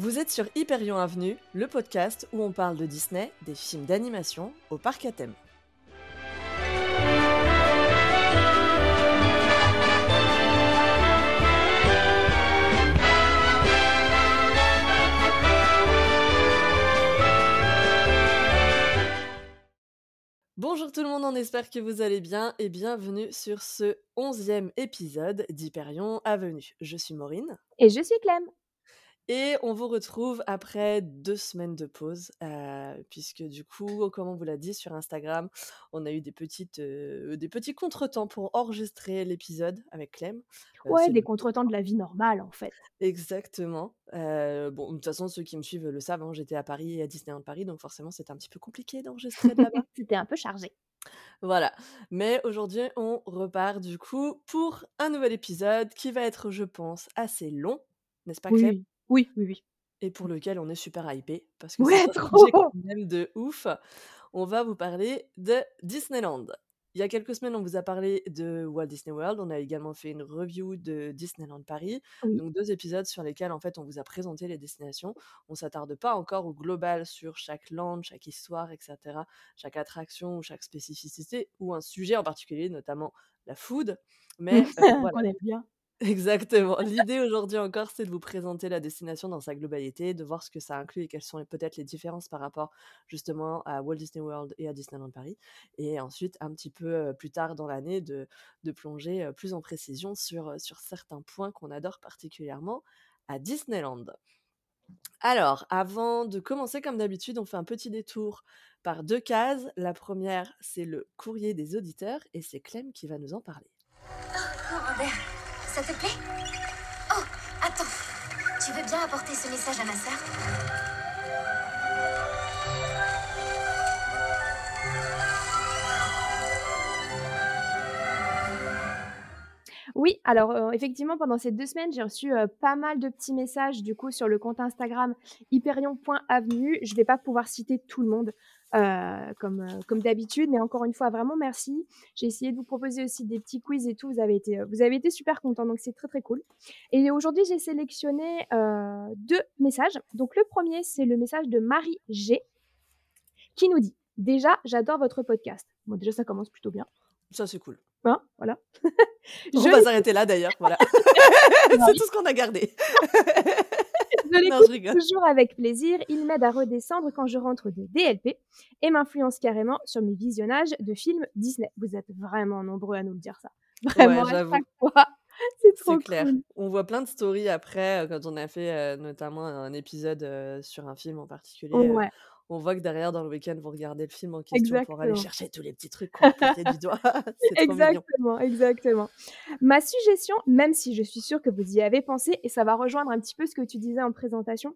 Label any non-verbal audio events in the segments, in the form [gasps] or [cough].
Vous êtes sur Hyperion Avenue, le podcast où on parle de Disney, des films d'animation au parc à thème. Bonjour tout le monde, on espère que vous allez bien et bienvenue sur ce onzième épisode d'Hyperion Avenue. Je suis Maureen. Et je suis Clem. Et on vous retrouve après deux semaines de pause, euh, puisque du coup, comme on vous l'a dit sur Instagram, on a eu des, petites, euh, des petits contretemps pour enregistrer l'épisode avec Clem. Euh, ouais, des contretemps de la vie normale en fait. Exactement. bon, de toute façon, ceux qui me suivent le savent, hein, j'étais à Paris et à Disneyland Paris, donc forcément, c'était un petit peu compliqué d'enregistrer là-bas. [laughs] c'était un peu chargé. Voilà. Mais aujourd'hui, on repart du coup pour un nouvel épisode qui va être, je pense, assez long, n'est-ce pas, Clem? Oui, oui, oui. Et pour lequel on est super hypé parce que c'est un [laughs] sujet quand même de ouf. On va vous parler de Disneyland. Il y a quelques semaines, on vous a parlé de Walt Disney World. On a également fait une review de Disneyland Paris. Donc deux épisodes sur lesquels en fait on vous a présenté les destinations. On s'attarde pas encore au global sur chaque land, chaque histoire, etc. Chaque attraction ou chaque spécificité ou un sujet en particulier, notamment la food. Mais [laughs] voilà. on aime bien. Exactement. L'idée aujourd'hui encore, c'est de vous présenter la destination dans sa globalité, de voir ce que ça inclut et quelles sont peut-être les différences par rapport justement à Walt Disney World et à Disneyland Paris. Et ensuite, un petit peu plus tard dans l'année, de, de, plonger plus en précision sur, sur certains points qu'on adore particulièrement à Disneyland. Alors, avant de commencer, comme d'habitude, on fait un petit détour par deux cases. La première, c'est le courrier des auditeurs et c'est Clem qui va nous en parler. Oh, ça te plaît Oh, attends. Tu veux bien apporter ce message à ma sœur Oui, alors euh, effectivement, pendant ces deux semaines, j'ai reçu euh, pas mal de petits messages du coup sur le compte Instagram hyperion.avenue. Je ne vais pas pouvoir citer tout le monde, euh, comme, euh, comme d'habitude. Mais encore une fois, vraiment merci. J'ai essayé de vous proposer aussi des petits quiz et tout. Vous avez été, euh, vous avez été super contents, donc c'est très très cool. Et aujourd'hui, j'ai sélectionné deux messages. Donc le premier, c'est le message de Marie G qui nous dit Déjà, j'adore votre podcast. Bon, déjà, ça commence plutôt bien. Ça, c'est cool. Hein? Voilà. On [laughs] va s'arrêter là d'ailleurs. Voilà. [laughs] [laughs] c'est tout ce qu'on a gardé. Je l'écoute toujours avec plaisir. Il m'aide à redescendre quand je rentre de DLP et m'influence carrément sur mes visionnages de films Disney. Vous êtes vraiment nombreux à nous le dire ça. Vraiment, à chaque fois. [laughs] C'est trop clair. On voit plein de stories après, euh, quand on a fait euh, notamment un épisode euh, sur un film en particulier. Ouais on voit que derrière, dans le week-end, vous regardez le film en question pour aller chercher tous les petits trucs [laughs] qu'on du doigt. [laughs] exactement, exactement. Ma suggestion, même si je suis sûre que vous y avez pensé, et ça va rejoindre un petit peu ce que tu disais en présentation,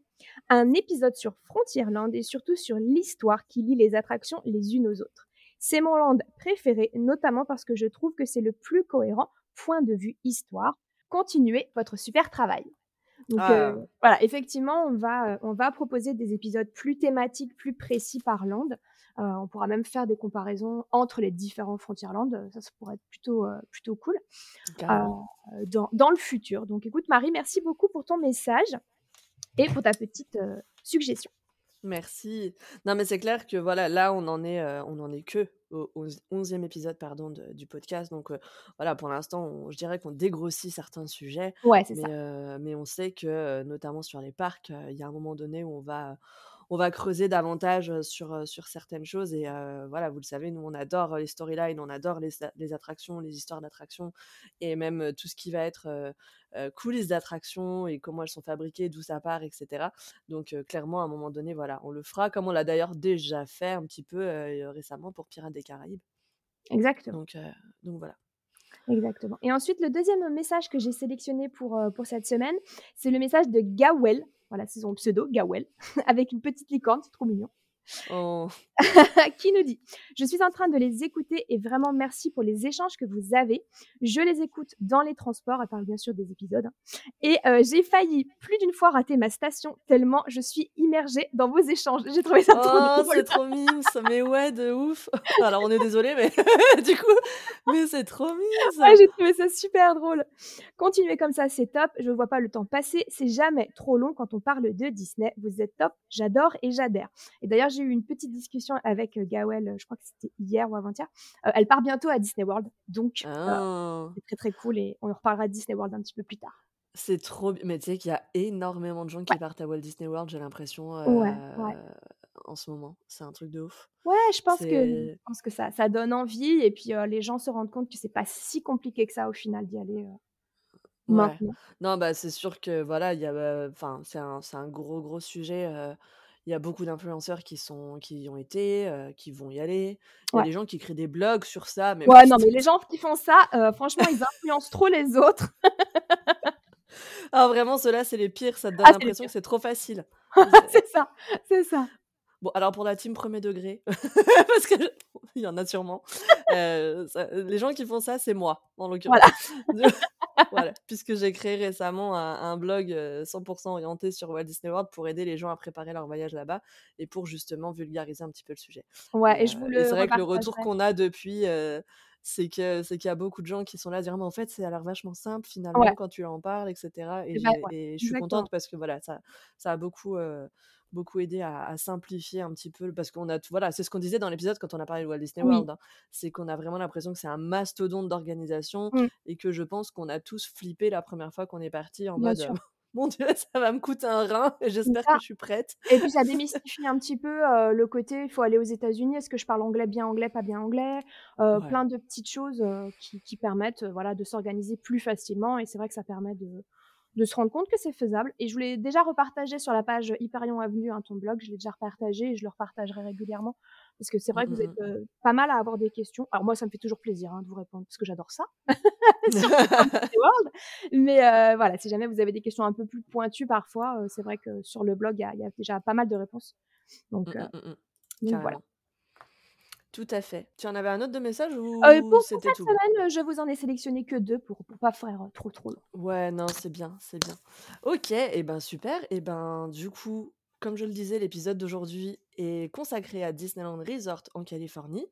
un épisode sur Frontierland et surtout sur l'histoire qui lie les attractions les unes aux autres. C'est mon land préféré, notamment parce que je trouve que c'est le plus cohérent point de vue histoire. Continuez votre super travail. Donc ah. voilà, effectivement, on va, on va proposer des épisodes plus thématiques, plus précis par land. on pourra même faire des comparaisons entre les différents Frontierland. Ça, ça pourrait être plutôt, plutôt cool dans, dans, le futur. Donc écoute, Marie, merci beaucoup pour ton message et pour ta petite suggestion. Merci. Non, mais c'est clair que voilà, là, on en est, on en est que au, 11e épisode pardon, du podcast. Donc voilà, pour l'instant, je dirais qu'on dégrossit certains sujets. Ouais, mais, ça. mais on sait que, notamment sur les parcs, il y a un moment donné où on va on va creuser davantage sur, sur certaines choses. Et voilà, vous le savez, nous, on adore les storylines, on adore les, les attractions, les histoires d'attractions, et même tout ce qui va être coulisses d'attractions et comment elles sont fabriquées, d'où ça part, etc. Donc, clairement, à un moment donné, voilà, on le fera, comme on l'a d'ailleurs déjà fait un petit peu récemment pour Pirates des Caraïbes. Exactement. Donc, donc voilà. Exactement. Et ensuite, le deuxième message que j'ai sélectionné pour, pour cette semaine, c'est le message de Gawel voilà, c'est son pseudo, Gawel, [laughs] avec une petite licorne, c'est trop mignon. Oh. [laughs] qui nous dit? Je suis en train de les écouter et vraiment merci pour les échanges que vous avez. Je les écoute dans les transports, elle parle bien sûr des épisodes. hein. Et euh, j'ai failli plus d'une fois rater ma station tellement je suis immergée dans vos échanges. J'ai trouvé ça trop Oh, drôle. c'est trop. Mais ouais, de ouf. [laughs] Alors, on est désolé, mais [laughs] du coup, mais c'est trop mime, ça. Ouais, j'ai trouvé ça super drôle. Continuez comme ça, c'est top. Je ne vois pas le temps passer. C'est jamais trop long quand on parle de Disney. Vous êtes top. J'adore et j'adhère. Et d'ailleurs, j'ai eu une petite discussion avec euh, Gawel, euh, je crois que c'était hier ou avant-hier. Euh, elle part bientôt à Disney World. Donc, Ah, c'est très très cool et on en reparlera de Disney World un petit peu plus tard. c'est trop bien. Mais tu sais qu'il y a énormément de gens qui partent à Walt Disney World, j'ai l'impression, Ouais, ouais. en ce moment. C'est un truc de ouf. Ouais, je pense que, je pense que ça, ça donne envie et puis euh, les gens se rendent compte que c'est pas si compliqué que ça au final d'y aller euh, maintenant. Non, bah, c'est sûr que voilà, il y a, enfin, c'est un, c'est un gros, gros sujet. Il y a beaucoup d'influenceurs qui sont, qui y ont été, euh, qui vont y aller. Il y a Ouais. des gens qui créent des blogs sur ça, mais Ouais, non, mais les gens qui font ça, euh, franchement, ils influencent trop les autres. Ah, vraiment, ceux-là, c'est les pires. Ça te donne Ah, les l'impression que c'est trop facile. [laughs] c'est ça, c'est ça. Bon, alors pour la team premier degré, [laughs] parce que [laughs] il y en a sûrement. euh, ça- les gens qui font ça, c'est moi, en l'occurrence. [laughs] Voilà. voilà, puisque j'ai créé récemment un, un blog euh, 100% orienté sur Walt Disney World pour aider les gens à préparer leur voyage là-bas et pour justement vulgariser un petit peu le sujet. Ouais, et Et, je vous euh, le c'est vrai que le retour qu'on a depuis, euh, c'est que c'est qu'il y a beaucoup de gens qui sont là à dire mais en fait ça a l'air vachement simple finalement Ouais, quand tu en parles, etc. Et, c'est ouais, je suis contente parce que voilà ça ça a beaucoup euh, beaucoup aidé à, à simplifier un petit peu parce qu'on a tout- voilà c'est ce qu'on disait dans l'épisode quand on a parlé de Walt Disney Oui. World, hein, c'est qu'on a vraiment l'impression que c'est un mastodonte d'organisation Mm, et que je pense qu'on a tous flippé la première fois qu'on est parti en bien mode sûr. [laughs] mon Dieu ça va me coûter un rein j'espère que je suis prête. Et puis ça [laughs] démystifie un petit peu euh, le côté, il faut aller aux États-Unis, est-ce que je parle anglais bien anglais, pas bien anglais, euh, Ouais. plein de petites choses euh, qui, qui permettent voilà, de s'organiser plus facilement et c'est vrai que ça permet de, de se rendre compte que c'est faisable. Et je voulais déjà repartager sur la page Hyperion Avenue, hein, ton blog, je l'ai déjà repartagé et je le repartagerai régulièrement parce que c'est vrai que vous êtes mm. euh, pas mal à avoir des questions. Alors moi, ça me fait toujours plaisir hein, de vous répondre parce que j'adore ça. [laughs] [laughs] World. Mais euh, voilà, si jamais vous avez des questions un peu plus pointues parfois, euh, c'est vrai que sur le blog, il y, a- il y a déjà pas mal de réponses. Donc, Mm, euh, mm, mm, mm. donc voilà. Tout à fait. Tu en avais un autre de message Euh, ou pour, pour c'était cette tout? semaine, euh, je vous en ai sélectionné que deux pour pour pas faire euh, trop trop long. Ouais, non, c'est bien, c'est bien. Ok, et ben super. Et ben du coup, comme je le disais, l'épisode d'aujourd'hui est consacré à Disneyland Resort en Californie.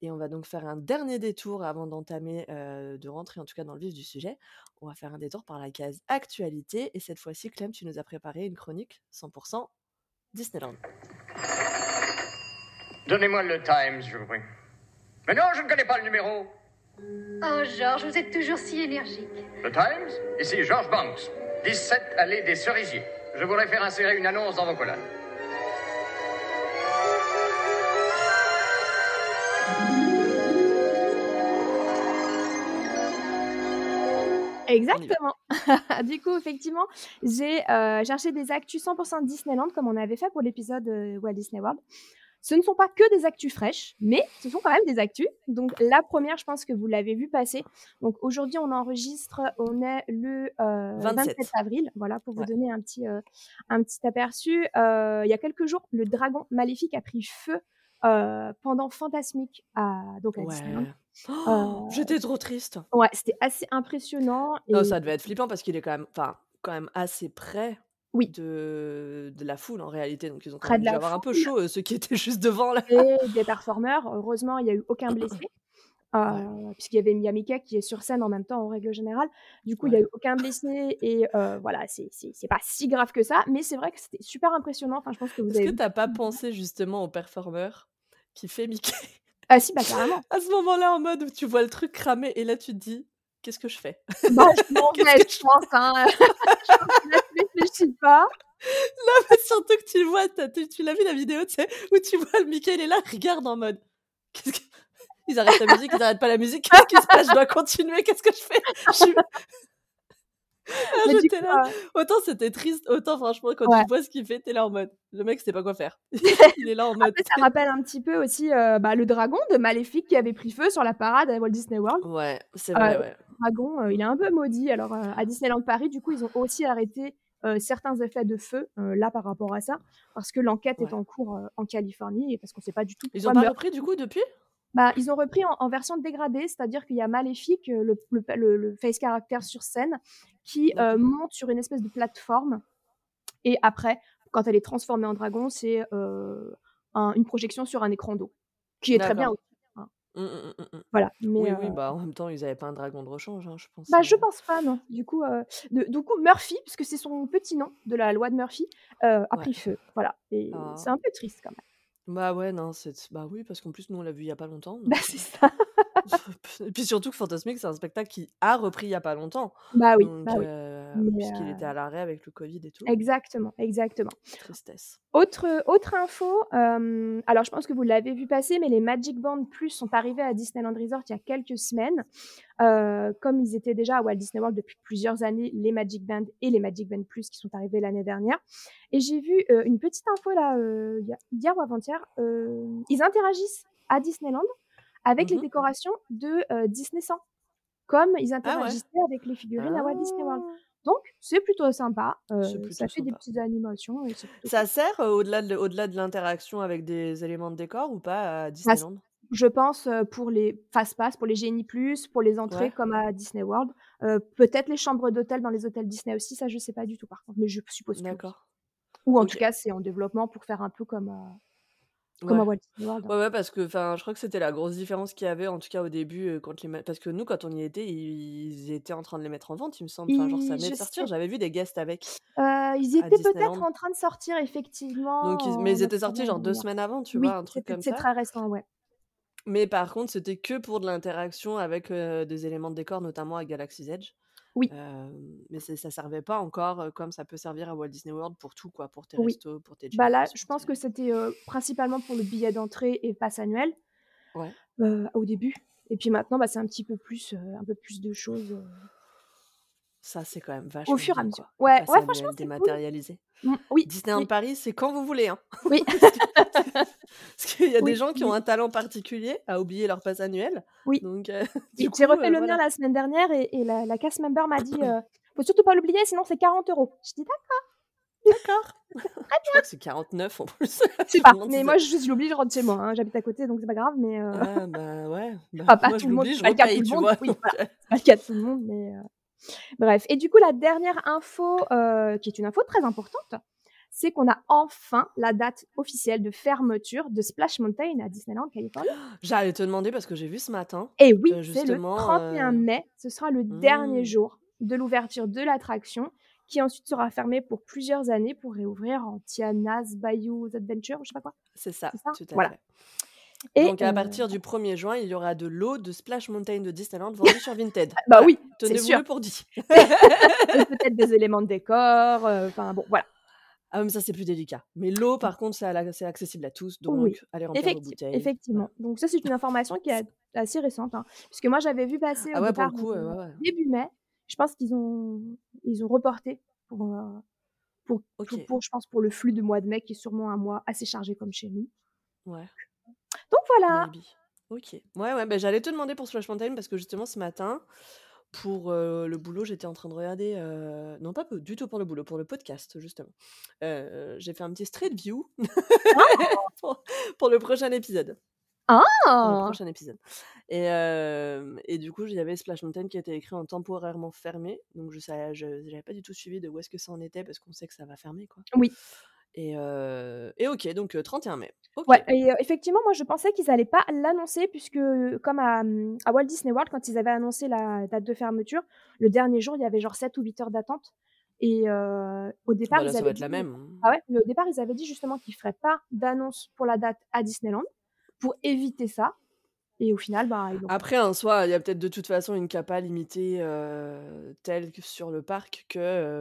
Et on va donc faire un dernier détour avant d'entamer, euh, de rentrer en tout cas dans le vif du sujet. On va faire un détour par la case actualité. Et cette fois-ci, Clem, tu nous as préparé une chronique 100% Disneyland. Donnez-moi le Times, je vous prie. Mais non, je ne connais pas le numéro. Oh, Georges, vous êtes toujours si énergique. Le Times? Ici, George Banks. 17 allée des Cerisiers. Je voudrais faire insérer une annonce dans vos colonnes. Exactement. [laughs] du coup, effectivement, j'ai euh, cherché des actus 100% Disneyland comme on avait fait pour l'épisode euh, Walt Disney World. Ce ne sont pas que des actus fraîches, mais ce sont quand même des actus. Donc la première, je pense que vous l'avez vu passer. Donc aujourd'hui, on enregistre, on est le euh, 27 27. avril. Voilà, pour vous Ouais. donner un petit, euh, un petit aperçu. Euh, il y a quelques jours, le dragon maléfique a pris feu euh, pendant Fantasmique à, donc à. Ouais. Oh, J'étais trop triste. ouais, c'était assez impressionnant. Et Non, ça devait être flippant parce qu'il est quand même, enfin, quand même assez près oui, de, de la foule en réalité. Donc ils ont quand près même de dû la avoir un peu foule chaud, euh, ceux qui étaient juste devant là. et des performeurs. Heureusement, il n'y a eu aucun [coughs] blessé. Ouais, euh, puisqu'il y avait Mickey qui est sur scène en même temps en règle générale. Du coup, il n'y a ouais. eu aucun blessé et euh, voilà, c'est c'est- c'est pas si grave que ça, mais c'est vrai que c'était super impressionnant. Enfin, je pense que vous Est-ce que avez vu. t'as pas pensé justement au performeur qui fait Mickey? Ah si, bah carrément. [laughs] à ce moment-là en mode où tu vois le truc cramer et là tu te dis qu'est-ce que je fais? Bah, je m'en vais, que je je pense. Hein. [laughs] je là, tu réfléchis pas. Non, mais surtout que tu le vois, tu, tu l'as vu la vidéo, tu sais, où tu vois le Mickey, il est là, regarde en mode. Qu'est-ce que... [laughs] Ils arrêtent la musique, ils arrêtent pas la musique, qu'est-ce qui se passe? Je dois continuer, qu'est-ce que je fais? Je [laughs] Ah, J'étais coup, là. euh, Autant c'était triste, autant franchement, quand ouais. tu vois ce qu'il fait, t'es là en mode. Le mec sait pas quoi faire. Il est là en mode. Après, ça rappelle un petit peu aussi euh, bah, le dragon de Maléfique qui avait pris feu sur la parade à Walt Disney World. Ouais, c'est Euh, vrai, ouais. Dragon, euh, il est un peu maudit. Alors, euh, à Disneyland Paris, du coup, ils ont aussi arrêté heu, certains effets de feu, là, par rapport à ça, parce que l'enquête est en cours, en Californie et parce qu'on sait pas du tout Ils ont pas repris du coup depuis? bah, ils ont repris en en version dégradée, c'est-à-dire qu'il y a Maléfique, le le p le le face character sur scène qui, monte sur une espèce de plateforme et après, quand elle est transformée en dragon, c'est, un une projection sur un écran d'eau, qui est très bien aussi. Mmh mh, mmh, mmh. Voilà, mais Oui, oui, bah, en même temps, ils avaient pas un dragon de rechange, hein, je pense, Bah, je pense pas non. Du coup, de du coup Murphy, puisque c'est son petit nom de la loi de Murphy, heu, a Ouais. pris feu, voilà et c'est Ah. un peu triste quand même. Bah, ouais, non, c'est bah, oui, parce qu'en plus, nous, on l'a vu il y a pas longtemps, Bah, c'est ça. [laughs] et puis surtout que Fantasmic, c'est un spectacle qui a repris il y a pas longtemps, Bah, oui, donc bah, oui, puisqu'il était heu à l'arrêt avec le covid et tout, Exactement, exactement. tristesse. Autre, autre info, hem, alors je pense que vous l'avez vu passer, mais les Magic Band Plus sont arrivés à Disneyland Resort il y a quelques semaines. Comme ils étaient déjà à Walt Disney World depuis plusieurs années, les Magic Band et les Magic Band Plus qui sont arrivés l'année dernière et j'ai vu, une petite info là, hier ou avant-hier, ils interagissent à Disneyland avec Mmh les mh. décorations de, Disney 100, comme ils Ah ouais? interagissaient avec les figurines à Walt Disney World. Donc c'est plutôt sympa, heu, ça fait des petites animations et cool. Ça sert, heu, au-delà de au-delà de l'interaction avec des éléments de décor ou pas à Disneyland? je pense, heu, pour les fast pass, pour les Genie+, pour les entrées Ouais. comme à Disney World, peut-être les chambres d'hôtel dans les hôtels Disney aussi, ça je sais pas du tout par contre, mais je suppose que. D'accord. Ou en tout cas, c'est en développement pour faire un peu comme, comme à Ouais. Walt Disney World. Ouais, ouais, parce que enfin, je crois que c'était la grosse différence qu'il y avait en tout cas au début, heu, quand les ma parce que nous, quand on y était, ils étaient en train de les mettre en vente, il me semble, enfin, genre ça Ils venait je de sortir, sais j'avais vu des guests avec, Heu, ils à étaient peut-être Disneyland. en train de sortir Donc ils effectivement mais en ils étaient sortis genre 2 dernière. semaines avant, tu vois? Oui, Un truc c'était comme c'est ça. très récent, ouais. Mais par contre, c'était que pour de l'interaction avec, heu, des éléments de décor, notamment à Galaxy's Edge. Oui. Mais ça servait pas encore, comme ça peut servir à Walt Disney World pour tout quoi, pour tes Oui. restos, pour tes Bah, là, je pense que c'était, principalement pour le billet d'entrée et pass annuel Ouais. au début et puis maintenant, bah, c'est un petit peu plus, un peu plus de choses, Ça, c'est quand même au vachement fur et à mesure. Ouais, ouais, franchement, c'est cool. dématérialisé. Mmh, oui, Disneyland oui. Paris, c'est quand vous voulez, hein. Oui. [laughs] [laughs] Parce qu'il y a des gens qui ont un talent particulier à oublier leur pass annuel, Oui. donc [laughs] du J'ai refait heu, le mien voilà. la semaine dernière et et la la cast member m'a dit, heu: [coughs] «Faut surtout pas l'oublier sinon c'est 40 €». J'ai dit: D'accord. «D'accord». [laughs] Très Je bien. crois que c'est 49 en plus. Je Je me pas, mais c'est moi je l'oublie, je rentre chez moi, hein, j'habite à côté donc c'est pas grave, mais heu Ah bah, ouais, bah, pas moi je tout le monde, c'est je pas le cas de tout le monde, oui, voilà, c'est pas le cas de tout le monde, mais bref et du coup la dernière info, qui est une info très importante, c'est qu'on a enfin la date officielle de fermeture de Splash Mountain à Disneyland Californie. [gasps] J'allais te demander parce que j'ai vu ce matin, Et oui, c'est le justement, 31 heu mai, ce sera le dernier mmh. jour de l'ouverture de l'attraction qui ensuite sera fermée pour plusieurs années pour réouvrir en Tiana's Bayou's Adventure ou je sais pas quoi. C'est ça, tout à Voilà fait. et Donc à partir du voilà. 1er juin, il y aura de l'eau de Splash Mountain de Disneyland vendue sur Vinted. [laughs] Bah oui, c'est tenez-vous pour dit. [laughs] Peut-être des éléments de décor, heu, enfin bon, voilà. Ah mais ça, c'est plus délicat. Mais l'eau par contre, c'est accessible à tous, Oui, donc allez remplir vos effecti bouteilles, effectivement. Donc ça, c'est une information qui est assez récente, hein, puisque moi j'avais vu passer au Ah pour le départ, coup, heu, heu, ouais, ouais. début mai. Je pense qu'ils ont ils ont reporté pour, heu, pour pour OK. pour je pense pour le flux du mois de mai qui est sûrement un mois assez chargé comme chez nous. Ouais. Donc voilà! Maybe. OK. Ouais, ouais, bah, j'allais te demander pour Splash Mountain parce que justement ce matin, pour, le boulot, j'étais en train de regarder, non pas du tout pour le boulot, pour le podcast justement. J'ai fait un petit street view Oh! [laughs] pour pour le prochain épisode. Pour le prochain épisode et du coup, il y avait Splash Mountain qui était écrit en temporairement fermé, donc je sa je pas du tout suivi de où est-ce que ça en était parce qu'on sait que ça va fermer quoi Oui. Et et OK, donc heu, 31 mai. Ouais et effectivement, moi je pensais qu'ils allaient pas l'annoncer puisque, comme à, mmh, à Walt Disney World, quand ils avaient annoncé la date de fermeture, le dernier jour, il y avait genre 7 ou 8 heures d'attente et au départ, Bah, ils ça va avaient être la dit même, hein. ah ouais? Mais au départ, ils avaient dit justement qu'ils feraient pas d'annonce pour la date à Disneyland, pour éviter ça et au final, bah, ils l'ont fait. Après en soi, il y a peut-être de toute façon une capa limitée, heu, telle que sur le parc que,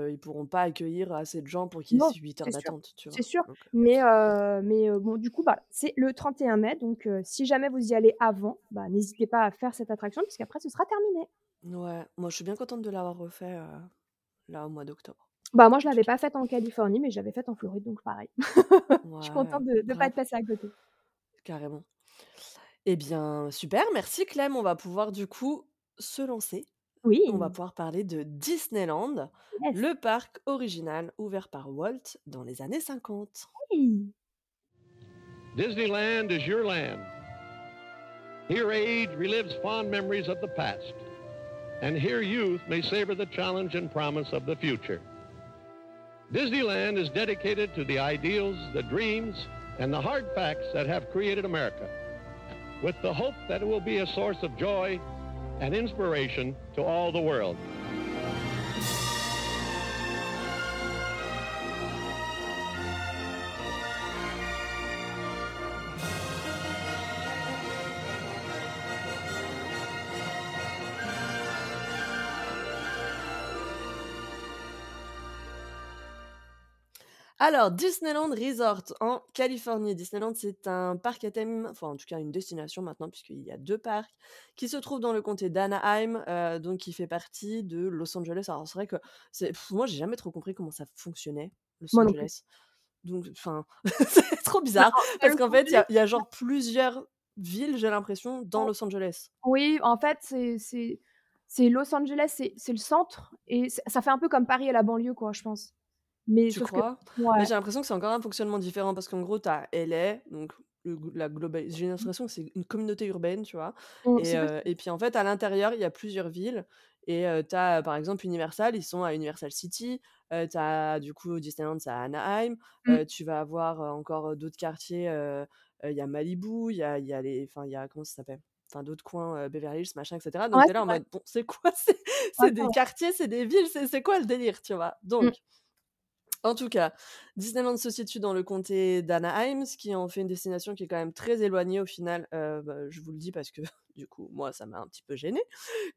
heu, ils pourront pas accueillir assez de gens pour qu'il y ait Non, ces 8 heures c'est sûr, d'attente, tu c'est sûr, Donc mais heu, mais bon, du coup, bah, c'est le 31 mai donc si jamais vous y allez avant, bah, n'hésitez pas à faire cette attraction puisqu'après ce sera terminé. Ouais, moi je suis bien contente de l'avoir refait, là au mois d'octobre, Bah, moi je tout l'avais pas faite en Californie, mais je l'avais faite en Floride, donc pareil. [laughs] Je suis Ouais, contente de de pas grave. être passée à côté. Carrément. Et bien, super, merci Clem, on va pouvoir du coup se lancer Oui. on va pouvoir parler de Disneyland, Yes. le parc original ouvert par Walt dans les années 50. Oui. Disneyland is your land. Here age relives fond memories of the past. And here youth may savor the challenge and promise of the future. Disneyland is dedicated to the ideals, the dreams, and the hard facts that have created America, with the hope that it will be a source of joy and inspiration to all the world. Alors, Disneyland Resort en Californie. Disneyland, c'est un parc à thème, enfin en tout cas une destination maintenant, puisqu'il y a deux parcs, qui se trouvent dans le comté d'Anaheim, euh, donc qui fait partie de Los Angeles. Alors c'est vrai que pff, moi j'ai jamais trop compris comment ça fonctionnait, Los Moi. Angeles. Donc, enfin, [laughs] c'est trop bizarre, parce qu'en fait, il y a, il y a genre plusieurs villes, j'ai l'impression, dans. Los Angeles. Oui, en fait, c'est c'est Los Angeles, c'est le centre et ça fait un peu comme Paris et la banlieue, quoi, je pense. Mais Tu sauf que crois? Mais ouais. j'ai l'impression que c'est encore un fonctionnement différent parce qu'en gros, tu as LA, donc le la global j'ai l'impression que c'est une communauté urbaine, tu vois? Mmh, Et c'est heu possible. et puis en fait, à l'intérieur, il y a plusieurs villes et heu, tu as, par exemple, Universal, ils sont à Universal City, heu, tu as du coup Disneyland, c'est à Anaheim, Mmh. heu, tu vas avoir, heu, encore, heu, d'autres quartiers, heu heu, il y a Malibu, il y a il y a les enfin, il y a comment ça s'appelle? Enfin, d'autres coins, heu, Beverly Hills, machin et cetera. Donc Ouais, tu es là c'est en vrai. mode: «Bon, c'est quoi? [laughs] C'est Ouais, c'est c'est des vrai. quartiers, c'est des villes, c'est c'est quoi le délire?» tu vois? Mmh. Donc en tout cas, Disneyland se situe dans le comté d'Anaheim, ce qui en fait une destination qui est quand même très éloignée au final. Heu, bah, je vous le dis parce que [laughs] du coup, moi, ça m'a un petit peu gênée.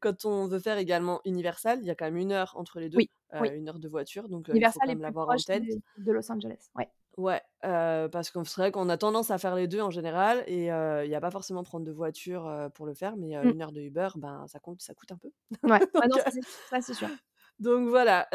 Quand on veut faire également Universal, il y a quand même 1 heure entre les 2, Oui, heu, oui. 1 heure de voiture, donc heu, il faut Universal quand est même l'avoir en tête. de Los Angeles, ouais. Ouais, heu, parce qu'on vrai qu'on a tendance à faire les 2 en général et il y a pas forcément prendre de voiture, pour le faire, mais Mmh. 1 heure de Uber, ben, ça compte ça coûte un peu. Ouais, [laughs] Donc ah non, ça c'est sûr. Donc voilà,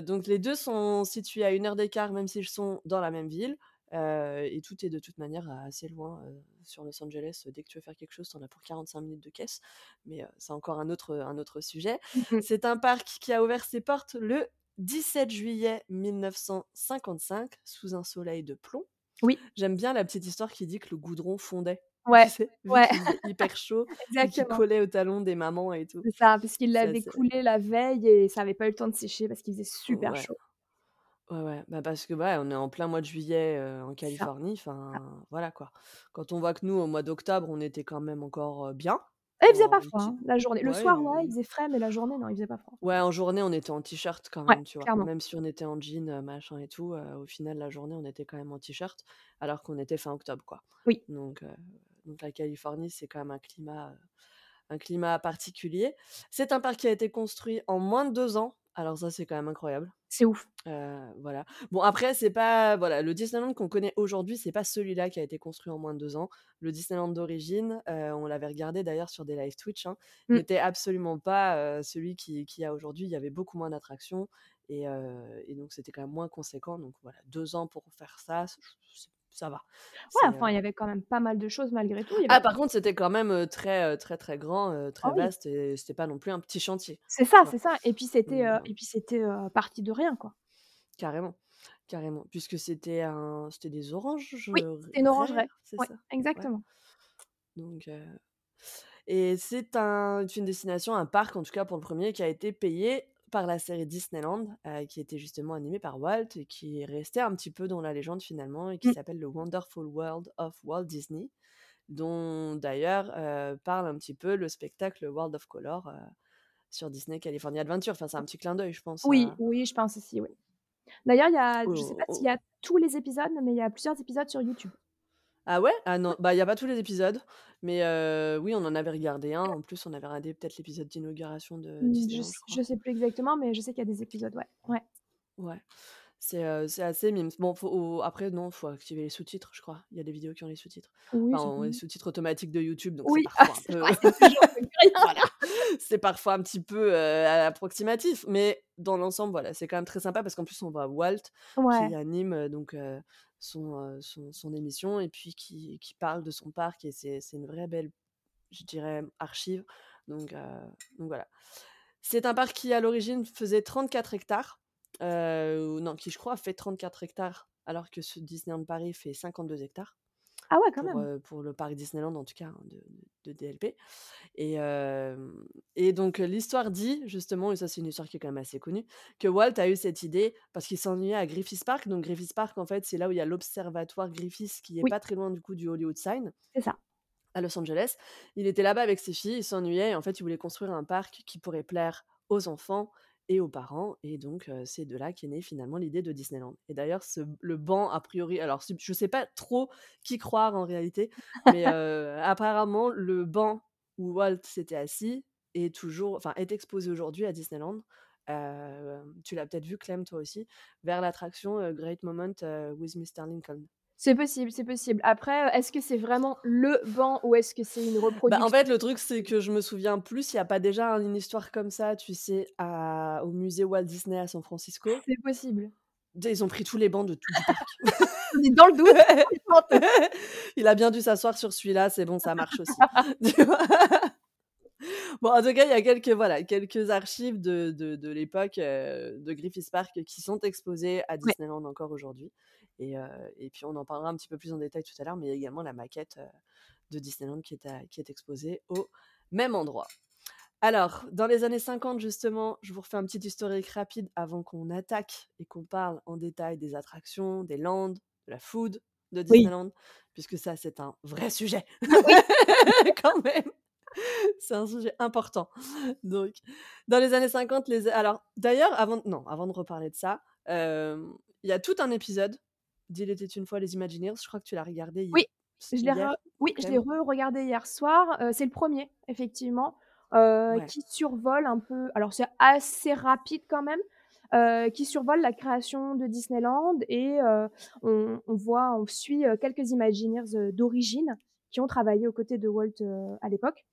donc les 2 sont situés à 1 heure d'écart, même s'ils sont dans la même ville, et tout est de toute manière assez loin, sur Los Angeles. Dès que tu veux faire quelque chose, tu en as pour 45 minutes de caisse, mais c'est encore un autre, un autre sujet. [laughs] C'est un parc qui a ouvert ses portes le 17 juillet 1955 sous un soleil de plomb. Oui. J'aime bien la petite histoire qui dit que le goudron fondait, tu Ouais, sais? Vu ouais. hyper chaud [laughs] et Exactement. collait aux talons des mamans et tout. C'est ça, parce qu'il l'avait coulé la veille et ça avait pas eu le temps de sécher parce qu'il faisait super Ouais. chaud. Ouais, ouais, bah, parce que, ouais, on est en plein mois de juillet, heu, en. Californie, enfin, voilà, quoi. Quand on voit que nous, au mois d'octobre, on était quand même encore, bien, Ah, il faisait pas froid, hein, la journée. Le ouais, soir, ouais, il faisait frais, mais la journée, non, il faisait pas froid. Ouais, en journée, on était en t-shirt quand Ouais, même, tu vois? clairement. Même si on était en jean, machin et tout, au final, la journée, on était quand même en t-shirt, alors qu'on était fin octobre, quoi. Oui. Donc donc la Californie, c'est quand même un climat, un climat particulier. C'est un parc qui a été construit en moins de 2 ans, alors ça, c'est quand même incroyable. C'est ouf. Heu, voilà. Bon après, c'est pas voilà, le Disneyland qu'on connaît aujourd'hui, c'est pas celui-là qui a été construit en moins de 2 ans. Le Disneyland d'origine, heu, on l'avait regardé d'ailleurs sur des live Twitch, hein, Mmh. n'était absolument pas, heu, celui qui qu'il y a aujourd'hui. Il y avait beaucoup moins d'attractions et donc c'était quand même moins conséquent. Donc voilà, 2 ans pour faire ça, c c ça va. Ouais, enfin, il y heu avait quand même pas mal de choses malgré tout. Il y Ah par contre, c'était quand même, très, très, très grand, Ah très oui. vaste et c'était pas non plus un petit chantier, C'est ça, c'est ça et puis c'était, et puis c'était, parti de rien, quoi. Carrément, carrément, puisque c'était un c'était des oranges Oui, c'était une orangerie. c'est Ouais, ça? Ouais. exactement. Donc et c'est un une destination, un parc, en tout cas pour le 1er, qui a été payé par la série Disneyland, heu, qui était justement animée par Walt et qui est resté un petit peu dans la légende finalement et qui Mmh. s'appelle The Wonderful World of Walt Disney, dont d'ailleurs, heu, parle un petit peu le spectacle World of Color, heu, sur Disney California Adventure. Enfin, c'est un petit clin d'œil, je pense, Oui, à oui, je pense aussi, oui. D'ailleurs, il y a je sais au pas s'il y au a tous les épisodes, mais il y a plusieurs épisodes sur YouTube. Ah ouais? Ah non, bah, il y a pas tous les épisodes, mais oui, on en avait regardé un. En plus, on avait regardé peut-être l'épisode d'inauguration de Mmh, je Disneyland, je je sais plus exactement, mais je sais qu'il y a des épisodes, ouais. Ouais. Ouais, c'est, c'est assez mimes. Bon, faut après non, faut activer les sous-titres, je crois. Il y a des vidéos qui ont les sous-titres. Oui, Enfin, on les sous-titres automatiques de YouTube, donc Oui, parfois [laughs] [laughs] c'est parfois un petit peu, heu, approximatif, mais dans l'ensemble, voilà, c'est quand même très sympa parce qu'en plus, on voit Walt Ouais. qui anime, donc son, son émission et puis qui qui parle de son parc et c'est une vraie belle, je dirais, archive, donc donc voilà. C'est un parc qui, à l'origine, faisait 34 hectares. Non, qui, je crois, fait 34 hectares, alors que ce Disneyland Paris fait 52 hectares. Ah ouais, quand pour, même. euh, pour le parc Disneyland, en tout cas, hein, de, DLP. Et, euh, et donc, l'histoire dit, justement, et ça, c'est une histoire qui est quand même assez connue, que Walt a eu cette idée parce qu'il s'ennuyait à Griffith Park. Donc, Griffith Park, en fait, c'est là où il y a l'observatoire Griffith, qui est Oui, pas très loin, du coup, du Hollywood Sign c'est ça. à Los Angeles. Il était là-bas avec ses filles, il s'ennuyait et en fait, il voulait construire un parc qui pourrait plaire aux enfants et aux parents. Et donc, c'est de là qu'est née finalement l'idée de Disneyland. Et d'ailleurs, le banc, a priori, alors je sais pas trop qui croire en réalité, mais apparemment, le banc où Walt s'était assis est toujours, enfin, est exposé aujourd'hui à Disneyland. Tu l'as peut-être vu, Clem, toi aussi, vers l'attraction Great Moment with Mr. Lincoln. C'est possible, c'est possible. Après, est-ce que c'est vraiment le banc ou est-ce que c'est une Bah, reproduction en fait, le truc, c'est que je me souviens plus, il n'y a pas déjà une histoire comme ça, tu sais, à- au musée Walt Disney à San Francisco. C'est possible. Ils ont pris tous les bancs de tout du parc. [laughs] On est dans le doute. [laughs] Il a bien dû s'asseoir sur celui-là, c'est bon, ça marche aussi. [laughs] Bon, en tout cas, il y a quelques, voilà, quelques archives de, de, de l'époque euh, de Griffith Park qui sont exposées à Ouais. Disneyland encore aujourd'hui. Et, et puis, on en parlera un petit peu plus en détail tout à l'heure, mais il y a également la maquette de Disneyland qui est, à- qui est exposée au même endroit. Alors, dans les années 50, justement, je vous refais un petit historique rapide avant qu'on attaque et qu'on parle en détail des attractions, des lands, de la food de Oui. Disneyland, puisque ça, c'est un vrai sujet. [laughs] Quand même. C'est un sujet important. Donc, dans les années 50, les... alors d'ailleurs, avant, non, avant de reparler de ça, euh, il y a tout un épisode d'Il était une fois les Imagineers. Je crois que tu l'as regardé hi- Oui, Je l'ai hier. re- oui, je l'ai Clem. re-regardé hier soir. Euh, c'est le premier, effectivement, euh, Ouais. qui survole un peu. Alors, c'est assez rapide quand même. euh, qui survole la création de Disneyland et on, on voit, on suit quelques Imagineers d'origine qui ont travaillé aux côtés de Walt à l'époque.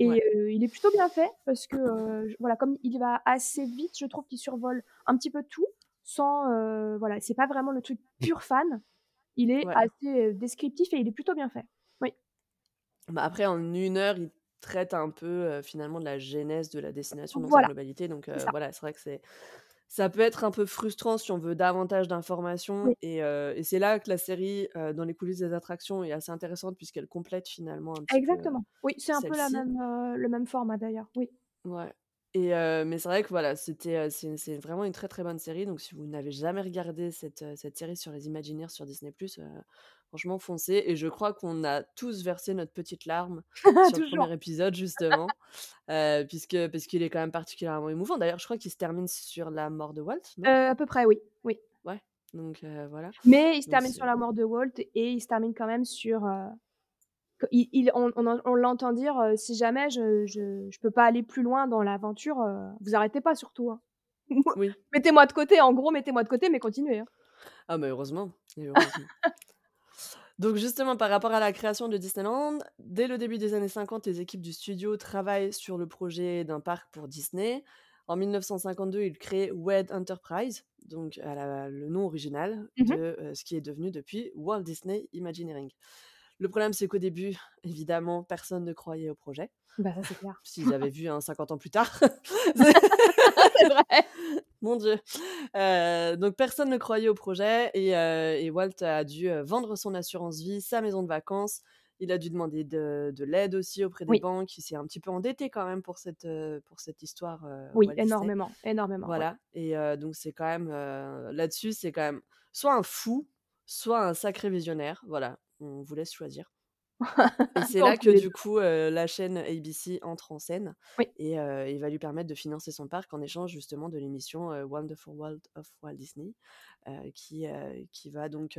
Et Ouais. euh, il est plutôt bien fait parce que euh, je- voilà, comme il va assez vite, je trouve qu'il survole un petit peu tout sans euh, voilà, c'est pas vraiment le truc pur fan. Il est Ouais. assez euh, descriptif et il est plutôt bien fait. Oui. Bah, après, en une heure, il traite un peu euh, finalement de la genèse de la destination dans sa globalité. Donc euh, voilà, c'est vrai que c'est ça peut être un peu frustrant si on veut davantage d'informations. Oui. Et, euh, et c'est là que la série, euh, dans les coulisses des attractions, est assez intéressante puisqu'elle complète finalement un petit peu euh, Exactement. Oui, c'est un peu la même, le même format d'ailleurs. Oui. Ouais. Et euh, mais c'est vrai que voilà, c'était euh, c'est c'est vraiment une très très bonne série. Donc si vous n'avez jamais regardé cette, euh, cette série sur les Imagineers sur Disney+, euh, franchement foncez. Et je crois qu'on a tous versé notre petite larme [laughs] sur le Toujours. premier épisode justement, euh, puisque parce qu'il est quand même particulièrement émouvant. D'ailleurs, je crois qu'il se termine sur la mort de Walt, non? Euh, à peu près, oui. oui. Ouais. Donc euh, voilà. Mais il se Donc termine c'est sur la mort de Walt et il se termine quand même sur. euh, il, il- on on, en- on l'entend dire euh, si jamais je, je, je peux pas aller plus loin dans l'aventure, euh, vous arrêtez pas surtout. hein. [laughs] Oui. mettez-moi de côté, en gros, mettez-moi de côté, mais continuez. hein. Ah mais heureusement. [laughs] Donc justement, par rapport à la création de Disneyland, dès le début des années 50, les équipes du studio travaillent sur le projet d'un parc pour Disney. En 1952, ils créent WED Enterprise, donc à la- le nom original Mhm. de euh, ce qui est devenu depuis Walt Disney Imagineering. Le problème, c'est qu'au début, évidemment, personne ne croyait au projet. Bah, ça, c'est clair. [laughs] S'ils avaient vu un 50 ans plus tard. [laughs] c'est vrai. Mon Dieu. Euh, donc personne ne croyait au projet et, euh, et Walt a dû euh, vendre son assurance vie, sa maison de vacances. Il a dû demander de, de l'aide aussi auprès des Oui. banques. Il s'est un petit peu endetté quand même pour cette, pour cette histoire. euh, Oui, Walt Disney. énormément. Énormément. ouais. Voilà. Et donc c'est quand même là-dessus, c'est quand même soit un fou, soit un sacré visionnaire. Voilà, on vous laisse choisir. Et [laughs] c'est là que du coup euh, la chaîne ABC entre en scène Oui. et euh, il va lui permettre de financer son parc en échange justement de l'émission euh, Wonderful World of Walt Disney qui, qui va donc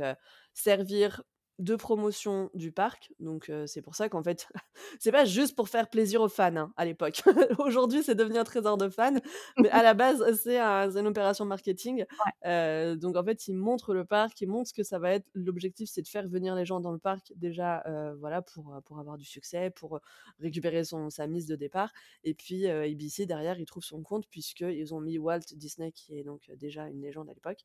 servir de promotion du parc. Donc euh, c'est pour ça qu'en fait, [laughs] c'est pas juste pour faire plaisir aux fans hein, à l'époque. [laughs] Aujourd'hui, c'est devenu un trésor de fans, mais à [laughs] la base, c'est un- c'est une opération marketing. Ouais. Euh, donc en fait, il montre le parc, il montre ce que ça va être. L'objectif, c'est de faire venir les gens dans le parc déjà, euh, voilà, pour, pour avoir du succès, pour récupérer son, sa mise de départ. Et puis ABC derrière, il trouve son compte puisqu'ils ont mis Walt Disney, qui est donc déjà une légende à l'époque,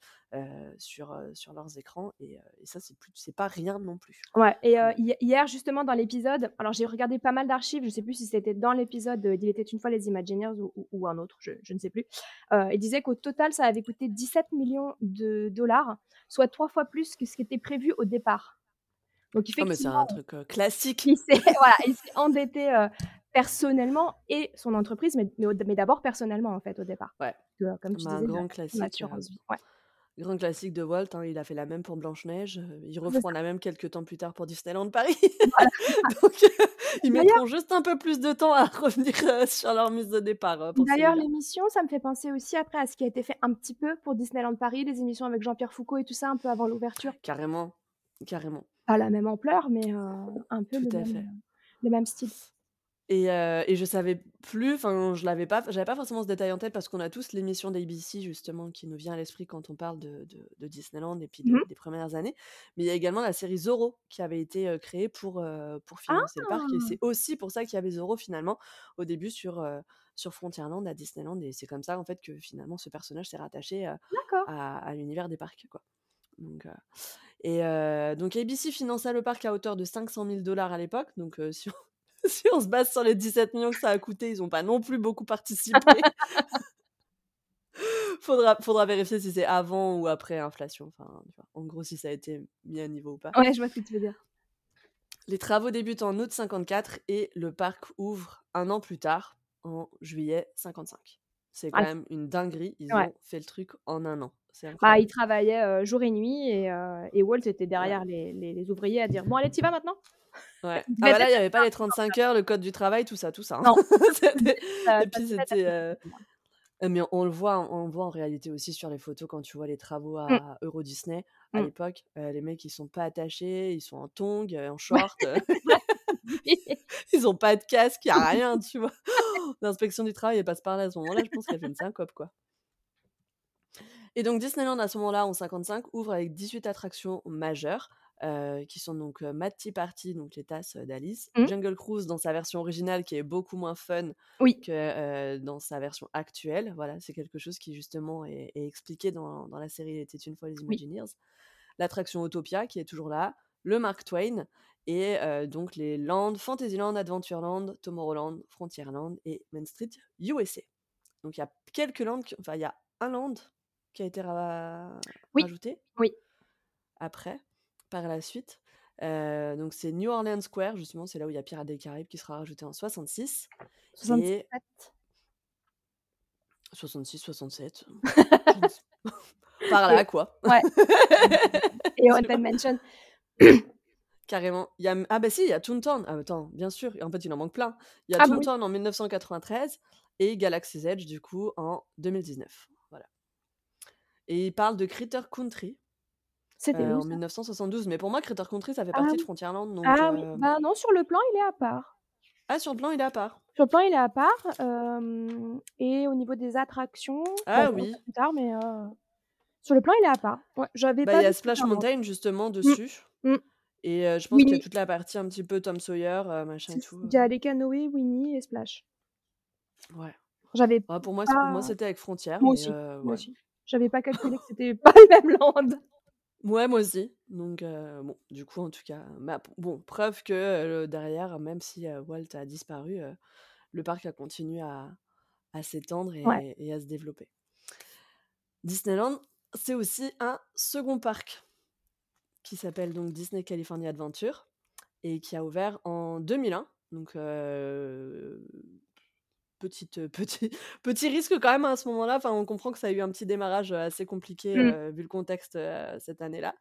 sur, sur leurs écrans. Et, et ça, c'est plus, c'est pas rien non plus. Ouais et heu, hi hier justement dans l'épisode, alors j'ai regardé pas mal d'archives, je sais plus si c'était dans l'épisode, d'Il était une fois les Imagineers ou ou ou un autre, je je ne sais plus. Heu, il disait qu'au total ça avait coûté 17 000 000 $, soit 3 fois plus que ce qui était prévu au départ. Donc Oh mais c'est effectivement, un truc, heu, classique. il s'est [laughs] voilà, il endetté, personnellement et son entreprise, mais mais au mais d'abord personnellement en fait au départ. Ouais, Que, comme tu un disais, la grand la classique. Ouais. Grand classique de Walt, hein, il a fait la même pour Blanche Neige, heu, ils referont la même quelques temps plus tard pour Disneyland Paris. Voilà. [laughs] Donc heu, ils D'ailleurs mettront juste un peu plus de temps à [laughs] revenir, heu, sur leur mise de départ, pour d'ailleurs celui-là. l'émission, ça me fait penser aussi après à ce qui a été fait un petit peu pour Disneyland Paris, les émissions avec Jean-Pierre Foucault et tout ça un peu avant l'ouverture. Carrément, carrément. Pas la même ampleur, mais un peu Tout le à fait. le même style. Et heu et je savais plus, enfin je l'avais pas j'avais pas forcément ce détail en tête parce qu'on a tous l'émission d'ABC justement qui nous vient à l'esprit quand on parle de de de Disneyland et puis Mmh des 1res années. Mais il y a également la série Zorro qui avait été, heu, créée pour, heu, pour financer le parc et Ah! c'est aussi pour ça qu'il y avait Zorro finalement au début sur, heu, sur Frontierland à Disneyland et c'est comme ça en fait que finalement ce personnage s'est rattaché, à à l'univers des parcs quoi. Donc et donc ABC finança le parc à hauteur de 500 000 $ à l'époque, donc [laughs] si on [laughs] si on se base sur les 17 000 000 que ça a coûté, ils ont pas non plus beaucoup participé. [laughs] Faudra faudra vérifier si c'est avant ou après inflation, enfin? En gros, si ça a été mis à niveau ou pas. Ouais, je vois ce que tu veux dire. Les travaux débutent en août 54 et le parc ouvre 1 an plus tard, en juillet 55. C'est quand Ah c même une dinguerie, ils ouais. ont fait le truc en 1 an. Bah, il incroyable. travaillait, heu, jour et nuit et et Walt était Ouais. derrière les les les ouvriers à dire: «Bon allez, tu y vas maintenant?» Ouais. Ah bah, là, il y être avait pas les [laughs] 35 heures, le code du travail, tout ça, tout ça, hein. Non. [laughs] Et puis c'était, heu heu, mais on le voit on le voit en réalité aussi sur les photos quand tu vois les travaux Mmh. à Euro Disney à Mmh. l'époque, heu, les mecs ils sont pas attachés, ils sont en tongs, en short, [laughs] ils ont pas de casque, il y a rien, tu vois? [gasps] L'inspection du travail, elle passe par là à ce moment-là, je pense qu'elle fait une syncope, quoi. Et donc Disneyland à ce moment-là, en 55, ouvre avec 18 attractions majeures, heu, qui sont donc, heu, Mad Tea Party, donc les tasses, heu, d'Alice, Mmh. Jungle Cruise dans sa version originale qui est beaucoup moins fun Oui. que, dans sa version actuelle. Voilà, c'est quelque chose qui justement est est expliqué dans dans la série Il était une fois les Oui. Imagineers. L'attraction Autopia qui est toujours là, le Mark Twain et donc les lands Fantasyland, Adventureland, Tomorrowland, Frontierland et Main Street USA. Donc il y a quelques lands qui enfin il y a un land qui a été ra Oui, rajouté oui. après, par la suite. Heu, donc c'est New Orleans Square justement, c'est là où il y a Pirates des Caraïbes qui sera rajouté en 66 et 67. 66-67, [laughs] je ne sais par là Et quoi. ouais. [laughs] Et Haunted pas. Mansion. [coughs] Carrément. Il y a ah bah si, il y a Toontown. Ah attends, bien sûr, en fait, il en manque plein. Il y a Ah bah oui. Toontown en 1993 et Galaxy's Edge du coup en 2019. Voilà. Et il parle de Critter Country, C'était où en ça? 1972. Mais pour moi, Critter Country, ça fait Ah partie de. Frontierland donc Ah oui. heu Bah non, sur le plan, il est à part. Ah sur le plan, il est à part? Sur le plan, il est à part, et au niveau des attractions, Ah oui. plus tard, mais heu, sur le plan, il est à part. Ouais, j'avais Bah, il pas y a Splash Critter Mountain justement Mmh. dessus Mmh. et heu, je pense qu'il y a toute la partie un petit peu Tom Sawyer, machin et tout, il y a les canoës, Winnie et Splash. Ouais. J'avais Bah, pour moi c pour moi, pas c'était avec Frontier moi mais aussi, ouais. aussi. J'avais pas calculé que c'était [laughs] pas le même land. Ouais, moi aussi. Donc heu, bon, du coup, en tout cas, bon, preuve que, heu, derrière, même si, heu, Walt a disparu, le parc a continué à à s'étendre Ouais. et à se développer. Disneyland, c'est aussi un 2nd parc qui s'appelle donc Disney California Adventure et qui a ouvert en 2001. Donc heu, petite, heu, [laughs] petit petit risque quand même à ce moment-là. Enfin, on comprend que ça a eu un petit démarrage, assez compliqué, Mmh. vu le contexte, cette année-là.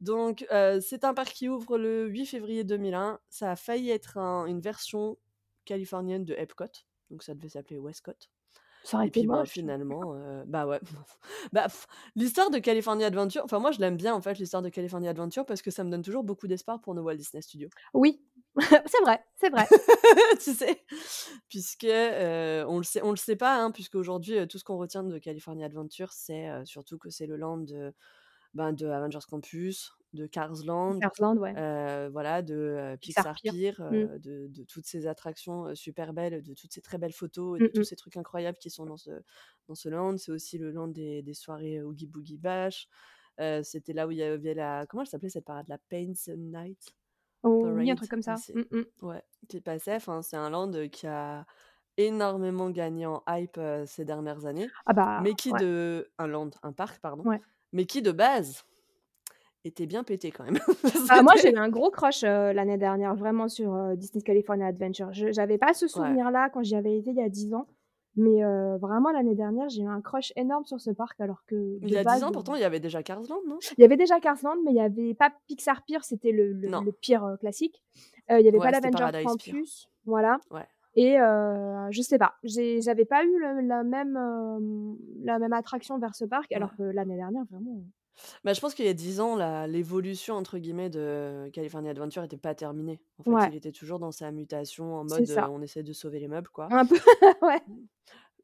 Donc c'est un parc qui ouvre le 8 février 2001. Ça a failli être un une version californienne de Epcot, donc ça devait s'appeler Westcott Ça aurait et été puis, bah, moche. finalement, heu, bah, ouais, [laughs] bah, l'histoire de California Adventure enfin moi, je l'aime bien en fait l'histoire de California Adventure parce que ça me donne toujours beaucoup d'espoir pour nos Walt Disney Studios. Oui, [laughs] c'est vrai, c'est vrai. [laughs] Tu sais? Puisque, heu, on le sait on le sait pas, hein, puisqu'aujourd'hui, heu, tout ce qu'on retient de California Adventure, c'est, surtout que c'est le land ben, de Avengers Campus, de Cars Land, Cars Land, ouais. heu, voilà, de, heu, Pixar Pixar Pier. Mmh. heu, de de toutes ces attractions, heu, super belles, de toutes ces très belles photos et Mmh de tous ces trucs incroyables qui sont dans ce dans ce land. C'est aussi le land des des soirées Oogie Boogie Bash, c'était là où il y avait la comment elle s'appelait cette parade? La Paint Night Oh oui, un truc comme ça. Mmh mh. ouais, qui passait. Enfin, c'est un land, qui a énormément gagné en hype, ces dernières années, Ah bah, mais qui ouais. de un land, un parc pardon, Ouais. Mais qui de base était bien pété quand même. [laughs] Bah, moi, j'ai eu un gros crush, heu, l'année dernière, vraiment sur, heu, Disney's California Adventure. Je j'avais pas ce Ouais. souvenir-là quand j'y avais été il y a 10 ans, mais heu, vraiment l'année dernière, j'ai eu un crush énorme sur ce parc alors que Il y a 10 base, ans heu pourtant, il y avait déjà Cars Land, non? il y avait déjà Cars Land, mais il y avait pas Pixar Pier, c'était le le pire, heu, classique. Il y avait pas Ouais, l'Avenger Paradise Pier. Campus, voilà Ouais. Et heu, je sais pas, j'avais pas eu le la même, hem, la même attraction vers ce parc alors que l'année dernière, vraiment Bah, je pense qu'il y a 10 ans, «l'évolution» entre guillemets de California Adventure était pas terminée. En fait, Ouais. il était toujours dans sa mutation en mode, on essaie de sauver les meubles, quoi. Un peu, [laughs] ouais.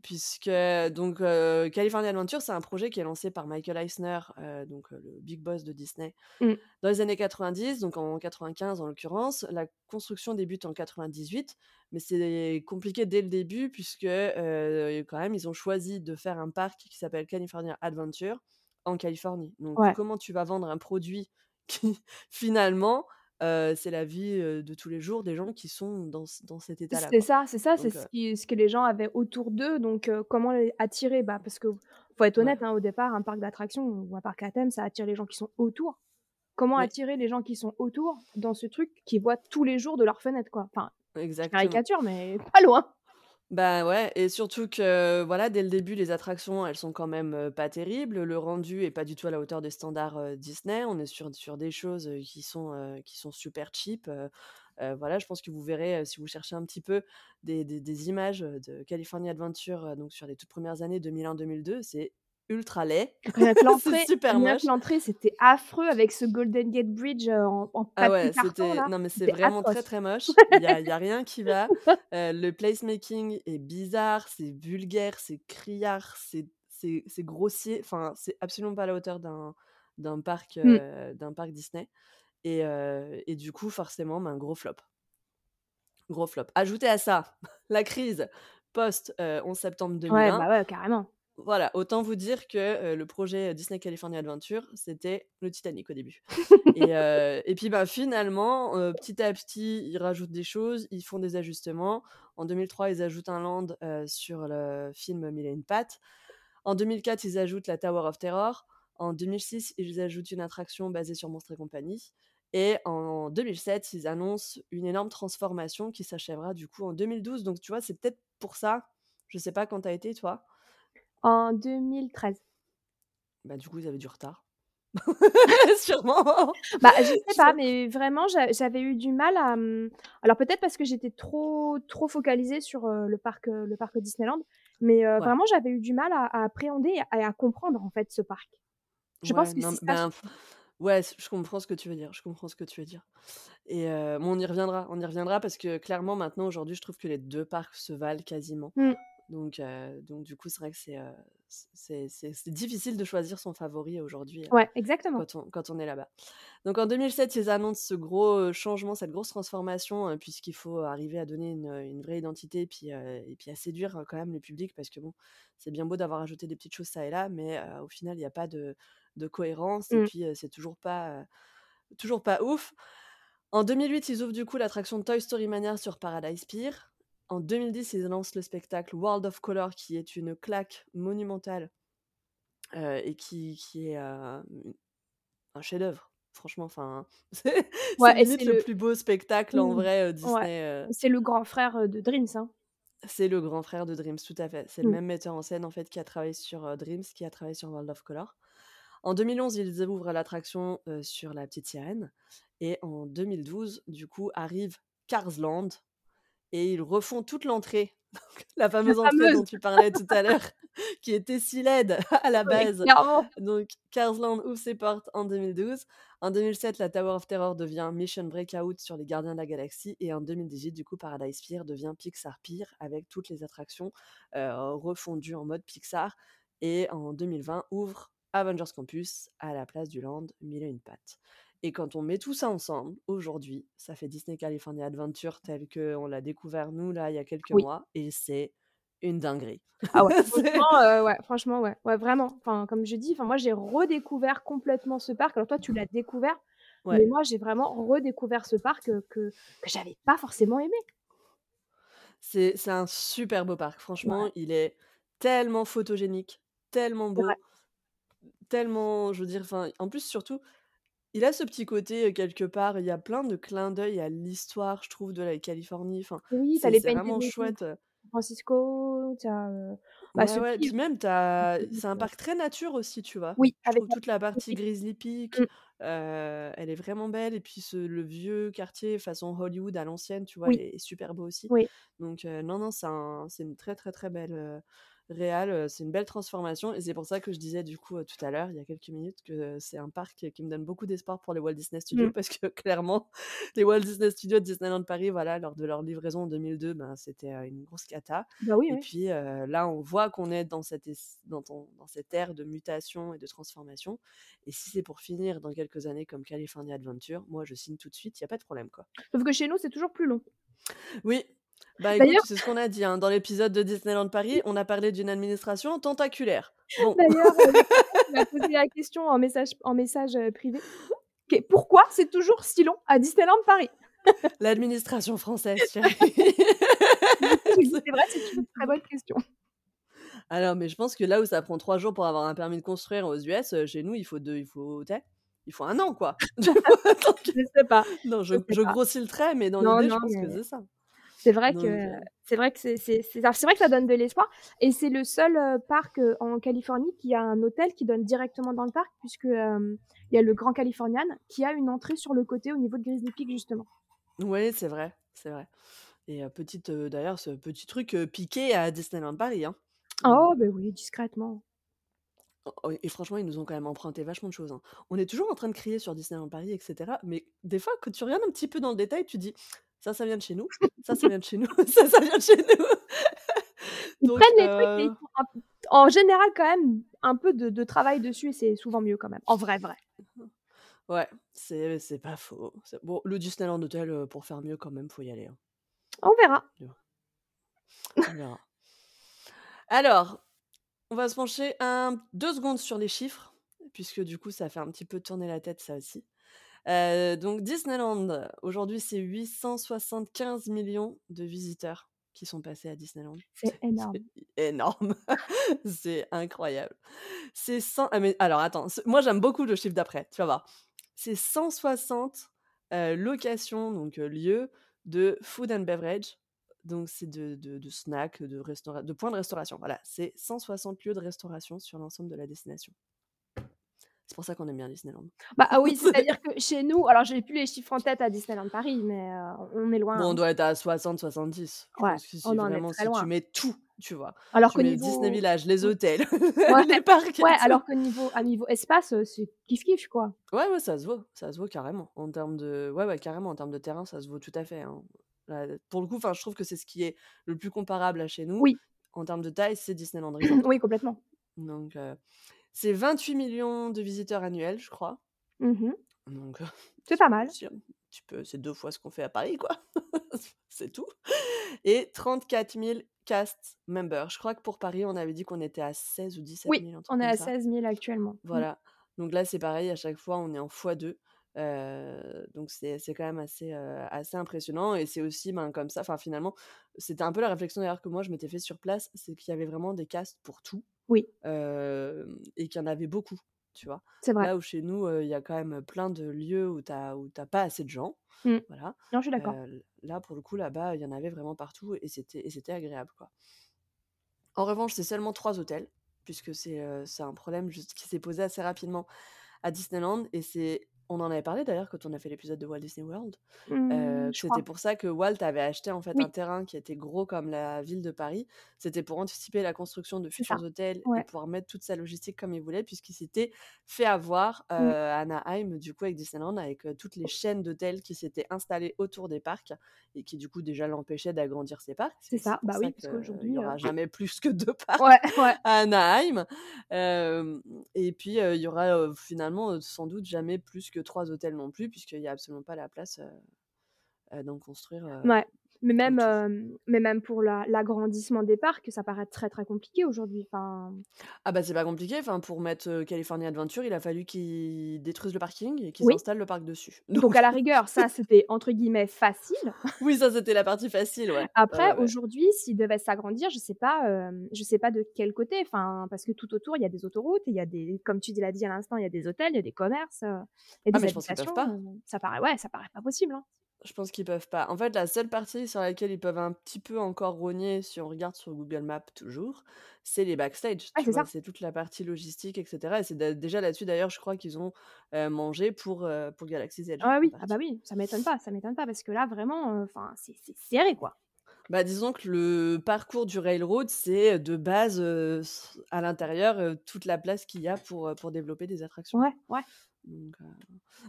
Puisque donc California Adventure, c'est un projet qui est lancé par Michael Eisner, donc le big boss de Disney, Mmh. dans les années 90, donc en 95 en l'occurrence. La construction débute en 98, mais c'est compliqué dès le début puisque, quand même, ils ont choisi de faire un parc qui s'appelle California Adventure en Californie. Donc Ouais. comment tu vas vendre un produit qui finalement, c'est la vie, de tous les jours des gens qui sont dans dans cet état-là, C'est ça, c'est ça, c'est ce qui ce que les gens avaient autour d'eux, donc comment les attirer? Bah, parce que faut être Ouais. honnête, hein, au départ, un parc d'attractions ou un parc à thème, ça attire les gens qui sont autour. Comment attirer les gens qui sont autour dans ce truc qu'ils voient tous les jours de leur fenêtre, quoi? Enfin, Exactement. caricature, mais [laughs] pas loin. Bah, ouais et surtout que, voilà, dès le début, les attractions, elles sont quand même, pas terribles. Le rendu est pas du tout à la hauteur des standards, Disney. On est sur sur des choses, qui sont, qui sont super cheap, voilà, je pense que vous verrez, si vous cherchez un petit peu des des images, de California Adventure, donc sur les toutes premières années 2001-2002, c'est ultra laid. Rien que [laughs] super moche. l'entrée, c'était affreux avec ce Golden Gate Bridge, heu, en en Ah ouais, c'était non mais c'est vraiment très, atroce. très moche. [laughs] Il y a rien qui va. Heu, le placemaking est bizarre, c'est vulgaire, c'est criard, c'est c'est c'est grossier. Enfin, c'est absolument pas à la hauteur d'un d'un parc, Mmh. heu, d'un parc Disney et heu et du coup, forcément, ben, gros flop. Gros flop. Ajoutez à ça [laughs] la crise post, heu, 11 septembre Ouais, 2001. bah, ouais, carrément. Voilà, autant vous dire que, le projet Disney California Adventure, c'était le Titanic au début et puis, bah, finalement, petit à petit, ils rajoutent des choses, ils font des ajustements. En 2003, ils ajoutent un land, sur le film Mille et pattes. En 2004, ils ajoutent la Tower of Terror. En 2006, ils ajoutent une attraction basée sur Monstres et compagnie et en 2007, ils annoncent une énorme transformation qui s'achèvera du coup en 2012. Donc tu vois, c'est peut-être pour ça, je sais pas quand tu as été toi? En 2013. Bah, du coup, ils avaient du retard. [laughs] Sûrement. Bah, je sais pas, mais vraiment j'a j'avais eu du mal à, mmh alors peut-être parce que j'étais trop trop focalisée sur, le parc, le parc Disneyland, mais Ouais. vraiment j'avais eu du mal à à appréhender et à comprendre, en fait, ce parc. Je pense Ouais, que non, c'est ça ben, surtout. ouais, c je comprends ce que tu veux dire, je comprends ce que tu veux dire et bon, on y reviendra, on y reviendra parce que clairement, maintenant, aujourd'hui, je trouve que les 2 parcs se valent quasiment. Mmh. Donc donc du coup, c'est vrai que c'est, c'est c'est c'est difficile de choisir son favori aujourd'hui, Ouais, exactement. quand on quand on est là-bas. Donc en 2007, ils annoncent ce gros, changement, cette grosse transformation, heu, puisqu'il faut arriver à donner une, une vraie identité puis, heu et puis à séduire quand même le public parce que bon, c'est bien beau d'avoir ajouté des petites choses ça et là, mais au final, il y a pas de de cohérence et Mmh. puis, c'est toujours pas, toujours pas ouf. En 2008, ils ouvrent du coup l'attraction Toy Story Mania sur Paradise Pier. En 2010, ils lancent le spectacle World of Color qui est une claque monumentale heu et qui qui est, heu, mmh, un chef-d'œuvre. Franchement, enfin, [laughs] c'est Ouais le le plus beau spectacle en mmh, vrai, ouais, Disney, c'est le grand frère, de Dreams, hein. C'est le grand frère de Dreams, tout à fait. C'est le Mmh. même metteur en scène, en fait, qui a travaillé sur, Dreams, qui a travaillé sur World of Color. En 2011, ils ouvrent l'attraction, sur La Petite Sirène et en 2012, du coup, arrive Cars Land et ils refont toute l'entrée, [laughs] la [laughs] La fameuse entrée fameuse! dont tu parlais tout à l'heure, [laughs] qui était si laide à la base. Donc Cars Land ouvre ses portes en 2012. En 2007, la Tower of Terror devient Mission Breakout sur les Gardiens de la Galaxie et en 2018, du coup, Paradise Pier devient Pixar Pier avec toutes les attractions, heu, refondues en mode Pixar et en 2020, ouvre Avengers Campus à la place du land Mille et une pattes et quand on met tout ça ensemble, aujourd'hui, ça fait Disney California Adventure tel qu'on l'a découvert nous, là, il y a quelques Oui. mois et c'est une dinguerie. Ah ouais, [laughs] C'est franchement, heu, ouais, franchement, ouais, ouais, vraiment. Enfin, comme je dis, enfin, moi, j'ai redécouvert complètement ce parc. Alors toi, tu l'as découvert, mais moi, j'ai vraiment redécouvert ce parc, heu, que que j'avais pas forcément aimé. C'est un super beau parc. Ouais, Franchement, il est tellement photogénique, tellement beau, tellement je veux dire, enfin, en plus, surtout, il a ce petit côté, heu, quelque part, il y a plein de clins d'œil à l'histoire, je trouve, de la Californie. Enfin, Oui, tu as c'est les c'est vraiment chouette, heu San Francisco, tu as, heu, bah, Ouais, ce ouais, pic puis même tu c'est un parc très nature aussi, tu vois? oui, Je avec trouve la toute la partie. Grizzly Peak, Mmh, heu, elle est vraiment belle et puis ce le vieux quartier façon Hollywood à l'ancienne, tu vois? oui, Est est super beau aussi. oui. Donc heu, non, non, c'est un c'est une très, très, très belle, heu, réal, heu, c'est une belle transformation et c'est pour ça que je disais du coup, tout à l'heure, il y a quelques minutes, que c'est un parc qui me donne beaucoup d'espoir pour les Walt Disney Studios Mmh. parce que [laughs] clairement, les Walt Disney Studios de Disneyland Paris, voilà, lors de leur livraison en 2002, ben, c'était, une grosse cata. Bah, oui, Et oui. puis, là, on voit qu'on est dans cette dans ton dans cette ère de mutation et de transformation et si c'est pour finir dans quelques années comme California Adventure, moi, je signe tout de suite, il y a pas de problème, quoi. Sauf que chez nous, c'est toujours plus long. Oui, bah, écoute, c'est ce qu'on a dit, hein, dans l'épisode de Disneyland Paris, on a parlé d'une administration tentaculaire. Bon, d'ailleurs, [laughs] quelqu'un qui m'a posé la question en message en message, heu, privé. OK, pourquoi c'est toujours si long à Disneyland Paris? [laughs] l'administration française, [laughs] chérie. C'est «C'est vrai, c'est une très bonne question». alors mais je pense que là où ça prend 3 jours pour avoir un permis de construire aux US, heu, chez nous, il faut 2 il faut il faut 1 an, quoi. Je sais pas, non, je je je grossis le trait, mais dans l'idée, je pense que mais c'est ça. C'est vrai que c'est vrai que c'est vrai que ça donne de l'espoir et c'est le seul, heu, parc, heu, en Californie qui a un hôtel qui donne directement dans le parc puisque, hem, il y a le Grand Californian qui a une entrée sur le côté au niveau de Grizzly Peak justement. Ouais, c'est vrai, c'est vrai et petite, d'ailleurs, ce petit truc, piqué à Disneyland Paris, hein. Donc Oh, heu, beh, oui, discrètement. oh oh et franchement, ils nous ont quand même emprunté vachement de choses, hein. On est toujours en train de crier sur Disneyland Paris et cetera, mais des fois, quand tu regardes un petit peu dans le détail, tu dis: «Ça, ça vient de chez nous, ça, ça vient de chez nous, [laughs] ça, ça vient de chez nous». Ils Donc prennent les trucs et heu, ils font un p en général quand même un peu de de travail dessus et c'est souvent mieux quand même, en vrai, vrai. [laughs] ouais, c'est c'est pas faux. C'est bon, le Disneyland Hotel, heu, pour faire mieux quand même, faut y aller, hein. On verra. On verra. Alors On va se pencher un 2 secondes sur les chiffres, puisque du coup, ça fait un petit peu tourner la tête, ça aussi. Heu, donc Disneyland, aujourd'hui, c'est 875 millions de visiteurs qui sont passés à Disneyland. C'est C'est énorme. énorme, [laughs] c'est incroyable. C'est 100 ah mais alors attends, moi j'aime beaucoup le chiffre d'après, tu vas voir. C'est 160, heu, locations, donc heu, lieux de food and beverage, donc c'est de de de snacks, de restaura de points de restauration, voilà. C'est 160 lieux de restauration sur l'ensemble de la destination. C'est pour ça qu'on aime bien Disneyland. Bah, ah oui, C'est [laughs] c'est-à-dire que chez nous alors j'ai plus les chiffres en tête à Disneyland Paris, mais heu, on est loin, bon, on hein. doit être à 60-70. Je Ouais, pense que si on en est très si tu mets tout, tu vois? Alors qu'au mets Disney niveau Village, les hôtels, [laughs] ouais, les parcs ouais, alors qu'au niveau à niveau espace, heu, c'est kiff kiff, quoi. Ouais, ouais, ça se vaut, ça se vaut carrément. En termes de ouais, ouais, carrément, en termes de terrain, ça se vaut tout à fait, hein. Là, pour le coup, enfin, je trouve que c'est ce qui est le plus comparable à chez nous. Oui, En termes de taille, c'est Disneyland [clears throat] Resort. oui, complètement. Donc, heu, c'est 28 millions de visiteurs annuels, je crois. Mmh mh. Donc, heu, C'est tu pas peux mal. aussi un petit peu c'est 2 fois ce qu'on fait à Paris, quoi. [laughs] C'est tout. Et 34 000 cast members. Je crois que pour Paris, on avait dit qu'on était à 16 ou 17 Oui, 000, un truc on est à ça. 16 000 actuellement. Mmh. Voilà. Donc là, c'est pareil, à chaque fois, on est en x2. Heu, donc c'est quand même assez, heu, assez impressionnant et c'est aussi, ben, comme ça enfin, finalement, c'était un peu la réflexion d'ailleurs que moi je m'étais fait sur place, c'est qu'il y avait vraiment des castes pour tout, Oui, hem et qu'il y en avait beaucoup, tu vois? c'est vrai. Là où chez nous, il y a quand même plein de lieux où tu as où tu pas assez de gens, Mmh. voilà. Non, je suis d'accord. Là, pour le coup, là-bas, il y en avait vraiment partout et c'était agréable, quoi. En revanche, c'est seulement 3 hôtels, puisque c'est un problème juste qui s'est posé assez rapidement à Disneyland et c'est on en avait parlé d'ailleurs quand on a fait l'épisode de Walt Disney World, Mmh, je c'était pour ça que Walt avait acheté en fait un terrain qui était gros comme la ville de Paris. C'était pour anticiper la construction de futurs hôtels et pouvoir mettre toute sa logistique comme il voulait puisqu'il s'était fait avoir, Mmh. à Anaheim du coup avec Disneyland avec, toutes les chaînes d'hôtels qui s'étaient installées autour des parcs et qui du coup déjà l'empêchaient d'agrandir ses parcs. C'est ça. Bah ça oui, parce qu'aujourd'hui, heu aura jamais plus que 2 [laughs] parcs ouais, ouais. à Anaheim. Et puis, il y aura, finalement, sans doute jamais plus que 3 hôtels non plus, puisqu'il y a absolument pas la place, d'en construire. Mais même, hem, mais même pour la l'agrandissement des parcs, ça paraît très, très compliqué aujourd'hui, enfin Ah bah, c'est pas compliqué, enfin pour mettre, heu, California Adventure, il a fallu qu'ils détruisent le parking et qu'ils Oui. installent le parc dessus. Donc [laughs] Donc à la rigueur, ça, c'était entre guillemets «facile». [laughs] oui, ça c'était la partie facile, ouais. Après ouais, ouais. aujourd'hui, s'ils devaient s'agrandir, je sais pas, hem, je sais pas de quel côté, enfin, parce que tout autour, il y a des autoroutes, il y a des comme tu l'as dit à l'instant, il y a des hôtels, il y a des commerces, il y a Ah des mais je pense habitations, pas. ça paraît ouais, ça paraît pas possible, hein. Je pense qu'ils peuvent pas. En fait, la seule partie sur laquelle ils peuvent un petit peu encore rogner, si on regarde sur Google Maps toujours, c'est les backstage, Ouais, tu c'est vois? ça. C'est toute la partie logistique et cetera et c'est dé déjà là-dessus d'ailleurs, je crois qu'ils ont, mangé pour, heu, pour Galaxy's Edge, Ah en oui, ah bah oui, ça m'étonne pas, ça m'étonne pas parce que là vraiment, enfin, c'est c'est serré, quoi. Bah, disons que le parcours du railroad, c'est, de base, s à l'intérieur, toute la place qu'il y a pour, pour développer des attractions. Ouais, ouais. Donc,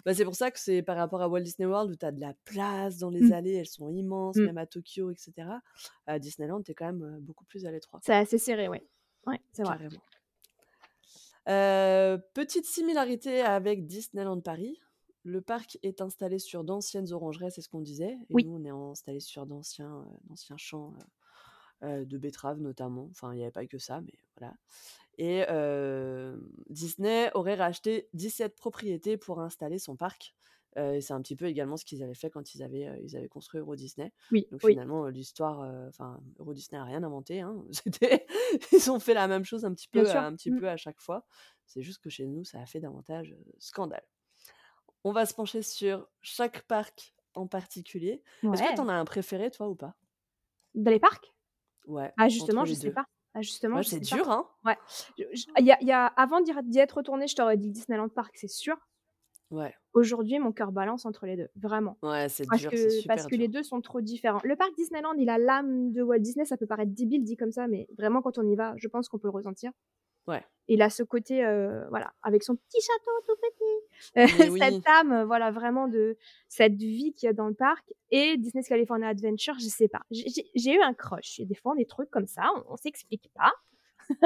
bah, c'est pour ça que c'est par rapport à Walt Disney World où tu as de la place dans les Mmh. allées, elles sont immenses, Mmh. même à Tokyo et cetera. À Disneyland, tu es quand même, beaucoup plus à l'étroit, C'est assez serré, ouais. Ouais, c'est vrai. Petite similarité avec Disneyland Paris, le parc est installé sur d'anciennes orangeries, c'est ce qu'on disait et Oui. nous, on est installés sur d'anciens, d'anciens champs, heu, de betteraves notamment. Enfin, il y avait pas que ça, mais voilà et hem, Disney aurait racheté 17 propriétés pour installer son parc, et c'est un petit peu également ce qu'ils avaient fait quand ils avaient, ils avaient construit Euro Disney. Oui, Donc oui. finalement, l'histoire, enfin, Euro Disney a rien inventé, hein. [laughs] Ils ont fait la même chose un petit peu, un petit Mmh. peu à chaque fois. C'est juste que chez nous, ça a fait davantage, scandale. On va se pencher sur chaque parc en particulier. Est-ce que tu en as un préféré toi ou pas? Dans les parcs? Ouais, Ah justement, je sais 2. pas. Ah justement, Ouais, c'est dur, hein? Ouais. Je je il y a il y a avant d'y être retournée, je t'aurais dit Disneyland Park, c'est sûr. Ouais. Aujourd'hui, mon cœur balance entre les 2, vraiment. Ouais, c'est Parce dur, c'est que parce que les. 2 sont trop différents. Le parc Disneyland, il a l'âme de Walt Disney, ça peut paraître débile dit comme ça, mais vraiment quand on y va, je pense qu'on peut le ressentir. Ouais. Il a ce côté, heu, voilà, avec son petit château tout petit, [laughs] cette âme, voilà, vraiment de cette vie qu'il y a dans le parc et Disney's California Adventure, je sais pas. J'ai eu un crush. A des fois des trucs comme ça, on on s'explique pas.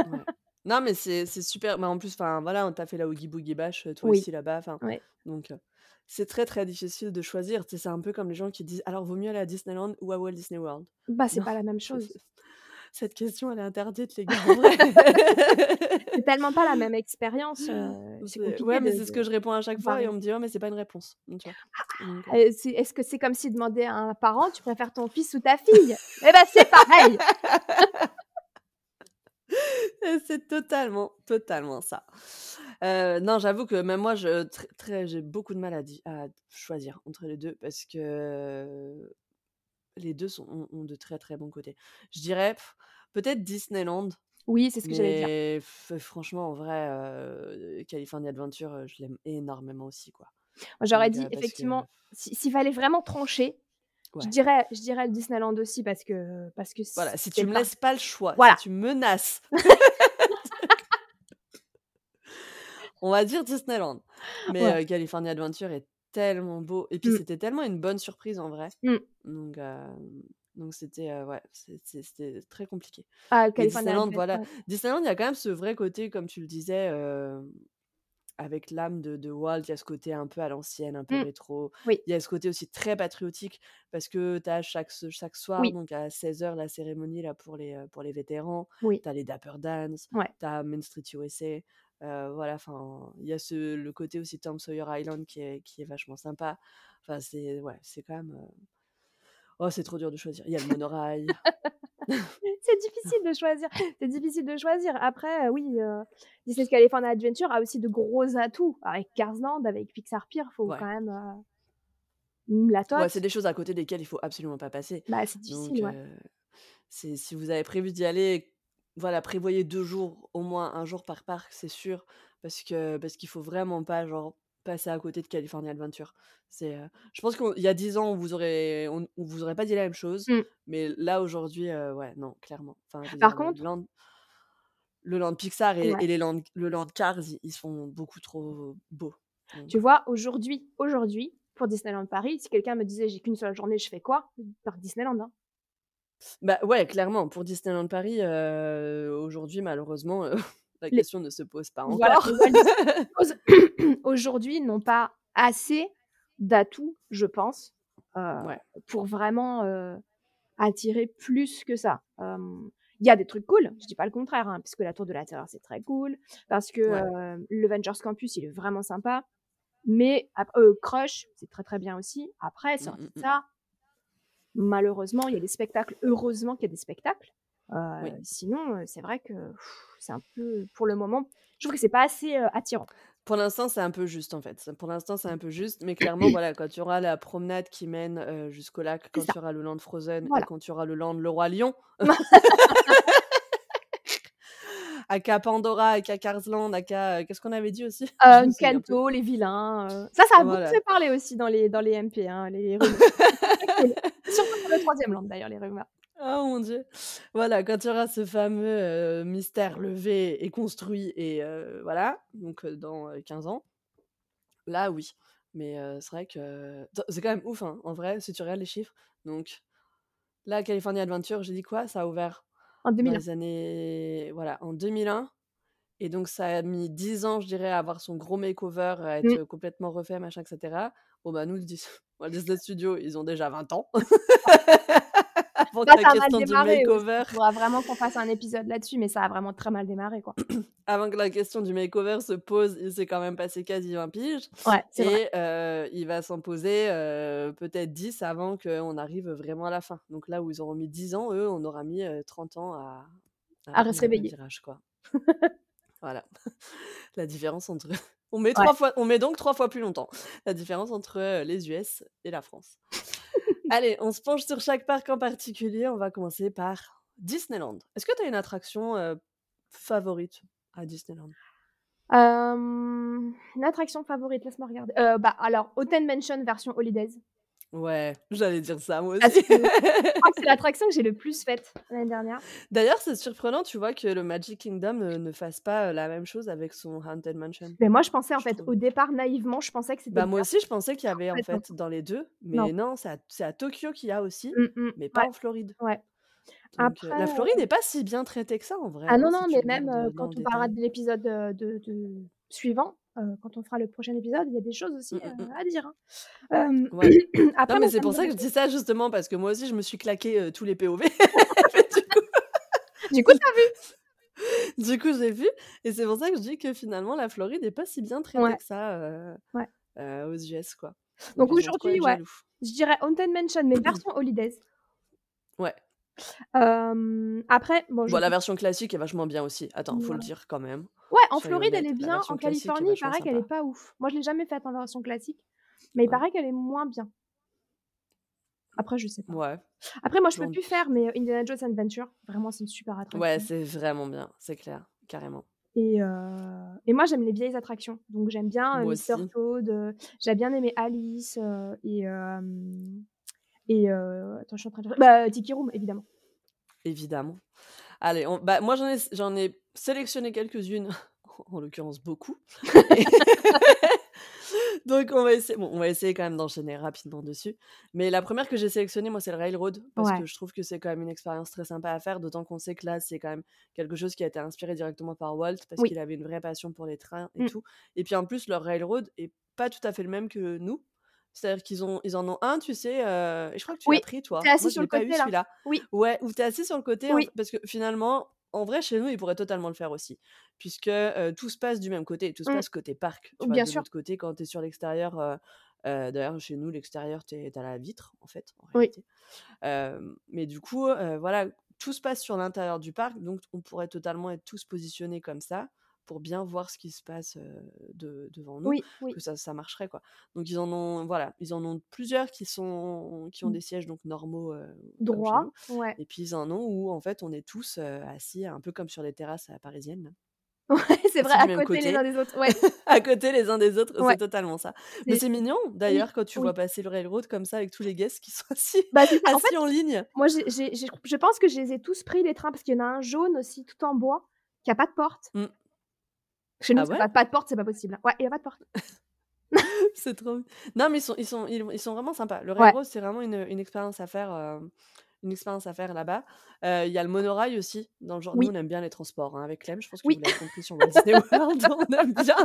Ouais. Non, mais c'est super. Bah, en plus, enfin, voilà, on tu as fait la Oogie Boogie Bash, heu, toi Oui. aussi là-bas, Ouais. donc heu, c'est très, très difficile de choisir. C'est un peu comme les gens qui disent: «Alors, vaut mieux aller à Disneyland ou à Walt Disney World?» Bah, c'est pas la même chose. Cette question, elle est interdite, les gars. C'est tellement pas la même expérience, C'est ouais, mais de c'est ce que je réponds à chaque fois et on me dit: «Ouais, mais c'est pas une réponse», donc Heu, c'est est-ce que c'est comme si demander à un parent: «Tu préfères ton fils ou ta fille?» Eh bah, c'est pareil! [laughs] C'est totalement, totalement ça. Heu, non, j'avoue que même moi, je très très j'ai beaucoup de mal à choisir entre les 2 parce que les 2 sont ont ont de très, très bons côtés. Je dirais peut-être Disneyland, Oui, c'est ce que j'allais dire. mais f franchement, en vrai, heu, California Adventure, heu, je l'aime énormément aussi, quoi. J'aurais dit parce que effectivement, si s'il fallait vraiment trancher, je dirais je dirais le Disneyland aussi parce que parce que Voilà, si tu me laisses pas le choix, si voilà. tu me menaces [laughs] on va dire Disneyland. Mais Ouais. California Adventure est tellement beau et puis Mmh. c'était tellement une bonne surprise en vrai. Mmh. Donc donc c'était, ouais, c'était très compliqué. Ah, Disneyland, voilà, ouais. Disneyland, il y a quand même ce vrai côté, comme tu le disais, avec l'âme de de Walt, il y a ce côté un peu à l'ancienne, un peu Mmh. rétro. Oui. Il y a ce côté aussi très patriotique parce que tu as chaque chaque soir, Oui. donc à 16:00, la cérémonie là pour les, pour les vétérans. Oui. Tu as les Dapper Ouais. tu as Main Street USA, voilà, enfin, il y a ce le côté aussi Tom Sawyer Island qui est qui est vachement sympa. Enfin, c'est ouais, c'est quand même, heu oh, c'est trop dur de choisir. Il y a le monorail. [laughs] C'est difficile de choisir, c'est difficile de choisir. Après, heu, oui, heu, Disney's California Adventure a aussi de gros atouts avec Cars Land, avec Pixar Pier, faut quand même, heu mmh, la Ouais, c'est des choses à côté desquelles il faut absolument pas passer. Bah, c'est Donc difficile, ouais. c'est si vous avez prévu d'y aller, voilà, prévoyez 2 jours, au moins 1 jour par parc, c'est sûr, parce que parce qu'il faut vraiment pas, genre, passer à côté de California Adventure. C'est, je pense qu'il y a 10 ans, on vous aurait on on vous aurait pas dit la même chose, Mmh. mais là, aujourd'hui, ouais, non, clairement. Enfin, dire Par le contre land le land Pixar et Ouais. et les land le land Cars, ils sont beaucoup trop beaux, donc Tu vois, aujourd'hui aujourd'hui, pour Disneyland Paris, si quelqu'un me disait: «J'ai qu'une seule journée, je fais quoi?» parc Disneyland, hein. Bah, ouais, clairement, pour Disneyland Paris, aujourd'hui, malheureusement, heu, [laughs] la Les question ne se pose pas voilà, encore. [laughs] Studios [clears throat] aujourd'hui n'ont pas assez d'atouts, je pense, Ouais. pour vraiment, attiré plus que ça. Il y a des trucs cool, je dis pas le contraire, hein, parce que la Tour de la Terreur, c'est très cool, parce que, Ouais. le Vengers Campus, il est vraiment sympa, mais Crush, c'est très, très bien aussi. Après, Mmh, sorti de mh. ça, malheureusement, il y a des spectacles heureusement qu'il y a des spectacles. Oui. sinon, heu, c'est vrai que c'est un peu pour le moment, je trouve que c'est pas assez, heu, attirant. Pour l'instant, c'est un peu juste, en fait. Pour l'instant, c'est un peu juste, mais clairement, voilà, quand il y aura la promenade qui mène, jusqu'au lac, quand ça. il y aura le land Frozen et Voilà. quand il y aura le land Le Roi Lion [laughs] aka Pandora, aka Cars Land, aka, qu'est-ce qu'on avait dit aussi? Plus. Encanto, les vilains, ça, ça a beaucoup fait parler aussi dans les dans les MP, hein, les [laughs] rumeurs. C'est très cool. Surtout pour le 3e land d'ailleurs, les rumeurs. Oh mon Dieu! Voilà, quand il y aura ce fameux, heu, mystère levé et construit et heu, voilà, donc heu, dans, heu, 15 ans, là, oui. Mais c'est vrai que c'est quand même ouf, hein, en vrai, si tu regardes les chiffres. Donc là, California Adventure, j'ai dit quoi? Ça a ouvert En dans 2001. les années voilà, en 2001 et donc ça a mis 10 ans, je dirais, à avoir son gros makeover, à être, Mmh. heu, complètement refait, machin et cetera. Bon, bah, nous, Walt Disney Studios, ils ont déjà 20 ans. [laughs] Avant Là, que la ça question du makeover Il faudra vraiment qu'on fasse un épisode là-dessus, mais ça a vraiment très mal démarré, quoi. [clears throat] avant que la question du makeover se pose, il s'est quand même passé quasi 20 piges Ouais, c'est vrai. et heu, il va s'en poser, heu, peut-être 10 avant qu'on arrive vraiment à la fin. Donc là où ils auront mis 10 ans, eux, on aura mis, heu, 30 ans à à À se réveiller. virage, quoi. [laughs] Voilà, [laughs] la différence entre on met Ouais. 3 fois on met donc 3 fois plus longtemps, la différence entre, heu, les US et la France. [laughs] Allez, on se penche sur chaque parc en particulier. On va commencer par Disneyland. Est-ce que tu as une attraction, heu, favorite à Disneyland? Hem, une attraction favorite, laisse-moi regarder. Heu, bah, alors Haunted Mansion version Holidays. Ouais, j'allais dire ça moi Parce aussi. [laughs] je crois que c'est l'attraction que j'ai le plus faite l'année dernière. D'ailleurs, c'est surprenant, tu vois, que le Magic Kingdom, heu, ne fasse pas, heu, la même chose avec son Haunted Mansion. Mais moi, je pensais en Je fait, trouve. au départ, naïvement, je pensais que c'était Bah, moi aussi, je pensais qu'il y avait, en fait, dans les 2, Non. mais non, c'est à Tokyo qu'il y a aussi, Mmh mh. mais pas Ouais, en Floride. ouais. Donc Après, la Floride est pas si bien traitée que ça, en vrai, Ah non, hein, si non, mais même, quand on parlera de l'épisode, de de suivant, heu, quand on fera le prochain épisode, il y a des choses aussi, Mmh, mmh heu, mh. à dire, hein. Hem, Ouais. [clears throat] Non, après mais c'est pour ça que je dis ça, justement, parce que moi aussi, je me suis claqué, tous les POV. [laughs] Du coup Du coup, tu as vu? du coup, j'ai vu et c'est pour ça que je dis que finalement la Floride est pas si bien traitée Ouais. que ça, Ouais. aux US, quoi. Donc aujourd'hui, ouais, je dirais Haunted Mansion, mais [clears throat] version Holidays. Ouais. Après, bon, je Bon, la peux version classique est vachement bien aussi. Attends, faut le Ouais. dire quand même. Ouais, en Soyons Floride, elle est bien. En Californie, il paraît qu'elle est pas ouf. Moi, je l'ai jamais faite en version classique, mais il Ouais. paraît qu'elle est moins bien. Après, je sais pas. Ouais. Après, moi, je peux J'en plus faire, mais Indiana Jones Adventure, vraiment, c'est une super Ouais, attraction. c'est vraiment bien, c'est clair, carrément. Et heu et moi, j'aime les vieilles attractions. Donc j'aime bien, Mister aussi. Toad, heu, j'ai bien aimé Alice, heu et et heu, attends, je suis en train de bah, Tiki Room, évidemment. Évidemment. Allez, on bah, moi, j'en ai j'en ai sélectionné quelques-unes, [laughs] en l'occurrence beaucoup [laughs] donc on va essayer bon, on va essayer quand même d'enchaîner rapidement dessus. Mais la 1re que j'ai sélectionnée, moi, c'est le Railroad parce Ouais. que je trouve que c'est quand même une expérience très sympa à faire, d'autant qu'on sait que là, c'est quand même quelque chose qui a été inspiré directement par Walt parce Oui. qu'il avait une vraie passion pour les trains et Mmh. tout et puis, en plus, leur Railroad est pas tout à fait le même que nous. C'est-à-dire qu'ils ont ils en ont un, tu sais, heu et je crois que tu l'as pris, toi. assis Moi, je sur le pas eu côté là. celui-là. Oui. Ouais, où tu es assis sur le côté, en parce que finalement, en vrai, chez nous, ils pourraient totalement le faire aussi puisque, heu, tout se passe du même côté, tout se Mmh. passe côté parc. Tu Bien de sûr. l'autre côté, quand tu es sur l'extérieur, heu, d'ailleurs, chez nous, l'extérieur, tu es tu as la vitre, en fait, en Oui. réalité. Mais du coup, voilà, tout se passe sur l'intérieur du parc, donc on pourrait totalement être tous positionnés comme ça pour bien voir ce qui se passe, de devant nous, Oui, oui. que ça ça marcherait, quoi. Donc ils en ont voilà, ils en ont plusieurs qui sont qui ont Mmh. des sièges donc normaux, heu, comme chez Droit, nous ouais. et puis ils en ont où, en fait, on est tous, assis un peu comme sur les terrasses à la parisienne, là. [laughs] Ouais, c'est vrai, à côté les uns des autres, ouais. [laughs] à côté les uns des autres, Ouais. c'est totalement ça. Mais C'est mignon, oui, d'ailleurs, quand tu oui. vois passer le Railroad comme ça avec tous les guests qui sont [laughs] assis Bah. En fait, assis en ligne. moi, j'ai j'ai je pense que je les ai tous pris les trains parce qu'il y en a un jaune aussi, tout en bois, qui a pas de porte. Mmh. Chez nous, Ah ouais? pas pas de porte, c'est pas possible. Ouais, il y a pas de porte. [laughs] C'est trop non, mais ils sont ils sont ils ils sont vraiment sympas. Le Ouais. Railroad, c'est vraiment une, une expérience à faire, hem, une expérience à faire là-bas. Heu, il y a le monorail aussi, dans le genre nous, on aime bien les transports, hein, avec Clem, je pense que Oui. vous l'avez compris sur Walt Disney [laughs] World, on aime bien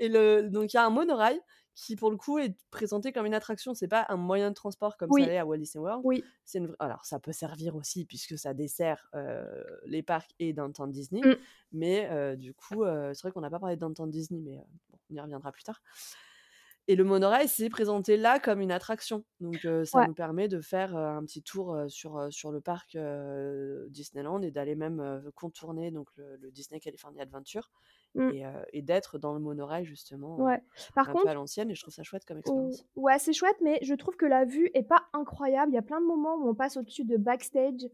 Et le donc il y a un monorail qui, pour le coup, est présenté comme une attraction. C'est pas un moyen de transport comme ça l'est à Walt Disney World. Oui. C'est une vr alors ça peut servir aussi puisque ça dessert, heu, les parcs et Downtown Disney. Mmh. Mais, heu, du coup, heu, c'est vrai qu'on n'a pas parlé de Downtown Disney, mais, bon, on y reviendra plus tard. Et le monorail, c'est présenté là comme une attraction. Donc, ça Ouais. nous permet de faire, un petit tour, sur, sur le parc, Disneyland et d'aller même, contourner donc le le Disney California Adventure Mmh. et d'être dans le monorail justement, Ouais. Par un peu à contre l'ancienne et je trouve ça chouette comme expérience. ouais, c'est chouette, mais je trouve que la vue est pas incroyable. Il y a plein de moments où on passe au-dessus de backstage,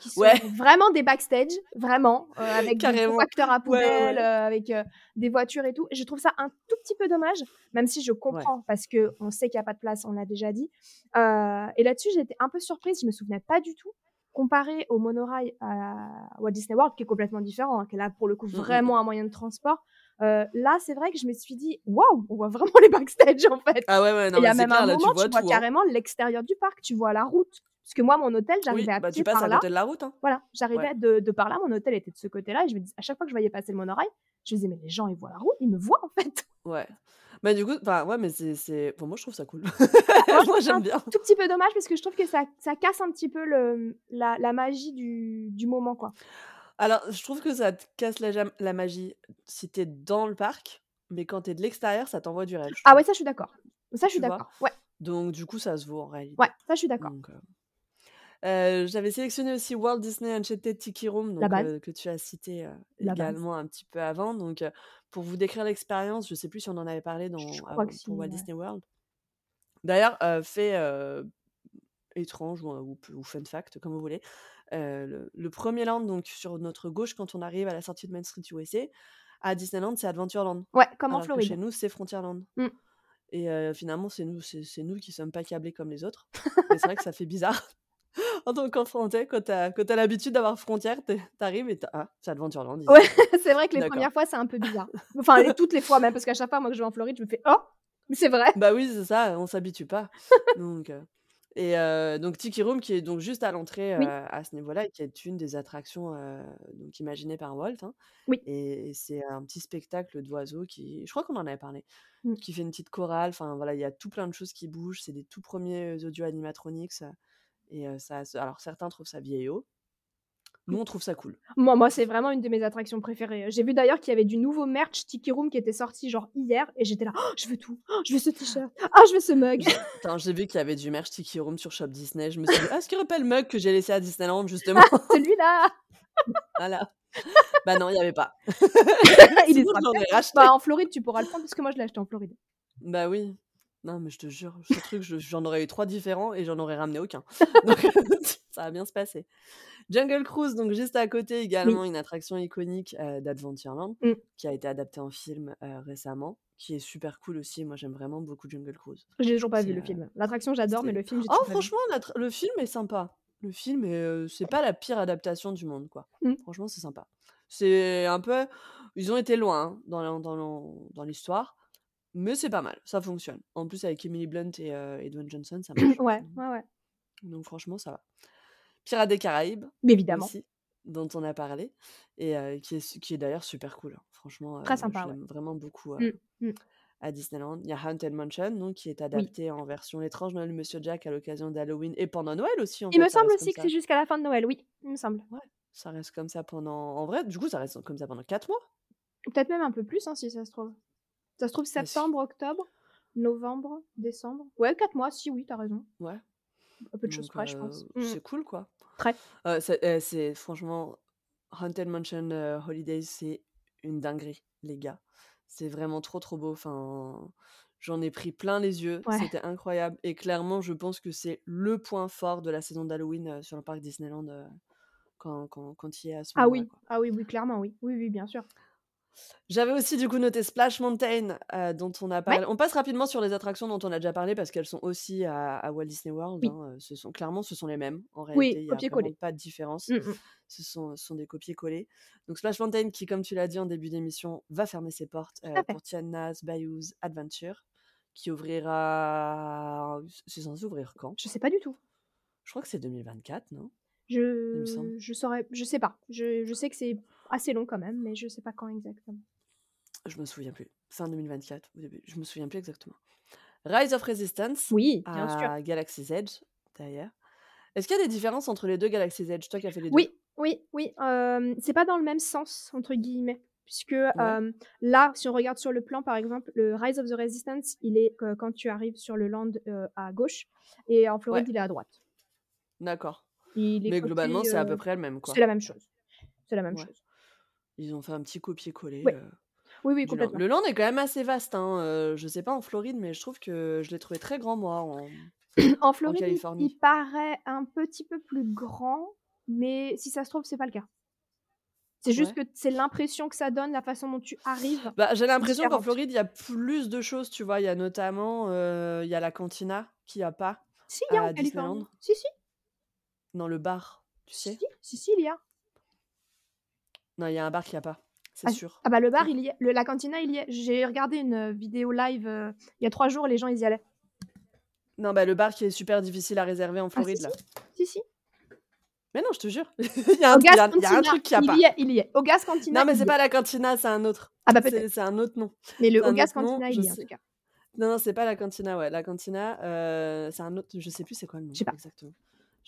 qui sont Ouais. vraiment des backstage, vraiment, [laughs] avec des compacteurs à ouais, poubelle, ouais. avec, des voitures et tout. Je trouve ça un tout petit peu dommage, même si je comprends parce qu'on sait qu'il y a pas de place, on l'a déjà dit. Et là-dessus, été un peu surprise, je me souvenais pas du tout. Comparé au monorail à Walt Disney World, qui est complètement différent, hein, qui est là pour le coup Mmh, mmh, vraiment mmh. un moyen de transport. Heu, là, c'est vrai que je me suis dit: «Waouh, on voit vraiment [laughs] les backstage en fait». Ah ouais, ouais, non il y a même un là, tu moment, vois tu vois tout, hein. carrément l'extérieur du parc, tu vois la route. Parce que moi, mon hôtel, Oui, j'arrivais à bah, pied tu passes par à là. côté de la route, hein. Voilà, j'arrivais Ouais. de de par là, mon hôtel était de ce côté-là et je me dis à chaque fois que je voyais passer le monorail, je me disais: «Mais les gens, ils voient la route, ils me voient en fait». Ouais. Bah, du coup, enfin, ouais, mais c'est c'est enfin, moi, je trouve ça cool. Bah, [laughs] moi, je Moi, trouve ça j'aime un bien. tout petit peu dommage parce que je trouve que ça ça casse un petit peu le la la magie du du moment, quoi. Alors, je trouve que ça te casse la jam la magie si tu es dans le parc, mais quand tu es de l'extérieur, ça t'envoie du rêve, je Ah ouais, ça, je suis d'accord. Ça, je suis Tu vois? d'accord. Ouais. Donc du coup, ça se vaut en réalité. Ouais, ça, je suis d'accord. Donc, heu heu, j'avais sélectionné aussi Walt Disney Enchanted Tiki Room, donc que tu as cité, base. également un petit peu avant. Donc pour vous décrire l'expérience, je sais plus si on en avait parlé dans si, pour Walt ouais. Disney World. D'ailleurs, fait, étrange ou, fun fact, comme vous voulez, le le 1er land donc sur notre gauche quand on arrive à la sortie de Main Street USA, à Disneyland, c'est Adventureland. Ouais, comme en Alors que chez Floride. nous, c'est Frontierland. Mmh. Et finalement, c'est nous c'est nous qui sommes pas câblés comme les autres. [laughs] C'est vrai que ça fait bizarre en tant qu'enfant, tu sais, quand tu as quand l'habitude d'avoir Frontier, tu es tu arrives et tu «Ah, c'est Adventureland ici». Ouais, [laughs] c'est vrai que les D'accord. 1res fois, c'est un peu bizarre. [laughs] Enfin, et toutes les fois même, parce qu'à chaque fois, moi, que je vais en Floride, je me fais: «Oh, mais c'est vrai». Bah oui, c'est ça, on s'habitue pas. Donc heu et heu, donc Tiki Room qui est donc juste à l'entrée, Oui. à ce niveau-là et qui est une des attractions, donc imaginées par Walt, hein. Oui. Et et c'est un petit spectacle d'oiseaux qui je crois qu'on en avait parlé, Mmh. qui fait une petite chorale. Enfin voilà, il y a tout plein de choses qui bougent. C'est des tout premiers audio animatronics, et ça alors certains trouvent ça vieillot. Nous, Mmh. on trouve ça cool. Moi moi, c'est vraiment une de mes attractions préférées. J'ai vu d'ailleurs qu'il y avait du nouveau merch Tiki Room qui était sorti genre hier et j'étais là: «Oh, je veux tout! Oh, je veux ce t-shirt! Ah, je veux ce mug!» [laughs] J'ai vu qu'il y avait du merch Tiki Room sur Shop Disney. Je me suis dit: «Ah, est-ce qu'il y aurait pas le mug que j'ai laissé à Disneyland justement?» Celui-là! [laughs] Voilà. Bah non, il y avait pas. [laughs] Il est bah, en Floride, tu pourras le prendre parce que moi, je l'ai acheté en Floride. Bah oui. Non, mais je te jure, ce [laughs] truc, je j'en aurais eu 3 différents et j'en aurais ramené aucun. [laughs] Donc [laughs] ça va bien se passer. Jungle Cruise, donc juste à côté également, une attraction iconique, heu, d'Adventureland Mmh. qui a été adaptée en film, heu, récemment, qui est super cool aussi. Moi, j'aime vraiment beaucoup Jungle Cruise. J'ai toujours pas vu C'est, le heu, film. L'attraction, j'adore, mais c'est le film, j'ai oh toujours pas vu. franchement, l'attra le film est sympa. Le film est, heu, c'est pas la pire adaptation du monde, quoi. Mmh. Franchement, c'est sympa. C'est un peu ils ont été loin, hein, dans l'en dans l'en dans l'histoire, mais c'est pas mal, ça fonctionne. En plus, avec Emily Blunt et et Dwayne Johnson, ça [clears throat] marche. Ouais, ouais, ouais. donc franchement, ça va. Pirates des Caraïbes, Mais évidemment. aussi, dont on a parlé et heu, qui est qui est d'ailleurs super cool, hein. Franchement, Très heu, sympa, ouais. vraiment beaucoup, Mmh. heu, Mmh. à Disneyland. Il y a Haunted Mansion, donc qui est Oui. adapté en version L'étrange Noël de Monsieur Jack à l'occasion d'Halloween et pendant Noël aussi, en Il me fait, semble aussi que c'est jusqu'à la fin de Noël, oui, il me semble. Ouais, ça reste comme ça pendant en vrai, du coup, ça reste comme ça pendant 4 mois? Peut-être même un peu plus, hein, si ça se trouve. Ça se trouve septembre, octobre, novembre, décembre. Ouais, 4 mois, si, oui, tu as raison. Ouais. À peu de choses près, je pense. Mmh mh. c'est cool, quoi. Très. C'est eh, c'est franchement Haunted Mansion, Holidays, c'est une dinguerie, les gars. C'est vraiment trop, trop beau. Enfin, j'en ai pris plein les yeux, Ouais. c'était incroyable et clairement, je pense que c'est le point fort de la saison d'Halloween, sur le parc Disneyland, quand quand quand tu y es à ce Ah moment-là, oui, quoi. ah oui, oui, clairement, oui. Oui, oui, bien sûr. J'avais aussi du coup noté Splash Mountain, heu, dont on a Ouais. parlé on passe rapidement sur les attractions dont on a déjà parlé parce qu'elles sont aussi à à Walt Disney World, Oui. hein, heu, ce sont clairement, ce sont les mêmes. En réalité, Oui, il y a pas de différence. Mmh mh. Ce sont des copier-coller. Donc Splash Mountain qui, comme tu l'as dit en début d'émission, va fermer ses portes, fait. pour Tiana's Bayou's Adventure, qui ouvrira c'est censé ouvrir quand? Je sais pas du tout. Je crois que c'est 2024, non? Il me semble. Je je saurais je sais pas. Je je sais que c'est assez long quand même, mais je sais pas quand exactement. Je me souviens plus. Fin 2024 au début, je me souviens plus exactement. Rise of Resistance Oui, bien sûr. à Galaxy's Edge, d'ailleurs. Est-ce qu'il y a des différences entre les 2 Galaxy's Edge? Toi qui as fait les 2? Oui, oui, oui, hem, c'est pas dans le même sens entre guillemets, puisque, Ouais. là, si on regarde sur le plan, par exemple, le Rise of the Resistance, il est, heu, quand tu arrives sur le land, heu, à gauche et en Floride, Ouais. il est à droite. D'accord. Mais côté, globalement, c'est à peu heu, près le même, quoi? c'est la même chose. C'est la même Ouais. chose. Ils ont fait un petit copier-coller, Ouais. heu, Oui, oui, du land. complètement. Le land est quand même assez vaste, hein, heu, je sais pas en Floride, mais je trouve que je l'ai trouvé très grand moi en [clears throat] En en Floride, il Californie. il paraît un petit peu plus grand, mais si ça se trouve, c'est pas le cas. C'est juste que c'est l'impression que ça donne, la façon dont tu arrives Bah, j'ai l'impression qu'en différente. Floride, il y a plus de choses, tu vois? Il y a notamment, heu, il y a la cantina qu'il y a pas Si, il y a en à Disneyland. Californie. Si, si. Non, le bar, tu sais? Si, si, si, il y a. Non, il y a un bar qu'il y a pas, c'est Ah, sûr. ah bah le bar, il y est. Le la cantina, il y est. J'ai regardé une, heu, vidéo live, heu, il y a 3 jours, les gens, ils y allaient. Non, bah, le bar qui est super difficile à réserver en Ah si, Floride, si. là. Si, si. Mais non, je te jure. [laughs] Il y a un y a y a truc qu'il y a il pas. y est, il y est. Au Gas Cantina, Non, mais c'est pas la cantina, c'est un autre. Ah bah peut-être. C'est un autre nom. Mais le au Gas nom, Cantina, il y est en tout cas. non, non, c'est pas la cantina, ouais. La cantina, heu, c'est un autre je sais plus c'est quoi le nom Je sais pas. exactement.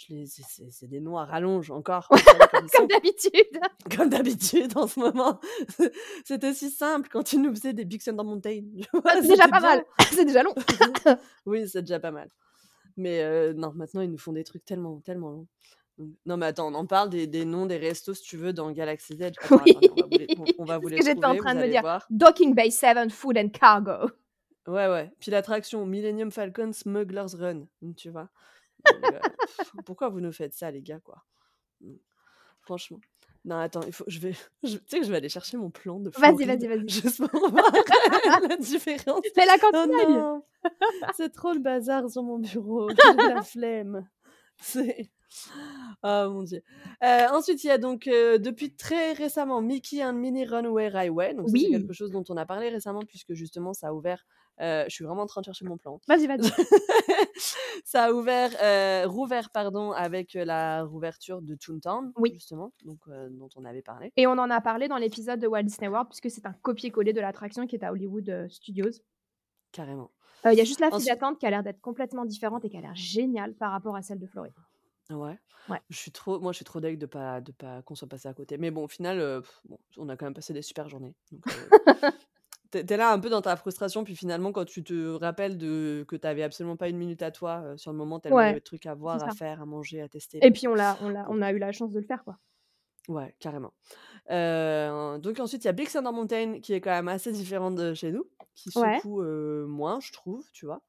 C'est c'est c'est des noms à rallonge encore, [laughs] comme d'habitude. [laughs] Comme d'habitude en ce moment. [laughs] C'était si simple quand ils nous faisaient des Big Thunder Mountain? Ah, c'est déjà pas mal. C'est déjà long. Oui, c'est déjà pas mal. Mais heu, non, maintenant, ils nous font des trucs tellement, tellement longs. Non, mais attends, on en parle des des noms des restos, si tu veux, dans Galaxy's Edge. Attends, Oui. on va vous les on on va vous C'est les ce que j'étais en train de me dire. voir. Docking Bay 7 Food and Cargo. Ouais, ouais. Puis l'attraction Millennium Falcon Smuggler's Run, tu vois? Pourquoi vous nous faites ça, les gars, quoi? Mmh. Franchement. Non, attends, il faut je vais [laughs] je tu sais que je vais aller chercher mon plan de Vas-y, vas-y, vas-y. [laughs] juste pour voir la différence. Mais la Oh est. non! [laughs] C'est trop le bazar sur mon bureau, j'ai la flemme. C'est oh mon Dieu. Heu, ensuite, il y a donc, depuis très récemment, Mickey and Minnie Runaway Railway. Donc c'est quelque chose dont on a parlé récemment puisque justement ça a ouvert, heu, je suis vraiment en train de chercher mon plan. Vas-y, vas-y. [laughs] Ça a ouvert, heu, rouvert pardon, avec, heu, la rouverture de Toontown, Oui. justement, donc dont on avait parlé. Et on en a parlé dans l'épisode de Walt Disney World puisque c'est un copier-coller de l'attraction qui est à Hollywood, Studios. Carrément. Il y a juste la file Ensuite d'attente qui a l'air d'être complètement différente et qui a l'air géniale par rapport à celle de Floride. Ouais. Ouais. Je suis trop moi, je suis trop deg de pas de pas qu'on soit passé à côté. Mais bon, au final, bon, on a quand même passé des super journées. Donc [laughs] tu es tu es là un peu dans ta frustration, puis finalement, quand tu te rappelles de que tu avais absolument pas une minute à toi, sur le moment, tellement il y Ouais, avait de trucs à c'est voir, à ça. faire, à manger, à tester et puis on l'a on l'a Bon. on a eu la chance de le faire, quoi. Ouais, carrément. Donc ensuite, il y a Big Thunder Mountain qui est quand même assez différente de chez nous, qui Ouais. secoue, moins, je trouve, tu vois?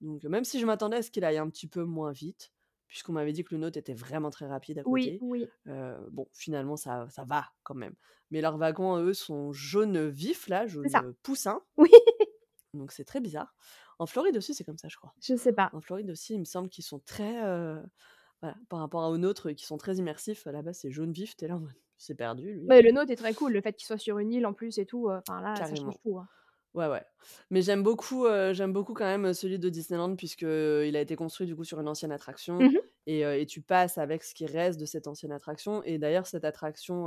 Donc même si je m'attendais à ce qu'il aille un petit peu moins vite, puisqu'on m'avait dit que le nôtre était vraiment très rapide à Oui, côté, oui. heu, bon, finalement, ça ça va quand même. Mais leurs wagons, eux, sont jaune vif, là, C'est jaune, poussin, Oui. donc c'est très bizarre. En Floride aussi, c'est comme ça, je crois. Je sais pas. En Floride aussi, il me semble qu'ils sont très, voilà, par rapport aux nôtres qui sont très immersifs, là-bas, c'est jaune vif, tu es là en mode: «Il s'est perdu, lui». Mais le nôtre est très cool, le fait qu'il soit sur une île en plus et tout, enfin là, ça change tout, hein. Ouais, ouais. Mais j'aime beaucoup, heu, j'aime beaucoup quand même, celui de Disneyland puisqu'il a été construit, du coup, sur une ancienne attraction Mmh mh. et tu passes avec ce qui reste de cette ancienne attraction et d'ailleurs, cette attraction,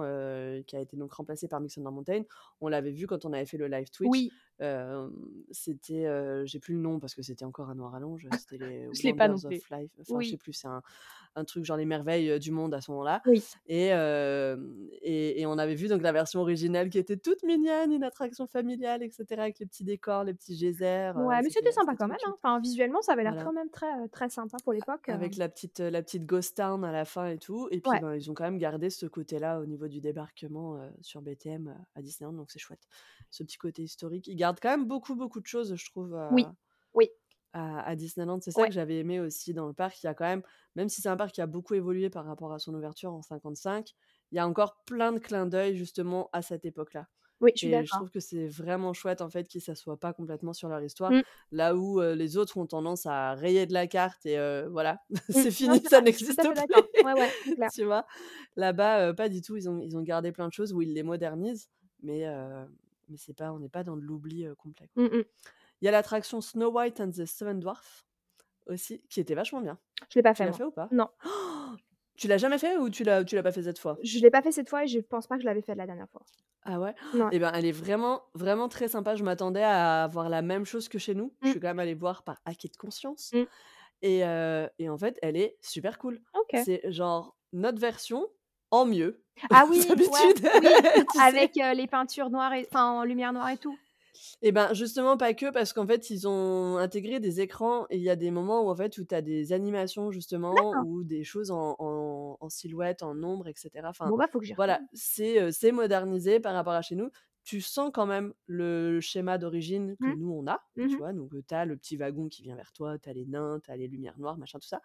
qui a été donc remplacée par Big Thunder Mountain, on l'avait vu quand on avait fait le live Twitch. Oui. C'était, heu, j'ai plus le nom parce que c'était encore à noir à longe, c'était les Je l'ai pas non Wonders plus. of Life, enfin, je sais Oui. plus, c'est un un truc genre les merveilles, du monde à ce moment-là Oui. et et et on avait vu donc la version originale qui était toute mignonne, une attraction familiale et cetera, avec les petits décors, les petits geysers, heu, Ouais, mais c'était sympa quand même, hein. Enfin, visuellement, ça avait l'air Voilà. quand même très, heu, très sympa pour l'époque, heu. Avec la petite, la petite ghost town à la fin et tout et puis, Ouais. ben, ils ont quand même gardé ce côté-là au niveau du débarquement, sur BTM, à Disneyland, donc c'est chouette. Ce petit côté historique. Ils gardent quand même beaucoup, beaucoup de choses, je trouve, Oui. Oui. à à Disneyland. C'est ça Ouais. que j'avais aimé aussi dans le parc. Il y a quand même même si c'est un parc qui a beaucoup évolué par rapport à son ouverture en 55, il y a encore plein de clins d'œil justement à cette époque-là Oui, je suis trouve que c'est vraiment chouette, en fait, qu'ils s'assoient pas complètement sur leur histoire. Mmh. Là où, les autres ont tendance à rayer de la carte et voilà, [laughs] Mmh. c'est fini, ça n'existe plus. Ouais, ouais. [laughs] Tu vois? Là-bas, pas du tout. Ils ont ils ont gardé plein de choses où ils les modernisent, mais mais c'est pas on n'est pas dans de l'oubli, complet. Mmh mh. Il y a l'attraction Snow White and the Seven Dwarfs aussi, qui était vachement bien. Je l'ai pas Tu fait l'as moi. fait ou pas? Non. [gasps] Tu l'as jamais fait ou tu l'as tu l'as pas fait cette fois? Je l'ai pas fait cette fois et je pense pas que je l'avais fait la dernière fois. Ah ouais? Ouais. Et ben, elle est vraiment, vraiment très sympa. Je m'attendais à avoir la même chose que chez nous. Je Mmh. suis quand même allée voir par acquis de conscience Mmh. et heu et en fait, elle est super cool. OK. C'est genre notre version en mieux. Ah oui, [laughs] ouais, [laughs] avec, heu, les peintures noires et enfin, en lumière noire et tout? Et ben, justement pas que parce qu'en fait, ils ont intégré des écrans et il y a des moments où en fait, où tu as des animations justement ou des choses en en en silhouette, en ombre et cetera. Enfin, Bon bah, faut que j'y voilà, c'est, modernisé par rapport à chez nous. Tu sens quand même le schéma d'origine que Mmh. nous on a, Mmh tu mh. vois? Donc, tu as le petit wagon qui vient vers toi, tu as les nains, tu as les lumières noires, machin, tout ça.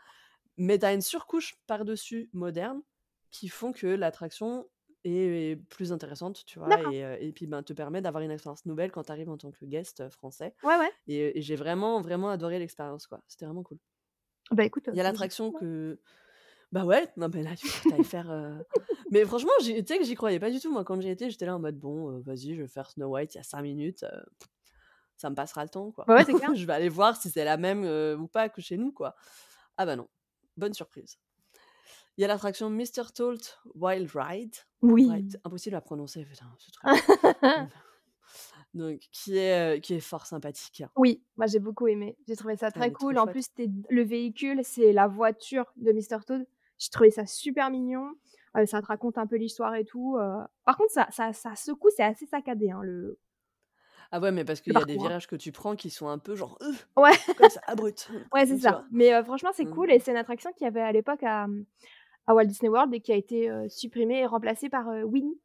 Mais tu as une surcouche par-dessus moderne qui font que l'attraction est plus intéressante, tu vois? D'accord. Et et puis, ben, te permet d'avoir une expérience nouvelle quand tu arrives en tant que guest, français Ouais, ouais. et et j'ai vraiment, vraiment adoré l'expérience, quoi. C'était vraiment cool. Bah, écoute, Il y a l'attraction que bah, ouais, non, mais là, tu ailles faire, mais franchement, tu sais que j'y croyais pas du tout. Moi, quand j'y étais, j'étais là en mode: «Bon, vas-y, je vais faire Snow White, il y a 5 minutes, ça me passera le temps, quoi. Bah, ouais, c'est [laughs] clair. Je vais aller voir si c'est la même, ou pas que chez nous, quoi». Ah bah, non, bonne surprise. Il y a l'attraction Mr. Tolt Wild Ride. Oui. Ride, impossible à prononcer, putain, ce truc. [laughs] [laughs] Donc qui est, heu, qui est fort sympathique. Oui, moi j'ai beaucoup aimé. J'ai trouvé ça très cool. En plus, le véhicule, c'est la voiture de Mr. Toad. J'ai trouvé ça super mignon. Heu, ça te raconte un peu l'histoire et tout, heu. Par contre, ça ça ça secoue, c'est assez saccadé, hein, le Ah ouais, mais parce qu'il y a des hein. virages que tu prends qui sont un peu genre, Ouais. comme ça, abrupts, [laughs] Ouais, c'est ça. vois? Mais franchement, c'est cool Mmh. et c'est une attraction qu'il y avait à l'époque à, à Walt Disney World et qui a été, heu, supprimée et remplacée par, heu, Winnie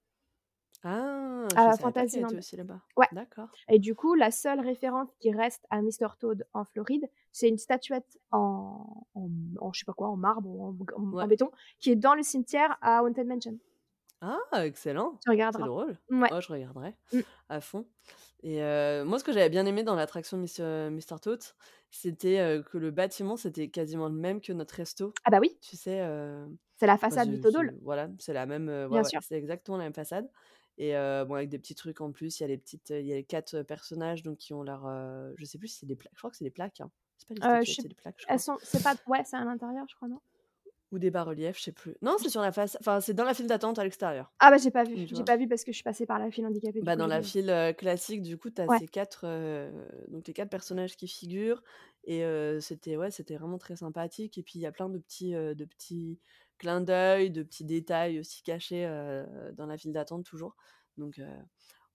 Ah, je à Fantasyland. aussi là-bas. Ouais. D'accord. Et du coup, la seule référence qui reste à Mr. Toad en Floride, c'est une statuette en en en je sais pas quoi, en marbre ou en g en Ouais. béton, qui est dans le cimetière à Haunted Mansion. Ah, excellent! Tu C'est regarderas. drôle. Ouais. Oh, je regarderai Mmh. à fond et moi, ce que j'avais bien aimé dans l'attraction Mr. Toad, c'était, heu, que le bâtiment, c'était quasiment le même que notre resto. Ah bah oui. Tu sais, C'est la façade Lithodol. c'est voilà, c'est la même, ouais, Bien ouais, sûr. c'est exactement la même façade et bon, avec des petits trucs en plus, il y a les petites, il y a les 4 personnages donc qui ont leur, heu, je sais plus si c'est des plaques, je crois que c'est des plaques, hein. C'est pas des Heu, je statuettes, sais c'est des plaques, je elles crois. sont c'est pas ouais, c'est à l'intérieur, je crois, non? Ou des bas-reliefs, je sais plus. Non, c'est sur la face enfin, c'est dans la file d'attente à l'extérieur. Ah bah, j'ai pas vu. J'ai pas vu parce que je suis passée par la file handicapée, Bah, coup, dans la file, heu, classique, du coup, tu as Ouais. ces 4, heu, donc les 4 personnages qui figurent et heu, c'était ouais, c'était vraiment très sympathique et puis il y a plein de petits, de petits clins d'œil, de petits détails aussi cachés, dans la file d'attente toujours. Donc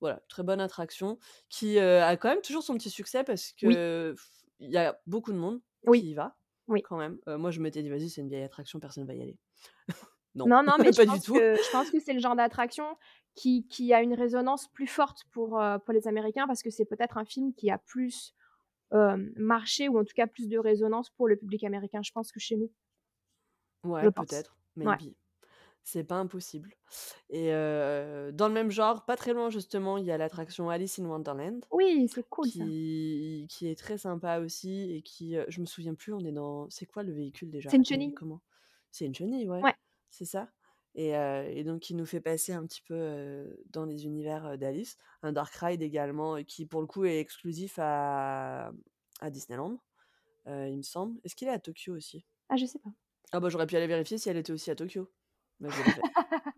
voilà, très bonne attraction qui, a quand même toujours son petit succès parce que il y a beaucoup de monde Oui. qui y va, Oui. quand même. Moi, je m'étais dit: «Vas-y, c'est une vieille attraction, personne va y aller». [laughs] Non, Non, non, [laughs] mais je pas du pense tout. que je pense que c'est le genre d'attraction qui qui a une résonance plus forte pour, les Américains parce que c'est peut-être un film qui a plus, marché ou en tout cas plus de résonance pour le public américain, je pense, que chez nous. Je Ouais, peut-être, Ouais. C'est pas impossible et dans le même genre, pas très loin justement, il y a l'attraction Alice in Wonderland Oui, c'est cool ça. qui qui est très sympa aussi et qui, je me souviens plus, on est dans c'est quoi le véhicule déjà? C'est une chenille. comment? C'est une chenille, ouais, Ouais. c'est ça et et donc qui nous fait passer un petit peu, dans les univers, d'Alice. Un dark ride également, qui pour le coup est exclusif à à Disneyland, il me semble. Est-ce qu'il est à Tokyo aussi? Ah, je sais pas. Ah bah, j'aurais pu aller vérifier si elle était aussi à Tokyo, mais je l'ai pas fait. [laughs]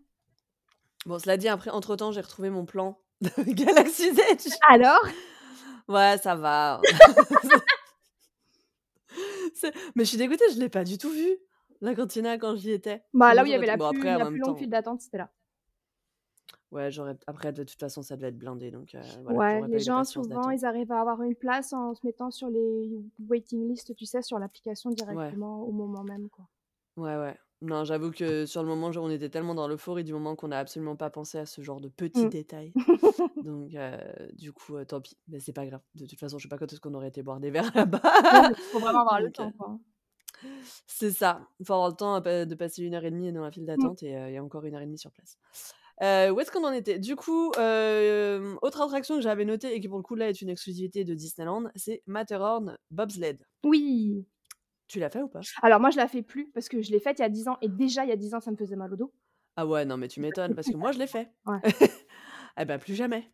Bon, cela dit, après, entre temps, j'ai retrouvé mon plan [laughs] de Galaxy's Edge. Alors? Ouais, ça va. [laughs] Mais je suis dégoûtée, je l'ai pas du tout vu, la cantina, quand j'y étais. Bah, là où il y avait la bon plus après, la plus longue temps file d'attente, c'était là. Ouais, j'aurais après, de toute façon, ça devait être blindé donc voilà, Ouais, les gens souvent, ils arrivent à avoir une place en se mettant sur les waiting list, tu sais, sur l'application Ouais. directement au moment même, quoi. Ouais, ouais. Non, j'avoue que sur le moment, on était tellement dans l'euphorie du moment qu'on a absolument pas pensé à ce genre de petits Mmh. détails. [laughs] Donc du coup, tant pis, mais c'est pas grave. De toute façon, je sais pas quand est-ce qu'on aurait été boire des verres [laughs] là-bas. mais faut vraiment avoir le temps, c'est ça, il faut avoir le temps de passer 1 heure et demie dans la file Mmh. d'attente et heu et encore 1 heure et demie sur place. Où est-ce qu'on en était? Du coup, autre attraction que j'avais notée et qui, pour le coup, là, est une exclusivité de Disneyland, c'est Matterhorn Bobsled. Oui! Tu l'as fait ou pas? Alors moi, je la fais plus parce que je l'ai faite il y a 10 ans et déjà, il y a 10 ans, ça me faisait mal au dos. Ah ouais, non, mais tu m'étonnes parce que moi, je l'ai fait. [laughs] Ouais. [laughs] Eh bah, plus jamais.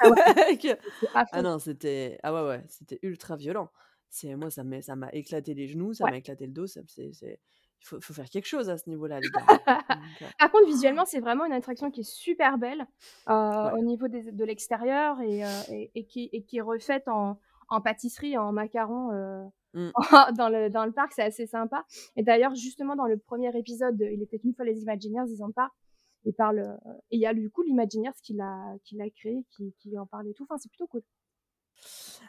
Ah ouais, [laughs] ah non, c'était ah ouais, ouais, c'était ultra violent. C'est moi, ça m'a éclaté les genoux, ça Ouais. m'a éclaté le dos, ça c'est il faut, faut faire quelque chose à ce niveau-là, les gars. Donc, euh, Par contre, visuellement, c'est vraiment une attraction qui est super belle euh, ouais. au niveau des- de l'extérieur et, euh, et, et qui, et qui est refaite en, en pâtisserie, en macarons euh, Mm. [laughs] dans, le, dans le parc. C'est assez sympa. Et d'ailleurs, justement, dans le premier épisode, de Il était une fois les Imagineers, ils en parlent. Ils parlent euh, et il y a du coup l'Imagineers qui l'a qui l'a créé, qui, qui en parle et tout. Enfin, c'est plutôt cool.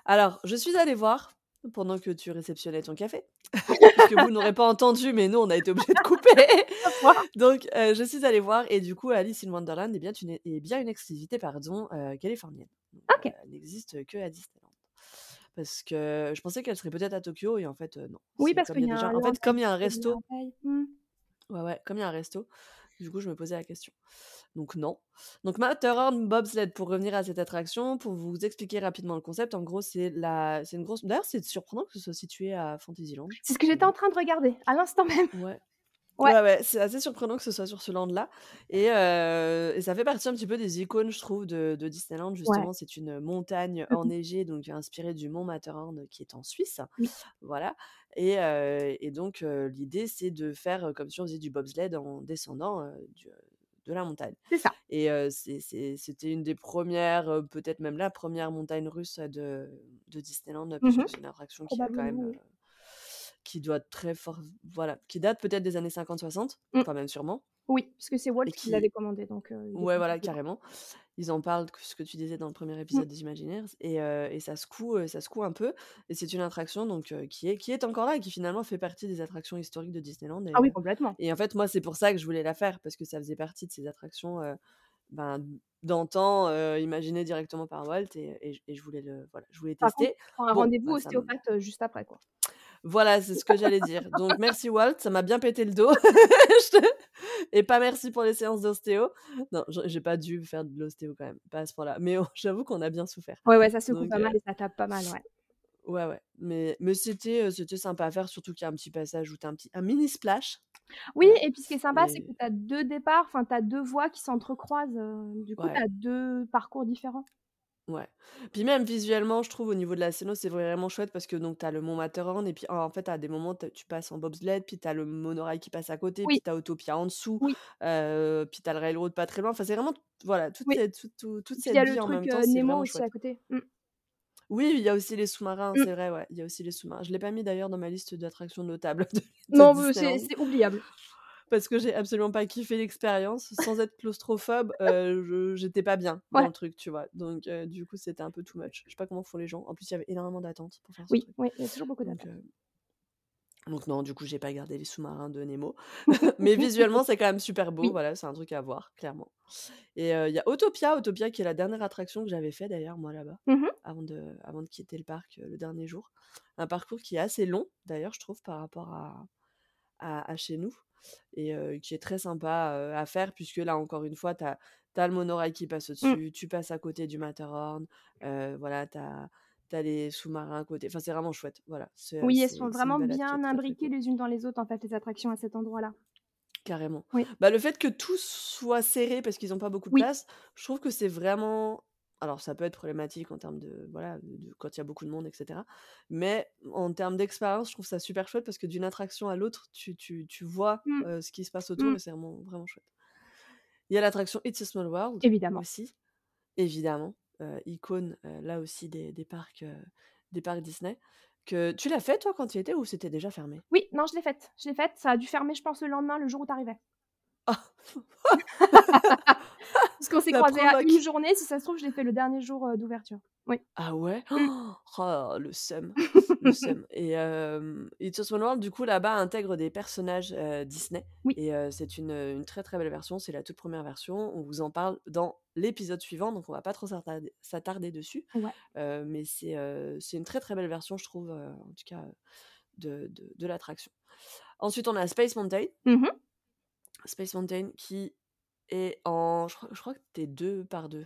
Alors, je suis allée voir pendant que tu réceptionnais ton café, [laughs] parce que vous n'aurez pas entendu, mais nous, on a été obligés de couper. [laughs] Donc, euh, je suis allée voir, et du coup, Alice in Wonderland est bien une, est bien une exclusivité pardon, euh, californienne. Euh, elle n'existe que à Disneyland. Parce que je pensais qu'elle serait peut-être à Tokyo, et en fait, non. Oui, parce qu'il il y y a déjà... un En fait, comme il y a un resto. Hmm. Ouais, ouais, comme il y a un resto, du coup, je me posais la question. Donc, non. Donc, Matterhorn Bobsled, pour revenir à cette attraction, pour vous expliquer rapidement le concept, en gros, c'est la... c'est une grosse. D'ailleurs, c'est surprenant que ce soit situé à Fantasyland. C'est ce que j'étais en train de regarder à l'instant même. Ouais. Ouais. Ouais, ouais, c'est assez surprenant que ce soit sur ce land-là. Et, euh, et ça fait partie un petit peu des icônes, je trouve, de, de Disneyland. Justement, c'est une montagne Mhm. enneigée, donc inspirée du mont Matterhorn, qui est en Suisse. Oui. Voilà. Et, euh, et donc, euh, l'idée, c'est de faire euh, comme si on faisait du bobsled en descendant euh, du- de la montagne. C'est ça. Et euh, c'est- c'est- c'était une des premières, euh, peut-être même la première montagne russe de, de Disneyland, puisque Mhm. c'est une attraction qui a quand même. Oui. Qui doit être très fort, voilà, qui date peut-être des années 50-60, Mm. enfin même sûrement. Oui, parce que c'est Walt qui qui- l'avait commandé. Donc, euh, Ouais, voilà, carrément. Ils en parlent, ce que tu disais dans le Mmh. premier épisode des Imagineers, et, euh, et ça secoue, euh, ça secoue un peu. Et c'est une attraction donc euh, qui est qui est encore là et qui finalement fait partie des attractions historiques de Disneyland. Et, Ah oui, complètement. et en fait, moi, c'est pour ça que je voulais la faire parce que ça faisait partie de ces attractions ben, d'antan, euh, imaginées directement par Walt, et, et, et je voulais le, voilà, je voulais Par contre, tester. prends un Bon, rendez-vous bah, me- ostéopathe juste après, quoi. Voilà, c'est ce que j'allais dire. Donc merci Walt, ça m'a bien pété le dos. [laughs] Et pas merci pour les séances d'ostéo. Non, j'ai pas dû faire de l'ostéo quand même, pas à ce point-là. Mais oh, [laughs] j'avoue qu'on a bien souffert. Ouais, ouais, ça secoue Donc, pas euh, mal et ça tape pas mal, ouais. Ouais, ouais. Mais, mais c'était euh, c'était sympa à faire, surtout qu'il y a un petit passage où t'as un petit un mini splash. Oui, et puis ce qui est sympa, c'est que tu as deux départs, enfin, tu as deux voies qui s'entrecroisent. euh, du coup, Ouais. tu as deux parcours différents. Ouais. Puis même visuellement, je trouve au niveau de la scéno, c'est vraiment chouette parce que donc t'as le mont Matterhorn et puis en fait à des moments t'as- tu passes en bobsled, puis t'as le monorail qui passe à côté, Oui. puis t'as Autopia en dessous, Oui. euh, puis t'as le railroad pas très loin. Enfin c'est vraiment voilà toute Oui. cette, tout- tout- toute Puis il cette y a le vie en même truc temps, euh, c'est Nemo vraiment aussi chouette. à côté. Mm. Oui, il y a aussi les sous-marins, Mm. c'est vrai, ouais. Il y a aussi les sous-marins. Je l'ai pas mis d'ailleurs dans ma liste d'attractions notables [laughs] de, de Non, mais Disneyland. c'est c'est oubliable. Parce que j'ai absolument pas kiffé l'expérience. Sans être claustrophobe, euh, j'étais pas bien dans le truc, tu vois. Donc, euh, du coup, c'était un peu too much. Je sais pas comment font les gens. En plus, il y avait énormément d'attentes pour faire ce Oui, oui, il y a toujours beaucoup d'attentes. euh, donc non, du coup, j'ai pas gardé les sous-marins de Nemo. [laughs] Mais visuellement, c'est quand même super beau. Oui. Voilà, c'est un truc à voir, clairement. Et euh, il y a Autopia, Autopia qui est la dernière attraction que j'avais fait d'ailleurs, moi, là-bas, Mhm. avant de, avant de quitter le parc le dernier jour. Un parcours qui est assez long, d'ailleurs, je trouve, par rapport à, à, à chez nous et qui est très sympa à faire puisque là encore une fois tu as, le monorail qui passe Mm. au-dessus, tu passes à côté du Matterhorn, voilà, tu as, les sous-marins à côté, enfin c'est vraiment chouette, voilà, Oui, elles sont vraiment bien imbriquées les unes dans les autres, en fait, les attractions à cet endroit-là. Carrément. Oui. Bah, le fait que tout soit serré parce qu'ils n'ont pas beaucoup de Oui. place, je trouve que c'est vraiment. Alors, ça peut être problématique en termes de. Voilà, de, de- quand il y a beaucoup de monde, etc. Mais en termes d'expérience, je trouve ça super chouette parce que d'une attraction à l'autre, tu, tu, tu vois Mm. euh, ce qui se passe autour Mm. et c'est vraiment, vraiment chouette. Il y a l'attraction It's a Small World Évidemment. aussi, évidemment. euh, icône, euh, là aussi, des, des parcs, des parcs Disney. Que... Tu l'as fait, toi, quand tu y étais ou c'était déjà fermé? Oui, non, je l'ai faite. Je l'ai faite. Ça a dû fermer, je pense, le lendemain, le jour où t'arrivais. Ah [laughs] Parce qu'on s'est croisés à une journée. Si ça se trouve, je l'ai fait le dernier jour euh, d'ouverture. Oui. Ah ouais? Mm. [gasps] Oh, le seum, [laughs] le seum. Et euh, It's a Small World, du coup, là-bas, intègre des personnages euh, Disney. Oui. Et euh, c'est une, une très très belle version. C'est la toute première version. On vous en parle dans l'épisode suivant, donc on va pas trop s'attarder, dessus. Ouais. Euh, mais c'est euh, c'est une très très belle version, je trouve, euh, en tout cas, de, de, de l'attraction. Ensuite, on a Space Mountain. Mhm. Space Mountain qui est en. Je crois, je crois que t'es deux par deux.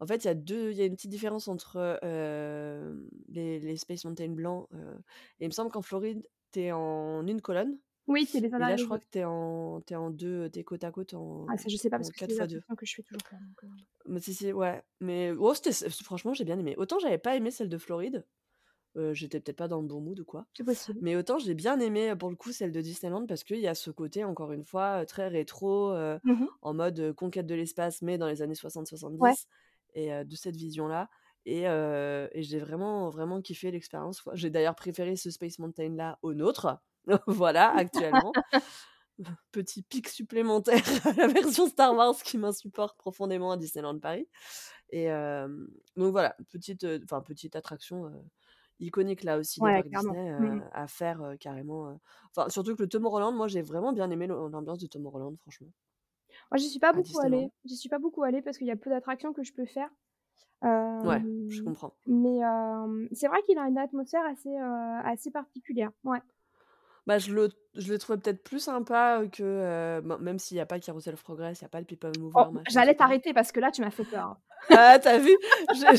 En fait, il y a deux, il y a une petite différence entre euh, les, les Space Mountain blancs. euh, et il me semble qu'en Floride, t'es en une colonne. Oui, c'est les là, je crois que t'es en, t'es en deux, t'es côte à côte en, Ah, ça, je sais pas parce que c'est 4 des fois 2. attractions que je fais toujours donc, euh. Mais si, si, ouais. Mais oh, franchement, j'ai bien aimé. Autant j'avais pas aimé celle de Floride, j'étais peut-être pas dans le bon mood ou quoi. C'est possible. Mais autant j'ai bien aimé, pour le coup, celle de Disneyland parce qu'il y a ce côté, encore une fois, très rétro, Mmh mh. en mode, conquête de l'espace, mais dans les années 60-70 Ouais. et de cette vision-là et heu et j'ai vraiment, vraiment kiffé l'expérience. J'ai d'ailleurs préféré ce Space Mountain-là au nôtre. [laughs] Voilà, actuellement. [laughs] Petit pic supplémentaire [laughs] à la version Star Wars qui m'insupporte profondément à Disneyland Paris et donc voilà, petite, enfin petite attraction, iconique là aussi Ouais, clairement. Disney, Mmh heu, mh. à faire, carrément, enfin surtout que le Tomorrowland, moi j'ai vraiment bien aimé le l'ambiance de Tomorrowland franchement. Moi, j'y suis pas À beaucoup Disneyland. allée. J'y suis pas beaucoup allée parce qu'il y a peu d'attractions que je peux faire. Ouais, je comprends. mais c'est vrai qu'il a une atmosphère assez, assez particulière. Ouais. Bah, je le je l'ai trouvé peut-être plus sympa, que, même s'il y a pas Carousel Progress, il y a pas le People Oh, Mover, et j'allais t'arrêter parce que là, tu m'as fait peur. Ah, tu as vu? [laughs] J'ai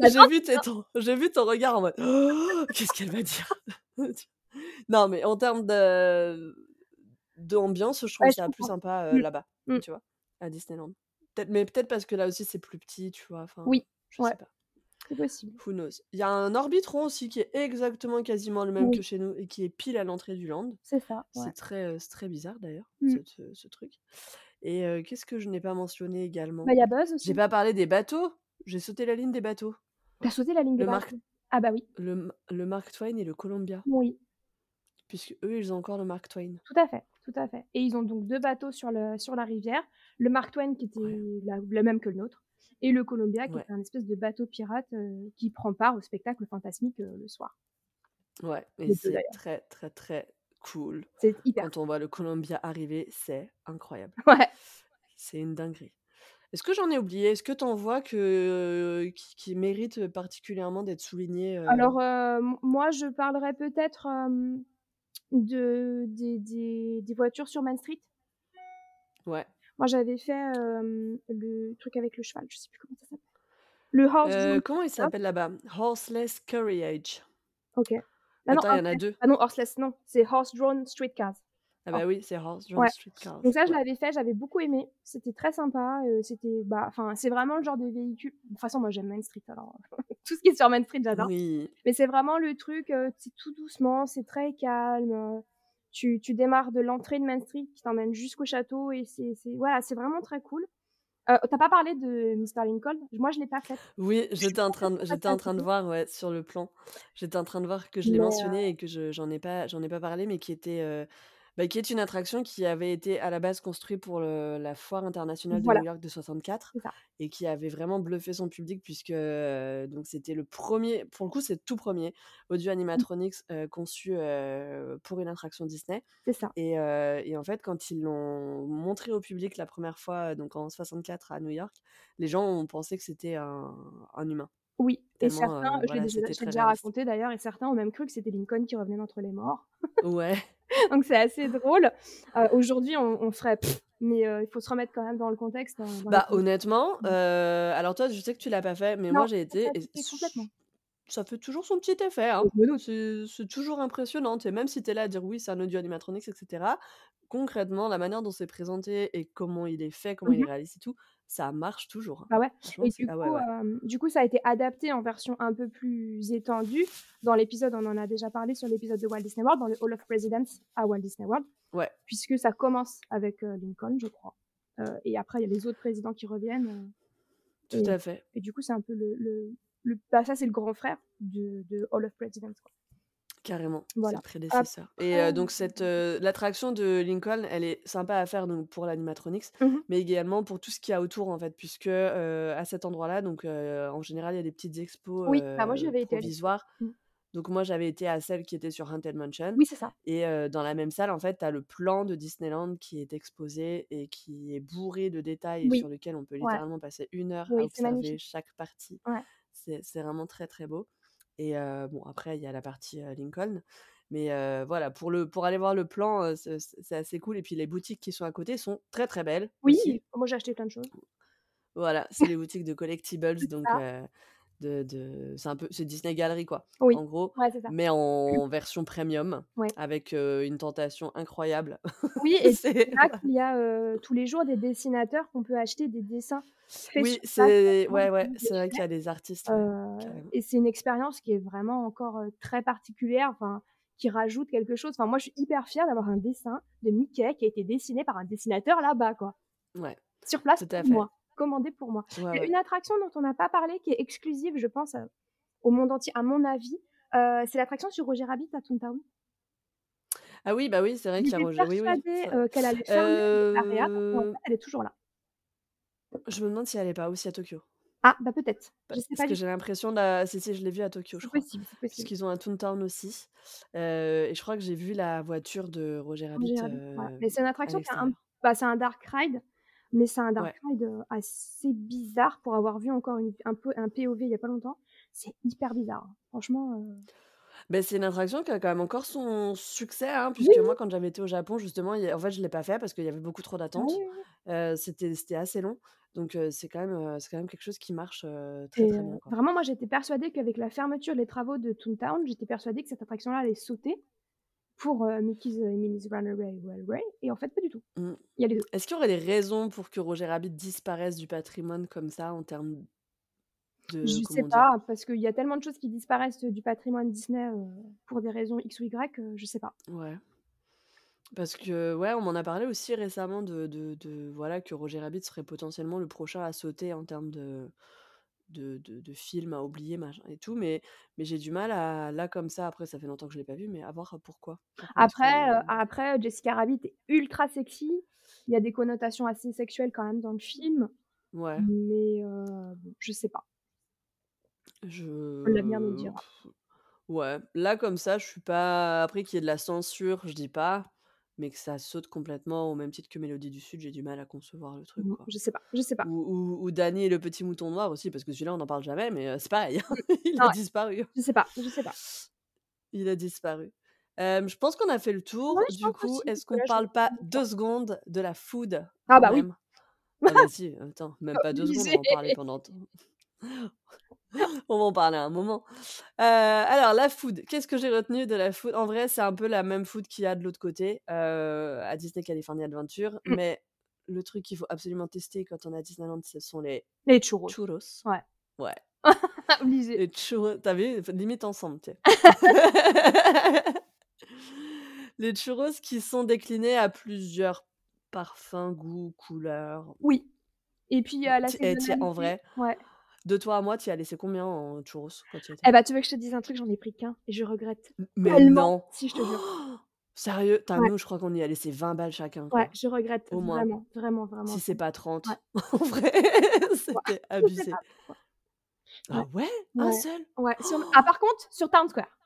j'ai vu ton j'ai vu ton regard en mode: «Qu'est-ce qu'elle va dire?» [laughs] non, mais en termes de d'ambiance, je trouve Ouais, je ça plus comprends. sympa, heu, Mmh. là-bas, Mmh. tu vois? À Disneyland. Mais peut-être parce que là aussi c'est plus petit, tu vois? Oui, je ouais, sais pas. c'est possible. Who knows? Il y a un Orbitron aussi qui est exactement quasiment le même Oui. que chez nous et qui est pile à l'entrée du land. C'est ça, ouais. C'est très, c'est très bizarre d'ailleurs, Mmh. heu, ce truc et qu'est-ce que je n'ai pas mentionné également? Bah, il y a Buzz J'ai pas parlé des bateaux, j'ai sauté la ligne des bateaux. Tu as sauté la ligne des Le Mark bateaux? Ah bah oui. le le Mark Twain et le Columbia. Oui. Puisqu'eux, ils ont encore le Mark Twain. Tout à fait, tout à fait et ils ont donc 2 bateaux sur le sur la rivière. Le Mark Twain qui était Ouais. la le même que le nôtre et le Columbia qui Ouais. était un espèce de bateau pirate, qui prend part au spectacle fantasmique, le soir. Ouais et Les 2 c'est d'ailleurs. très, très, très cool. C'est hyper Quand on voit le Columbia arriver, c'est incroyable. Ouais. C'est une dinguerie. Est-ce que j'en ai oublié? Est-ce que tu en vois que qui qui méritent particulièrement d'être soulignés, heu? Alors, heu, m moi, je parlerais peut-être, de des des des voitures sur Main Street. Ouais. Moi, j'avais fait, le truc avec le cheval, je sais plus comment ça s'appelle. Le Horse-Drawn comment il s'appelle là-bas? Horseless Carriage. OK. Ah Attends, il y en a. 2. Ah non, Horseless, non, c'est Horse-Drawn Streetcars. Ah Hors bah oui, c'est Horse-Drawn ouais. Streetcars, Donc ça, je ouais. l'avais fait, j'avais beaucoup aimé. C'était très sympa, heu, c'était bah, enfin, c'est vraiment le genre de véhicule de toute façon, moi, j'aime Main Street, alors [laughs] tout ce qui est sur Main Street, j'adore. Oui. Mais c'est vraiment le truc, heu, c'est tout doucement, c'est très calme, heu, tu tu démarres de l'entrée de Main Street qui t'emmène jusqu'au château et c'est voilà, c'est vraiment très cool. Heu, tu as pas parlé de Mr Lincoln? Moi, je l'ai pas faite. Oui, Je j'étais en train j'étais en train de voir, ouais, sur le plan. J'étais en train de voir que je l'ai mentionné heu et que je j'en ai pas j'en ai pas parlé, mais qui était, heu, bah, qui est une attraction qui avait été à la base construite pour le la foire internationale de Voilà. New York de 64 C'est ça. et qui avait vraiment bluffé son public puisque, heu, donc c'était le 1er pour le coup, c'est le tout 1er audio Mmh. animatronics, heu, conçu, heu, pour une attraction Disney C'est ça. et et en fait, quand ils l'ont montré au public la 1re fois, donc en 64 à New York, les gens ont pensé que c'était un un humain. Oui et certains, je l'ai voilà, déjà raconté d'ailleurs et certains ont même cru que c'était Lincoln qui revenait d'entre les morts. Ouais. [laughs] [laughs] [laughs] Donc c'est assez drôle. Heu, aujourd'hui, on on ferait: mais heu, il faut se remettre quand même dans le contexte, dans Bah, honnêtement, mmh. alors toi, je sais que tu l'as pas fait, mais Non, moi j'ai été et complètement. ça fait toujours son petit effet, hein. doute. C'est toujours impressionnant, sais, même si tu es là à dire: «Oui, c'est un audio animatronics» et cetera. Concrètement, la manière dont c'est présenté et comment il est fait, comment Mmh il est mh. réaliste et tout, ça marche toujours. Bah, ouais et du ah ouais, coup, ouais. du coup, ça a été adapté en version un peu plus étendue dans l'épisode on en a déjà parlé sur l'épisode de Walt Disney World, dans le Hall of Presidents à Walt Disney World. Ouais. Puisque ça commence avec, Lincoln, je crois, et après il y a les autres présidents qui reviennent, Tout et à fait. et du coup, c'est un peu le le le bah, ça, c'est le grand frère de de Hall of Presidents, quoi. Carrément, c'est Voilà. le prédécesseur et Après, heu, donc cette, heu, l'attraction de Lincoln, elle est sympa à faire donc pour l'animatronics, Mmh mh. mais également pour tout ce qu'il y a autour, en fait, puisque, heu, à cet endroit-là, donc en général, il y a des petites expos, Oui, bah, moi, j'y heu, avais été à l'expo. provisoires. Mmh. Donc moi, j'avais été à celle qui était sur Haunted Mansion Oui, c'est ça. et dans la même salle, en fait, tu as le plan de Disneyland qui est exposé et qui est bourré de détails et Oui. sur lequel on peut Ouais. littéralement passer 1 heure à Oui, c'est observer magnifique. chaque partie. Ouais. C'est c'est vraiment très, très beau et bon, après, il y a la partie, Lincoln, mais voilà, pour le pour aller voir le plan, c'est assez cool et puis les boutiques qui sont à côté sont très, très belles Oui, aussi. moi, j'ai acheté plein de choses. Voilà, c'est les boutiques de collectibles donc de de c'est un peu c'est Disney Gallery, quoi, Oui, en gros, ouais, c'est ça. mais en version premium Ouais. avec, heu, une tentation incroyable. Oui [laughs] et C'est là qu'il y a, heu, tous les jours des dessinateurs qu'on peut acheter des dessins Oui, c'est ouais, ouais, c'est vrai qu'il y Disney. a des artistes, carrément. et c'est une expérience qui est vraiment encore, très particulière, enfin, qui rajoute quelque chose. Enfin, moi, je suis hyper fière d'avoir un dessin de Mickey qui a été dessiné par un dessinateur là-bas, quoi. Ouais, Sur place tout à pour fait. moi, commandé pour moi. Ouais, Il y a ouais. une attraction dont on n'a pas parlé qui est exclusive, je pense, heu, au monde entier, à mon avis, heu, c'est l'attraction sur Roger Rabbit à Toontown. Ah oui, bah oui, c'est vrai qu'il y a Roger oui, oui, heu, qu'elle allait fermer en fait, elle est toujours là. je me demande si elle est pas aussi à Tokyo. Ah, bah, peut-être, je sais Parce pas que j'ai l'impression d'a si, si, je l'ai vue à Tokyo, je C'est crois. possible, possible. Puisqu'ils ont un Toontown aussi, et je crois que j'ai vu la voiture de Roger Rabbit, Roger Rabbit, voilà. heu, Mais c'est une attraction qui est un bah, c'est un dark ride, mais c'est un dark ride, assez bizarre pour avoir vu encore une un POV il y a pas longtemps. C'est hyper bizarre. Franchement, Beh, c'est une attraction qui a quand même encore son succès, hein, puisque oui. moi, quand j'avais été au Japon, justement, a en fait, je l'ai pas fait parce qu'il y avait beaucoup trop Ah d'attentes. oui, c'était c'était assez long, donc c'est quand même, heu, c'est quand même quelque chose qui marche, très, Et très heu, bien, quoi. vraiment, moi, j'étais persuadée qu'avec la fermeture, les travaux de Toontown, j'étais persuadée que cette attraction-là allait sauter pour, heu, Mickey's et Minnie's Runaway Railway et en fait, pas du tout. Mmh. Il y a les 2. Est-ce qu'il y aurait des raisons pour que Roger Rabbit disparaisse du patrimoine comme ça en termes de Je sais pas, parce qu'il y a tellement de choses qui disparaissent, du patrimoine Disney, heu, pour des raisons X ou Y, je sais pas. Ouais. Parce que, ouais, on m'en a parlé aussi récemment de de de voilà, que Roger Rabbit serait potentiellement le prochain à sauter en termes de de de de films à oublier, machin et tout, mais mais j'ai du mal à là, comme ça, après ça fait longtemps que je l'ai pas vu, mais à voir pourquoi, Après, après Jessica Rabbit est ultra sexy. Il y a des connotations assez sexuelles quand même dans le film, Ouais. mais bon, je sais pas. L'avenir nous Je dira. ouais, là, comme ça, je suis pas après qu'il y ait de la censure, je dis pas, mais que ça saute complètement au même titre que Mélodie du Sud, j'ai du mal à concevoir le truc, Mmh, quoi. je sais pas, je sais pas. Ou ou ou Dany et le petit mouton noir aussi, parce que celui-là, on n'en parle jamais, mais heu, c'est pareil, Mmh. [laughs] il Ah a ouais, disparu. je sais pas, je sais pas. Il a disparu. Je pense qu'on a fait le tour. Du coup, est-ce qu'on parle pas regarde le 2 temps. secondes de la food, Ah bah oui! [laughs] Ah bah si, attends, même pas 2 secondes, on va en parler Obligé. pendant [laughs] on va en parler un moment. Heu, alors la food, qu'est-ce que j'ai retenu de la food? En vrai, c'est un peu la même food qu'il y a de l'autre côté, heu, à Disney California Adventure, Mmh. mais le truc qu'il faut absolument tester quand on est à Disneyland, ce sont les Les churros. churros. Ouais. Ouais. [laughs] Obligé. Les churros, tu as vu? Limite ensemble, tu sais. [laughs] Les churros qui sont déclinés à plusieurs parfums, goûts, couleurs. Oui et puis il y Ouais, a la y en saisonnalité. vrai, Ouais. De toi à moi, tu as laissé combien en churros quand tu y étais? Eh bah, tu veux que je te dise un truc? J'en ai pris qu'1 et je regrette mais tellement. non! Si, je te jure. [gasps] Sérieux? Tu as Ouais. nous, je crois qu'on y a laissé 20 balles chacun, Ouais, je regrette Au moins. vraiment, vraiment, vraiment Si c'est pas Ouais. 30. [laughs] En vrai, [laughs] c'était abusé. Ah ouais? 1 Ouais. seul? Ouais, [gasps] sur ah par contre, sur Town Square.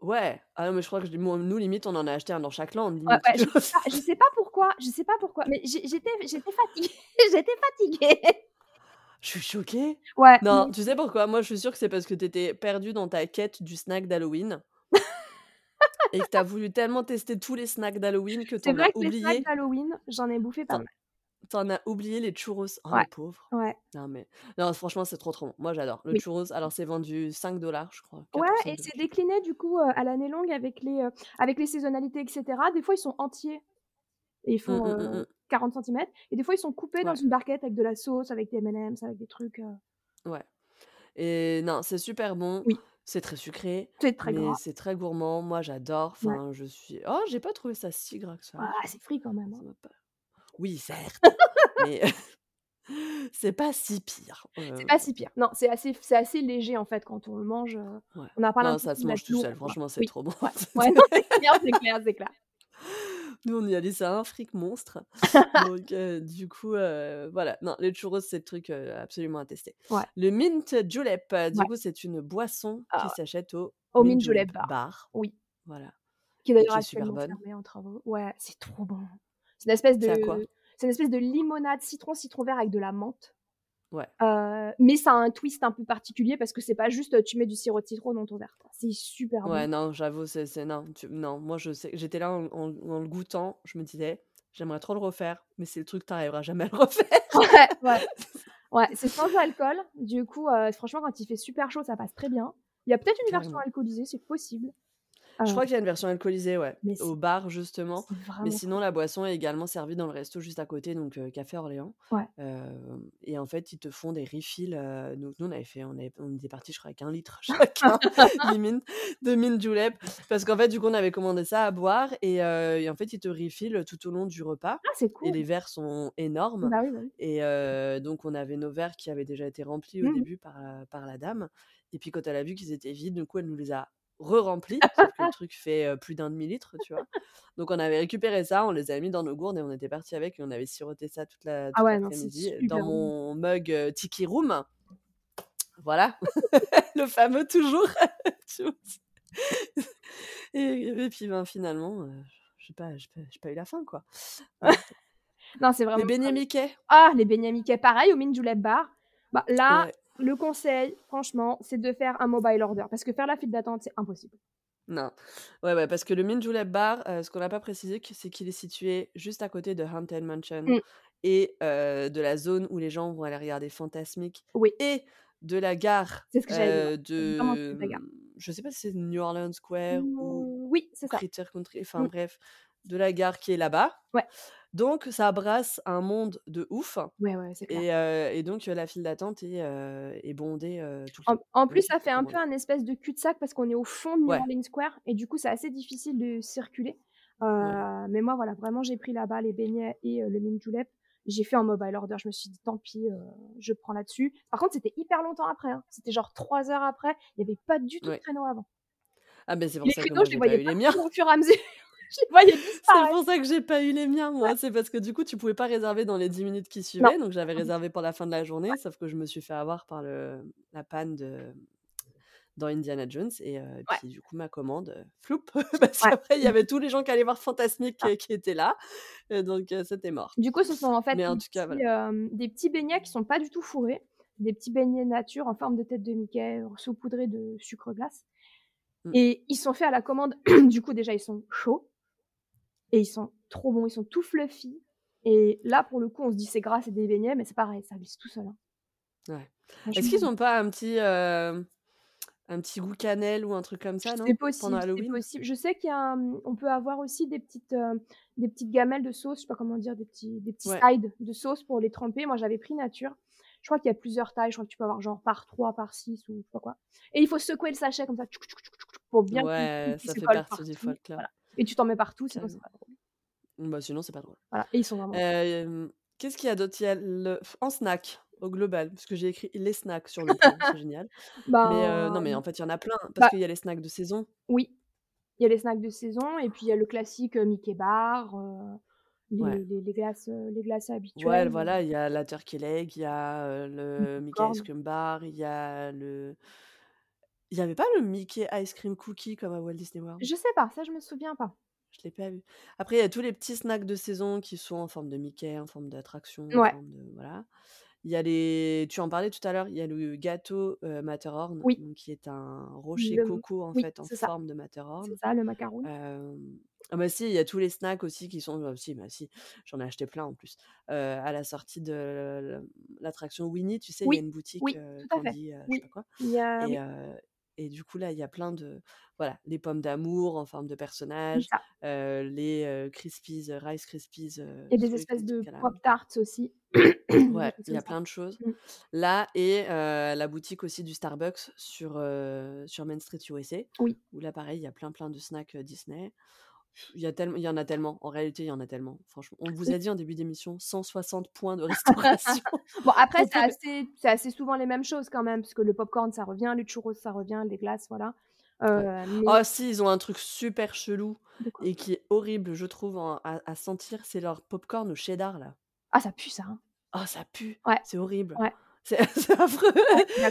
Ouais. Ah non, mais je crois que je nous, limite, on en a acheté un dans chaque land, Ouais, limite, ouais, tu je sais [laughs] pas je sais pas pourquoi je sais pas pourquoi, mais j'étais fatiguée, j'étais fatiguée. Je suis choquée. Ouais, Non, tu aussi. sais pourquoi? Moi, je suis sûre que c'est parce que tu étais perdue dans ta quête du snack d'Halloween [laughs] et que tu as voulu tellement tester tous les snacks d'Halloween que tu C'est en as vrai que les snacks oublié d'Halloween, j'en ai bouffé tu pas mal. tu en as oublié les churros? Oh, Ouais. le pauvre. Ouais. Non, mais non, franchement, c'est trop, trop bon. Moi, j'adore. Le Oui. churros, alors c'est vendu 5 $, je crois, 4 Ouais ou 5 et $, c'est décliné du coup, heu, à l'année longue avec les, heu, avec les saisonnalités et cetera. Des fois, ils sont entiers et ils Mmh, font, mmh, mmh, heu, mmh. 40 centimètres et des fois, ils sont coupés dans une barquette avec de la sauce, avec des M&M's, avec des trucs, Ouais et non, c'est super bon. Oui. C'est très sucré, C'est très mais c'est très gourmand. Moi, j'adore. Ouais. Enfin, je suis oh, j'ai pas trouvé ça si gras que ça, Ah, tu vois? c'est free quand même, hein. pas oui, certes, [laughs] mais [laughs] c'est pas si pire, C'est pas si pire. Non, c'est assez c'est assez léger, en fait, quand on le mange, Ouais. on n'a pas Non, ça se mange tout seul. Franchement, c'est Oui. trop bon. Ouais. [laughs] Ouais, non, c'est clair, c'est clair, c'est clair. Nous, on y a laissé un fric monstre, [laughs] donc heu, du coup, heu, voilà. Non, les churros, c'est le truc, heu, absolument à tester. Ouais. Le mint julep, du Ouais. coup, c'est une boisson Ah qui ouais. s'achète au Au Mint mint Julep julep bar. Bar. Oui. Voilà Qui est d'ailleurs super bonne. en travaux. Ouais, c'est trop bon. C'est une espèce C'est de c'est une espèce de limonade citron, citron vert avec de la menthe. Ouais. Heu, mais ça a un twist un peu particulier parce que c'est pas juste, tu mets du sirop de citron dans ton verre. C'est super bon. Ouais, non, j'avoue, c'est c'est non, tu non, moi, je sais j'étais là en en en le goûtant, je me disais: «J'aimerais trop le refaire», mais c'est le truc, tu arriveras jamais à le refaire. [laughs] Ouais, ouais. [laughs] Ouais, c'est sans alcool. Du coup, heu, franchement, quand il fait super chaud, ça passe très bien. Il y a peut-être une version alcoolisée, c'est possible. Je Heu, crois qu'il y a une version alcoolisée, ouais, au bar justement. Mais sinon, la boisson est également servie dans le resto juste à côté, donc heu, Café Orléans. Ouais. Et en fait, ils te font des refills, heu, donc nous, on avait fait on avait on était partis, je crois, avec 1 litre [laughs] chacun, limite, de mint julep. Parce qu'en fait, du coup, on avait commandé ça à boire et heu et en fait, ils te refillent tout au long du repas ah, c'est et cool! les verres sont énormes Bah oui, bah oui. et donc on avait nos verres qui avaient déjà été remplis au Mmh début par, par la dame et puis quand elle a vu qu'ils étaient vides, du coup, elle nous les a re-remplis, sauf que le truc fait, plus d'un demi-litre, tu vois? Donc on avait récupéré ça, on les avait mis dans nos gourdes et on était partis avec et on avait siroté ça toute la Ah toute ouais, dans bon. mon mug, Tiki Room. Voilà, [laughs] le fameux toujours? [laughs] Et et puis, ben, finalement, heu, j'ai pas eu la faim, quoi. Non, c'est Les vraiment beignets ça. Mickey? Ah, les beignets Mickey, pareil au mint julep bar. Bah là, Ouais. Le conseil, franchement, c'est de faire un mobile order parce que faire la file d'attente, c'est impossible. Non. Ouais, ouais, parce que le Mint Julep Bar, heu, ce qu'on n'a pas précisé c'est qu'il est situé juste à côté de Haunted Mansion Mmh. et heu, de la zone où les gens vont aller regarder Fantasmic Oui, et de la gare, c'est ce que toute de, la gare. je sais pas si c'est New Orleans Square ou oui, c'est ça. Critter Country, enfin Mmh. bref, de la gare qui est là-bas. Ouais. Donc ça brasse un monde de ouf Ouais, ouais, c'est clair. et donc la file d'attente est, bondée, tout le En temps, en plus, ça fait un peu un espèce de cul-de-sac parce qu'on est au fond de New Ouais, Orleans Square et du coup, c'est assez difficile de circuler. mais moi, voilà, vraiment, j'ai pris là-bas les beignets et le mint julep. J'ai fait un mobile order. Je me suis dit: «Tant pis, je prends là-dessus». Par contre, c'était hyper longtemps après, hein. C'était genre 3 heures après. Il y avait pas du tout de créneau avant. Ah beh, c'est pour Les ça que moi je les pas voyais eu les miens. [laughs] au fur et à mesure. Je les voyais C'est pour ça que j'ai pas eu les miens Ouais. moi, c'est parce que du coup, tu pouvais pas réserver dans les 10 minutes qui Non. suivaient, donc j'avais réservé pour la fin de la journée, Ouais. sauf que je me suis fait avoir par le la panne de dans Indiana Jones et Ouais. puis du coup ma commande, heu, floup [laughs] parce qu'après il y avait tous les gens qui allaient voir Fantasmic Ah. qui qui étaient là, et donc heu, c'était mort. Du coup, ce sont en fait Mais en des cas, petits, voilà. hem, des petits beignets qui sont pas du tout fourrés, des petits beignets nature en forme de tête de Mickey, saupoudrés de sucre glace Mmh. et ils sont faits à la commande. [clears throat] Du coup, déjà, ils sont chauds et ils sont trop bons, ils sont tout fluffy et là, pour le coup, on se dit: «C'est gras, c'est des beignets», mais c'est pareil, ça glisse tout seul, hein. Ouais. Est-ce qu'ils ont pas un petit, heu, un petit goût cannelle ou un truc comme ça, c'est non? Pendant possible, c'est Halloween? possible. Je sais qu'il y a, mmh, on peut avoir aussi des petites, heu, des petites gamelles de sauce, je sais pas comment dire, des petits des petits Ouais. sides de sauce pour les tremper. Moi, j'avais pris nature. Je crois qu'il y a plusieurs tailles, je crois que tu peux avoir genre par 3, par 6 ou je sais pas quoi et il faut secouer le sachet comme ça pour bien Ouais, qu'il ça fait partie du partout, folklore. voilà et tu t'en mets partout, sinon c'est pas drôle. Bah, sinon c'est pas drôle. Voilà et ils sont vraiment Hem, qu'est-ce qu'il y a d'autre? Il y a le en snack, au global, parce que j'ai écrit les snacks sur le c'est [laughs] génial. Mais heu, non, mais en fait, il y en a plein, parce bah, qu'il y a les snacks de saison. oui, il y a les snacks de saison et puis il y a le classique, heu, Mickey bar, les Ouais. les les glaces, les glaces Ouais, habituelles, heu, voilà, il y a la turkey leg, il y a, le Mickey Ice. Cream Bar, il y a le il y avait pas le Mickey Ice Cream Cookie comme à Walt Disney World? Je sais pas, ça je me souviens pas. Je l'ai pas vu. Après, il y a tous les petits snacks de saison qui sont en forme de Mickey, en forme d'attraction, en Ouais, forme de voilà. Il y a les tu en parlais tout à l'heure, il y a le gâteau, heu, Matterhorn, oui, donc qui est un rocher le coco, en oui, fait, en c'est ça, forme de c'est Matterhorn. ça, le macaroon. Hem, ah bah si, il y a tous les snacks aussi qui sont bah si, bah si, j'en ai acheté plein en plus. Heu, à la sortie de l'attraction Winnie, tu sais, il y a Oui, une boutique, oui, heu, tout à fait. candy, heu, je sais Oui, pas quoi il y a et oui, heu et du coup, là, il y a plein de voilà, les pommes d'amour en forme de heu, les, Crispies, Rice Krispies, et des espèces de pop tarts aussi, ouais, il y a plein de choses. Mmh. Là et la boutique aussi du Starbucks sur, sur Main Street USA, Oui. où là, pareil, il y a plein, plein de snacks, Disney. Il y a tellement il y en a tellement, en réalité, il y en a tellement, franchement. On vous a [laughs] dit en début d'émission, 160 points de [laughs] restauration. Bon après c'est assez c'est assez souvent les mêmes choses quand même, parce que le popcorn ça revient, les churros ça revient, les glaces voilà, mais Oh si, ils ont un truc super chelou et qui est horrible, je trouve, en à à sentir, c'est leur popcorn au cheddar, là. Ah ça pue ça, hein. Oh, ça pue, Ouais, c'est horrible. ouais, [laughs] C'est affreux,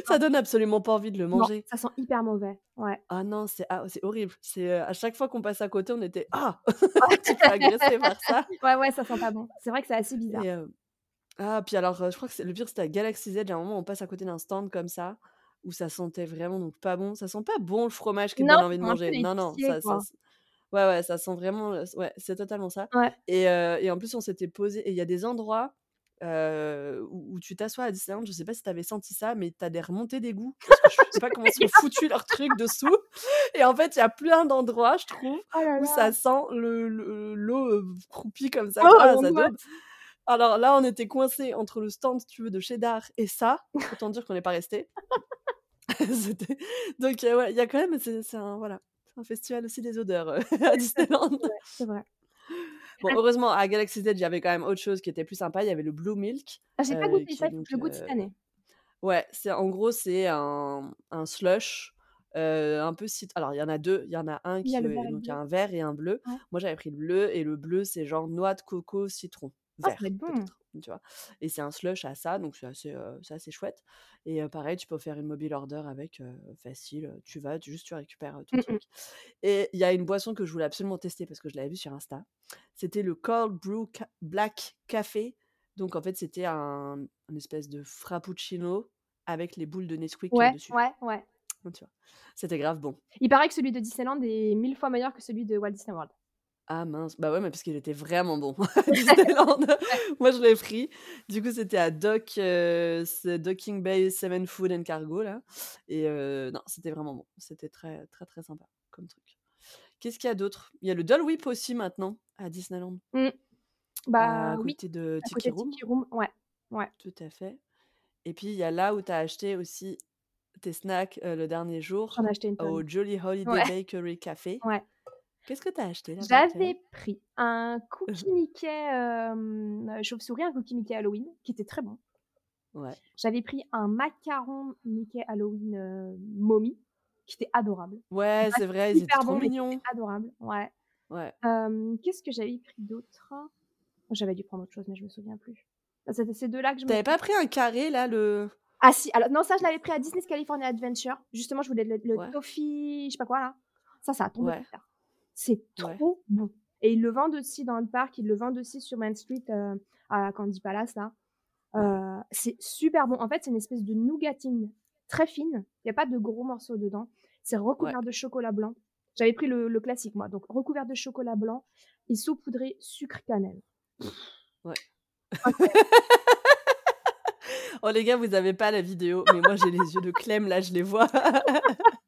ça donne absolument pas envie de le Non, manger. ça sent hyper mauvais, ouais. Ah non, c'est ah, horrible. C'est, heu, à chaque fois qu'on passe à côté, on était: «Ah!» un petit peu agressés par ça [laughs] Ouais, ouais, ça sent pas bon. C'est vrai que c'est assez bizarre. et heu ah, puis alors, heu, je crois que le pire, c'était à Galaxy's Edge, à un moment, on passe à côté d'un stand comme ça, où ça sentait vraiment donc pas bon. Ça sent pas bon le fromage te Non, donne envie de manger. Non, non, ça ça ouais, ouais, ça sent vraiment, ouais, c'est totalement ça Ouais, et et en plus, on s'était posé et il y a des endroits, heu, où où tu t'assois à Disneyland, je sais pas si tu avais senti ça, mais tu as des remontées d'égouts je sais pas comment ils ont [laughs] foutu leur truc dessous et en fait, il y a plein d'endroits, je trouve, Oh là où ça sent le le l'eau, heu, croupie comme ça Oh. Alors là, on était coincés entre le stand, si tu veux, de cheddar et ça, autant dire qu'on n'est pas. [laughs] C'était donc heu, ouais, il y a quand même c'est un voilà, un festival aussi des odeurs, [laughs] à Disneyland. Ouais, c'est vrai. Bon, Ah heureusement, à Galaxy's Edge, il y avait quand même autre chose qui était plus sympa. Il y avait le Blue Milk, Ah, j'ai pas heu, goûté ça, donc, je le goûte cette heu année. ouais, c'est en gros, c'est un un slush, heu, un peu cit alors il y en a 2, il y en a un Il y a qui donc il y a bleu. un vert et un bleu. Ouais. Moi, j'avais pris le bleu et le bleu, c'est genre noix de coco, citron, Ah, vert bon. tu vois? Et c'est un slush à ça, donc c'est assez, chouette et pareil, tu peux faire une mobile order avec, facile, tu vas, tu juste tu récupères, ton mh. truc et il y a une boisson que je voulais absolument tester parce que je l'avais vue sur Insta. C'était le Cold Brew ca Black Café. Donc en fait, c'était un espèce de frappuccino avec les boules de Nesquik, Ouais, dessus. ouais, ouais. Vois? C'était grave bon. Il paraît que celui de Disneyland est 1000 fois meilleur que celui de Walt Disney World. Ah mince, bah, ouais, mais parce qu'il était vraiment bon [laughs] [laughs] à Disneyland. Moi, je l'ai pris. Du coup, c'était à Dock, c'est Docking Bay 7 Food and Cargo là et heu, non, c'était vraiment bon. C'était très, très, très sympa comme truc. Qu'est-ce qu'il y a d'autre? Il y a le Dole Whip aussi maintenant à Disneyland. Mmh. Bah À oui, de à Tiki côté Room. Tiki Room, ouais, ouais. Tout à fait et puis il y a là où tu as acheté aussi tes snacks, heu, le dernier jour J'en ai acheté une tonne. au Jolly Holiday Ouais. Bakery Café. Ouais. Qu'est-ce que tu as acheté? J'avais pris un cookie Mickey, chauve-souris, un cookie Mickey Halloween qui était très bon. Ouais. J'avais pris un macaron Mickey Halloween, heu, momie qui était adorable. Ouais, c'est vrai, ils étaient super trop bon, qui mignons. adorable, ouais. Ouais. Qu'est-ce que j'avais pris d'autre? J'avais dû prendre autre chose, mais je me souviens plus. Bah, c'était ces 2 là que je Tu me avais pas pris un carré là, le Ah si, alors non, ça je l'avais pris à Disney's California Adventure. Justement, je voulais le le Ouais. toffee, je sais pas quoi là. Ça, ça a tombé Ouais. par terre. C'est Ouais. trop bon et ils le vendent aussi dans le parc, ils le vendent aussi sur Main Street, heu, à Candy Palace là. Heu, c'est super bon. En fait, c'est une espèce de nougatine très fine, il y a pas de gros morceaux dedans. C'est Ouais. recouvert de chocolat blanc. J'avais pris le le classique moi, donc recouvert de chocolat blanc et saupoudré sucre cannelle. Ouais. [laughs] Oh les gars, vous avez pas la vidéo, mais moi j'ai les yeux de Clem là, je les vois. [laughs]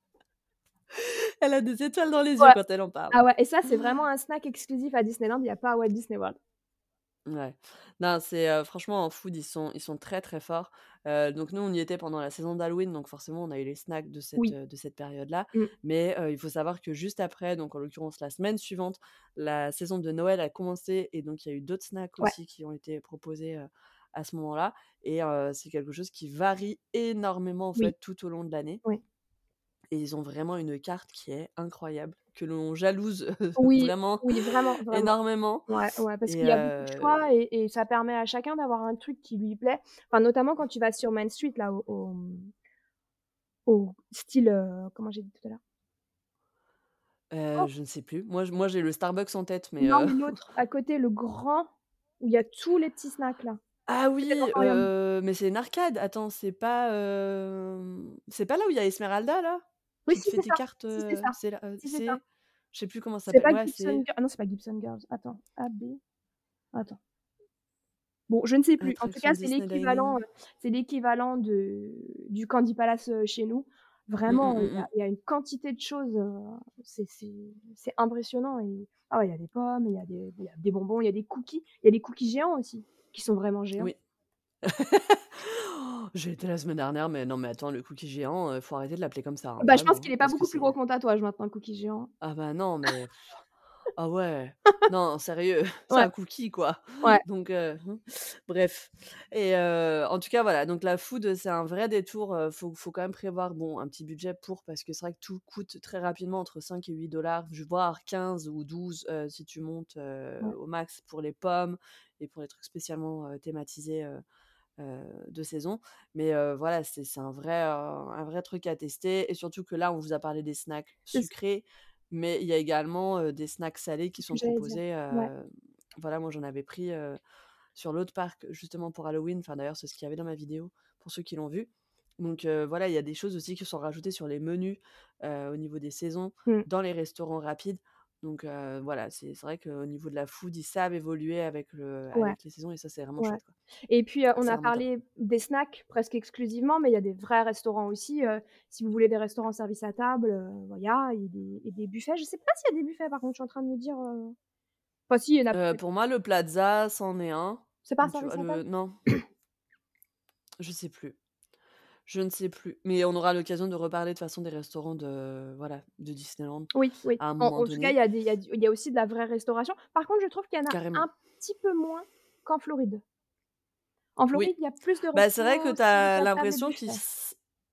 Elle a des étoiles dans les yeux quand elle en parle. Ah ouais et ça, c'est vraiment [laughs] un snack exclusif à Disneyland, il y a pas à Walt Disney World. Ouais. Non, c'est, heu, franchement en food, ils sont ils sont très, très forts. Heu, donc nous, on y était pendant la saison d'Halloween, donc forcément, on a eu les snacks de cette, Oui. de cette période-là. Mmh. Mais, il faut savoir que juste après, donc en l'occurrence la semaine suivante, la saison de Noël a commencé et donc il y a eu d'autres snacks Ouais. aussi qui ont été proposés, à ce moment-là et c'est quelque chose qui varie énormément en Oui. fait tout au long de l'année. Oui. Et ils ont vraiment une carte qui est incroyable, que l'on jalouse, [laughs] Oui, vraiment oui, vraiment, vraiment. énormément Ouais, ouais, parce qu'il y a beaucoup de choix et et ça permet à chacun d'avoir un truc qui lui plaît. Enfin, notamment quand tu vas sur Main Street là au au, au style, comment j'ai dit tout à l'heure? Heu, Oh! je ne sais plus. Moi j'ai le Starbucks en tête, mais Non, mais l'autre, à côté, le grand, où il y a tous les petits snacks là. Ah oui, mais c'est une arcade. Attends, c'est pas, c'est pas là où il y a Esmeralda là? Oui, si, c'est tes ça. cartes, Si, c'est heu, ça. Si, c'est je sais plus comment ça s'appelle. Ouais, Gibson ah non, c'est pas Gibson Girls. Attends, AB? Attends. Bon, je ne sais plus. En tout cas, c'est l'équivalent, c'est l'équivalent de du Candy Palace, chez nous. Mmh, Vraiment, mmh, il mmh, y a mmh. il y a une quantité de choses, c'est impressionnant et ah ouais, il y a des pommes, il y a des y a des bonbons, il y a des cookies. Il y a des cookies géants aussi, qui sont vraiment géants. Oui. [laughs] J'y étais la semaine dernière, mais non, mais attends, le cookie géant, heu, faut arrêter de l'appeler comme ça, hein, Bah, je pense vraiment, qu'il est pas parce que beaucoup plus gros que mon tatouage maintenant, le cookie géant. ah bah non, mais [laughs] ah ouais, non, sérieux, [laughs] c'est Ouais. un cookie quoi. Ouais. Donc heu, mmh, bref et heu, en tout cas, voilà, donc la food, c'est un vrai détour, heu, faut faut quand même prévoir, bon, un petit budget pour parce que c'est vrai que tout coûte très rapidement entre 5 et 8 $, je voire 15 ou 12, heu, si tu montes, Ouais. au max pour les pommes et pour les trucs spécialement, thématisés, de saison. Mais heu, voilà, c'est un vrai, heu, un vrai truc à tester et surtout que là, on vous a parlé des snacks sucrés, mais il y a également, des snacks salés qui sont proposés, Ouais. voilà, moi, j'en avais pris, sur l'autre parc justement pour Halloween. Enfin, d'ailleurs, c'est ce qu'il y avait dans ma vidéo pour ceux qui l'ont vu. Donc voilà, il y a des choses aussi qui sont rajoutées sur les menus, au niveau des saisons, Mmh. dans les restaurants rapides. Donc voilà, c'est vrai qu'au niveau de la food, ils savent évoluer avec le Ouais. avec les saisons et ça, c'est vraiment Ouais. chouette, quoi. Et puis, on a top. parlé des snacks presque exclusivement, mais il y a des vrais restaurants aussi, si vous voulez des restaurants service à table, heu, il y a et des et des buffets. Je sais pas s'il y a des buffets par contre, je suis en train de me dire, enfin si, il y en a pour moi, le Plaza, c'en est un. C'est pas un vois? service à Le table? non. Je sais plus. Je ne sais plus. Mais on aura l'occasion de reparler de façon des restaurants de voilà, de Disneyland Oui, oui. à un En tout cas, il y a y y aussi de la vraie restauration. Par contre, je trouve qu'il y en a Carrément. un petit peu moins qu'en Floride. En Floride, Oui. il y a plus de Bah, c'est vrai que restaurants tu as l'impression qu'ils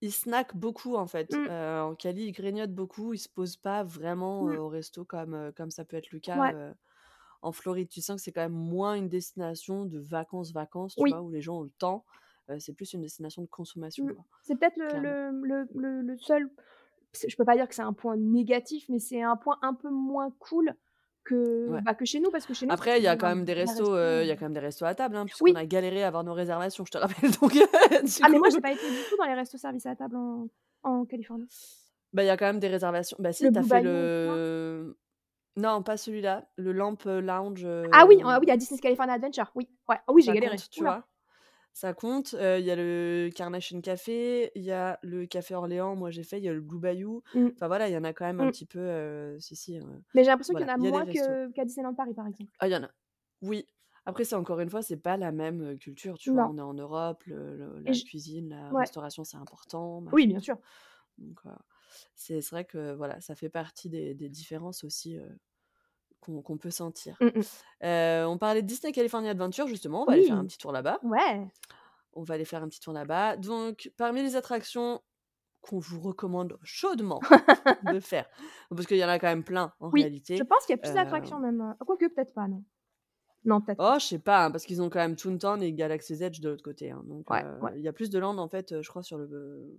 ils snackent beaucoup, en fait. Mmh. Heu, en Cali, ils grignotent beaucoup, ils se posent pas vraiment, Mmh. au resto comme, comme ça peut être le cas, Ouais. en Floride. Tu sens que c'est quand même moins une destination de vacances, vacances, tu Oui. vois? Où les gens ont le temps. C'est plus une destination de consommation, Mmh. C'est peut-être le clairement. le le le le seul je peux pas dire que c'est un point négatif, mais c'est un point un peu moins cool que, Ouais. bah, que chez nous, parce que chez nous, Après, il y a quand même des restos, il y a quand même des restos à table, hein, puisqu'on Oui. a galéré à avoir nos réservations, je te rappelle, [laughs] donc du Ah mais moi, j'ai pas été du tout dans les restos service à table en en Californie. bah, il y a quand même des réservations. Bah, si, Le tu as Blue fait le non, pas celui-là, le Lamp, Lounge, Ah oui, ah oui, à Disney's California Adventure, oui, ouais. Ah oui, j'ai ça galéré. compte, tu vois? Ça compte. Il y a le Carnation Café, il y a le Café Orléans, moi j'ai fait, il y a le Blue Bayou. Mmh. Enfin voilà, il y en a quand même un Mmh. petit peu, heu, si, si, heu, Mais j'ai l'impression qu'il y en a y moins qu'à Disneyland Paris, par exemple. Ah, il y en a. Oui. Après, c'est encore une fois, c'est pas la même, culture, tu vois? On est en Europe, le le Et la cuisine, la ouais. restauration, c'est important, Oui, bien sûr. Donc c'est vrai que, voilà, ça fait partie des des différences aussi, qu'on peut sentir. Mmh on parlait de Disney California Adventure, justement, on va aller faire un petit tour là-bas. Ouais! On va aller faire un petit tour là-bas. Donc parmi les attractions qu'on vous recommande chaudement de [laughs] faire, parce qu'il y en a quand même plein en Oui, je réalité, pense qu'il y a plus d'attractions même, heu quoique peut-être pas, non. Non, peut-être pas. Oh, je sais pas, hein, parce qu'ils ont quand même Toontown et Galaxy's Edge de l'autre côté, hein, donc Ouais, il y a plus de land, en fait, je crois sur le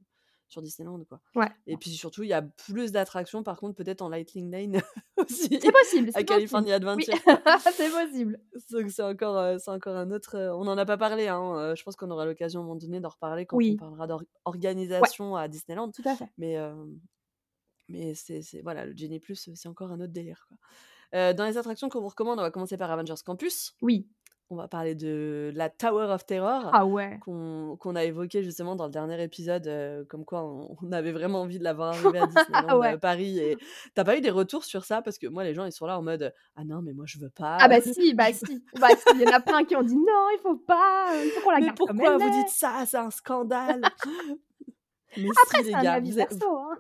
sur Disneyland, quoi. Ouais, Et puis surtout, il y a plus d'attractions, par contre, peut-être en Lightning Lane [laughs] aussi, C'est possible, à c'est possible. California Oui, Adventure, quoi. [laughs] c'est possible. Donc c'est encore, heu, c'est encore un autre, heu on n'en a pas parlé, hein, heu, je pense qu'on aura l'occasion à un moment donné d'en reparler quand on parlera d'or Ouais. organisation à Disneyland. Tout à fait. Mais mais c'est c'est voilà, le Genie Plus, c'est encore un autre délire, quoi. Dans les attractions qu'on vous recommande, on va commencer par Avengers Campus. Oui. On va parler de la Tower of Terror Ah ouais! qu'on a évoqué justement dans le dernier épisode, heu, comme quoi on on avait vraiment envie de la voir arriver à Disneyland, [laughs] Ouais. heu, Paris et tu as pas eu des retours sur ça? Parce que moi, les gens, ils sont là en mode: «Ah non, mais moi je veux Ah pas, bah si, bah je veux» si, [laughs] bah si, il y en a plein qui ont dit: «Non, il faut pas, il faut qu'on la «Mais garde comme elle pourquoi vous dites est!» ça? C'est un scandale!» Mais Après, si les c'est un gars, avis vous perso, hein.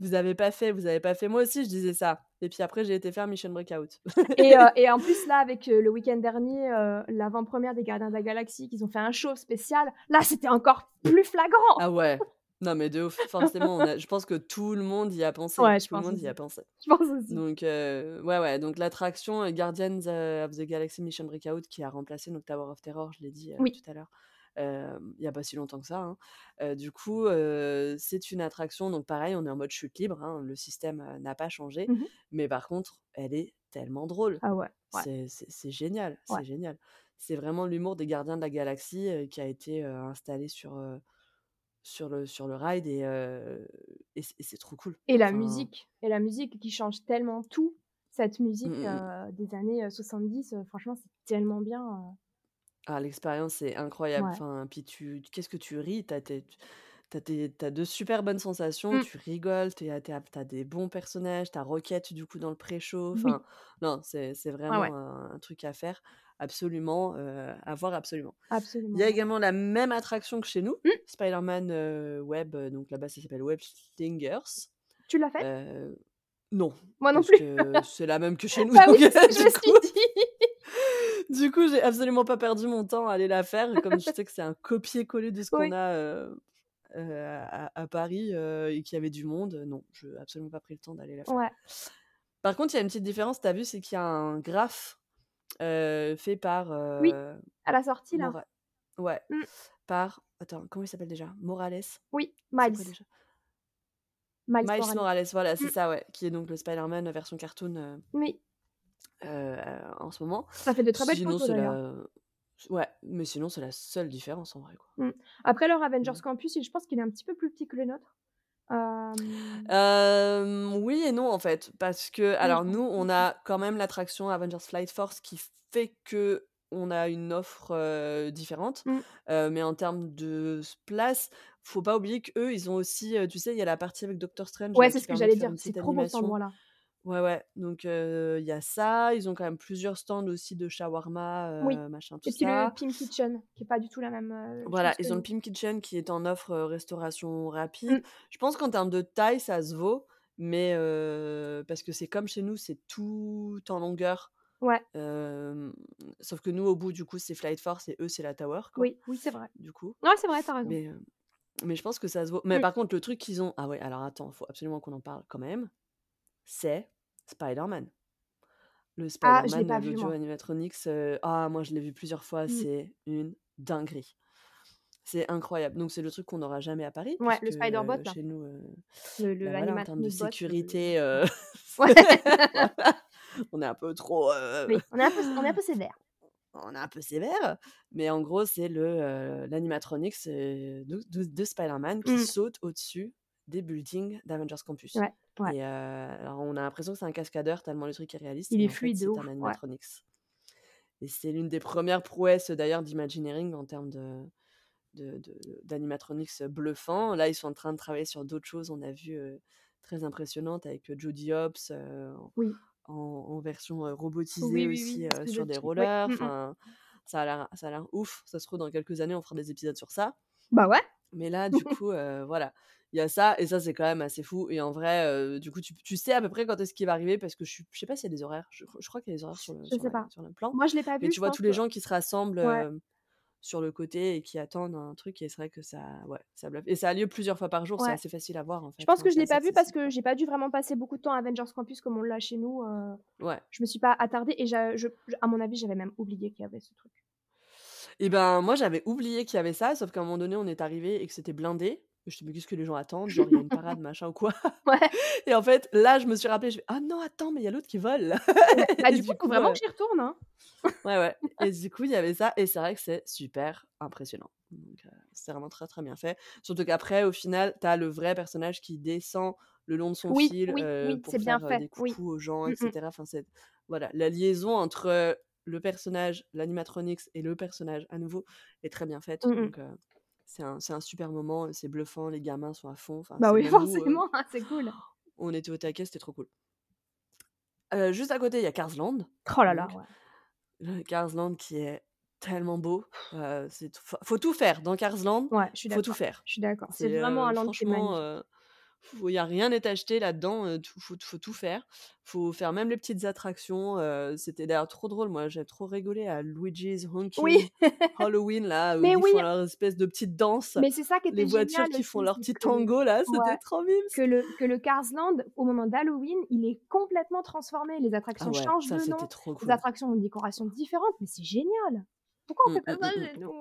vous avez pas fait, vous avez pas fait. Moi aussi, je disais ça et puis après, j'ai été faire Mission Breakout. Et [laughs] et en plus là, avec, heu, le week-end dernier, heu, l'avant-première des Gardiens de la Galaxie, qu'ils ont fait un show spécial, là, c'était encore plus flagrant! Ah ouais. Non, mais de ouf. Forcément, on a je pense que tout le monde y a pensé. Ouais, je Tout le monde y a pensé. Je pense aussi. Donc heu, ouais, ouais, donc l'attraction, Guardians, of the Galaxy Mission Breakout qui a remplacé donc Tower of Terror, je l'ai dit, Oui. tout à l'heure, il y a pas si longtemps que ça, hein. Heu, du coup, heu, c'est une attraction donc pareil, on est en mode chute libre, hein, le système, n'a pas changé. Mmh mh. Mais par contre, elle est tellement drôle. Ah ouais, ouais. C'est génial, Ouais. c'est génial. C'est vraiment l'humour des Gardiens de la Galaxie, qui a été, installé sur, sur le sur le ride et c'est trop cool. Et la Enfin musique et la musique qui change tellement tout. Cette Mmh, musique, mmh des années, heu, 70, heu, franchement, c'est tellement bien, Ah, l'expérience est incroyable. Ouais. Enfin, puis tu qu'est-ce que tu ris? Tu as tes tu as tes tu as de super bonnes sensations, Mmh. tu rigoles, tu es à tu es à tu as des bons personnages, tu as Rocket, du coup, dans le pré-show. Oui. Enfin, non, c'est c'est Ouais, ouais. vraiment un un truc à faire absolument, heu, à voir absolument. Il y Absolument, a ouais. également la même attraction que chez nous, Mmh. Spider-Man, heu, Web, heu, donc là-bas, ça s'appelle Web Slingers. Tu l'as faite? Heu, non, Moi non parce plus. que c'est la même que chez [laughs] nous, Bah oui, donc heu, c'est ce que je du me coup suis dit. Du coup, j'ai absolument pas perdu mon temps à aller la faire, comme je sais que c'est un [laughs] copier-coller de ce qu'on a, heu heu, à à Paris, heu et qu'il y avait du monde, non, je absolument pas pris le temps d'aller la faire. Ouais. Par contre, il y a une petite différence, tu as vu, c'est qu'il y a un graphe, fait par, Oui, à la sortie, là. Mora ouais, Mmh. par attends, comment il s'appelle déjà? Morales? Oui, Miles. Miles Miles Morales. Morales, voilà, c'est Mmh. ça, ouais, qui est donc le Spider-Man, version cartoon, Oui. Heu, en ce moment. Ça fait de très belles Sinon, photos, c'est d'ailleurs. la s ouais, mais sinon, c'est la seule différence, en vrai, quoi. Mmh. Après leur Avengers Mmh. Campus, je pense qu'il est un petit peu plus petit que le nôtre. Oui et non, en fait, parce que alors nous, on a quand même l'attraction Avengers Flight Force qui fait qu'on a une offre, différente, Mmh. mais en termes de place, faut pas oublier qu'eux, ils ont aussi, tu sais, il y a la partie avec Doctor Strange Ouais, là c'est ce que j'allais dire, c'est trop animation. endroit-là. Ouais, ouais, donc il y a ça, ils ont quand même plusieurs stands aussi de shawarma, Oui machin, tout et puis le ça. Pimp Kitchen qui est pas du tout la même, Voilà, ils ont le. Pimp Kitchen qui est en offre, restauration rapide. Mmh. Je pense qu'en termes de taille, ça se vaut, mais parce que c'est comme chez nous, c'est tout en longueur, Ouais. sauf que nous, au bout, du coup, c'est Flight Force et eux, c'est la Tower, quoi, Oui, oui, c'est vrai. du coup. Ouais, c'est vrai, tu as raison. Mais mais je pense que ça se vaut. Mais Mmh. par contre, le truc qu'ils ont ah ouais, alors attends, faut absolument qu'on en parle quand même, c'est Spider-Man. Le Ah, Spider-Man, vu l'audio animatronics, ah moi je l'ai vu plusieurs fois, Mmh. c'est une dinguerie. C'est incroyable. Donc c'est le truc qu'on n'aura jamais à Paris Ouais, puisque, le Spider-Bot chez nous, heu, Le le bah, voilà, en termes de sécurité, [laughs] [laughs] ouais. voilà, [laughs] on est un peu trop, Oui, on est un peu on est un peu sévère. on est un peu sévère, mais en gros, c'est le, l'animatronics, heu, de de de Spider-Man qui Mmh. saute au-dessus des buildings d'Avengers Campus Ouais, ouais. et heu, alors on a l'impression que c'est un cascadeur tellement le truc est réaliste, Il est fluide de c'est un ouais. animatronics et c'est l'une des 1res prouesses d'ailleurs d'Imagineering en termes de d'animatronics bluffants. Là, ils sont en train de travailler sur d'autres choses, on a vu, très impressionnantes avec, Jodie Hobbs, Oui. en en version, robotisée Oui, aussi, oui, sur des rollers, mmh enfin, ça a l'air ouf. Ça se trouve dans quelques années, on fera des épisodes sur ça. Bah ouais. Mais là, du [laughs] coup, heu, voilà, il y a ça et ça, c'est quand même assez fou et en vrai, heu, du coup, tu tu sais à peu près quand est-ce qu'il va arriver parce que je je sais pas s'il y a des horaires, je je crois qu'il y a des horaires sur le Je sur sais la pas. sur le plan, Moi, je l'ai pas mais vu, tu je vois tous que les gens qui se rassemblent, ouais. heu, sur le côté et qui attendent un truc et c'est vrai que ça ouais, ça bluffe et ça a lieu plusieurs fois par jour, c'est assez facile à voir, en Je fait, pense hein, que je l'ai pas vu parce que j'ai pas dû vraiment passer beaucoup de temps à Avengers Campus comme on l'a chez nous, Ouais. je me suis pas attardée et je à mon avis, j'avais même oublié qu'il y avait ce truc. Et ben, moi, j'avais oublié qu'il y avait ça, sauf qu'à un moment donné, on est arrivés et que c'était blindé. Je dis: «Mais qu'est-ce que les gens attendent? Genre, il y a une parade, [laughs] machin ou quoi?» Ouais. [laughs] et en fait, là, je me suis rappelée, je fais: «Ah non, attends, mais il y a l'autre qui vole!» Bah, [laughs] du coup, coup, vraiment que j'y retourne, hein. ouais, ouais et du coup, il y avait ça et c'est vrai que c'est super impressionnant. Donc heu, c'est vraiment très, très bien fait. Surtout qu'après, au final, tu as le vrai personnage qui descend le long de son Oui, fil, oui, heu, oui, pour bien faire, heu, fait, des coucous aux gens et Mmh mh. cetera. Enfin, c'est voilà, la liaison entre, le personnage, l'animatronics et le personnage à nouveau est très bien faite. Mmh mh. Donc heu, c'est un un super moment, c'est bluffant, les gamins sont à fond, Bah oui, heu, forcément, [laughs] c'est cool. on était au taquet, c'était trop cool. Heu, juste à côté, il y a Cars Land, Oh là là, donc ouais. le Cars Land qui est tellement beau, c'est faut tout faire dans Cars Land, Ouais, je suis faut tout faire. je suis d'accord. C'est vraiment un land qui est magnifique. Il y a rien n'est acheté là-dedans, tout faut faut tout faire. Faut faire même les petites attractions, c'était d'ailleurs trop drôle, moi, j'ai trop rigolé à Luigi's Oui. Honking [laughs] Halloween là, où Mais ils oui! font leur espèce de petite danse, Mais c'est ça qui les était voitures génial qui font leur petit tango là, ouais, c'était trop mimes! que le que le Cars Land, au moment d'Halloween, il est complètement transformé. Les Ah attractions ouais, changent ça, de nom, trop les cool. attractions ont une décoration différente, mais c'est génial! Pourquoi on Mmh, fait pas mmh, ça mmh, mmh. chez nous?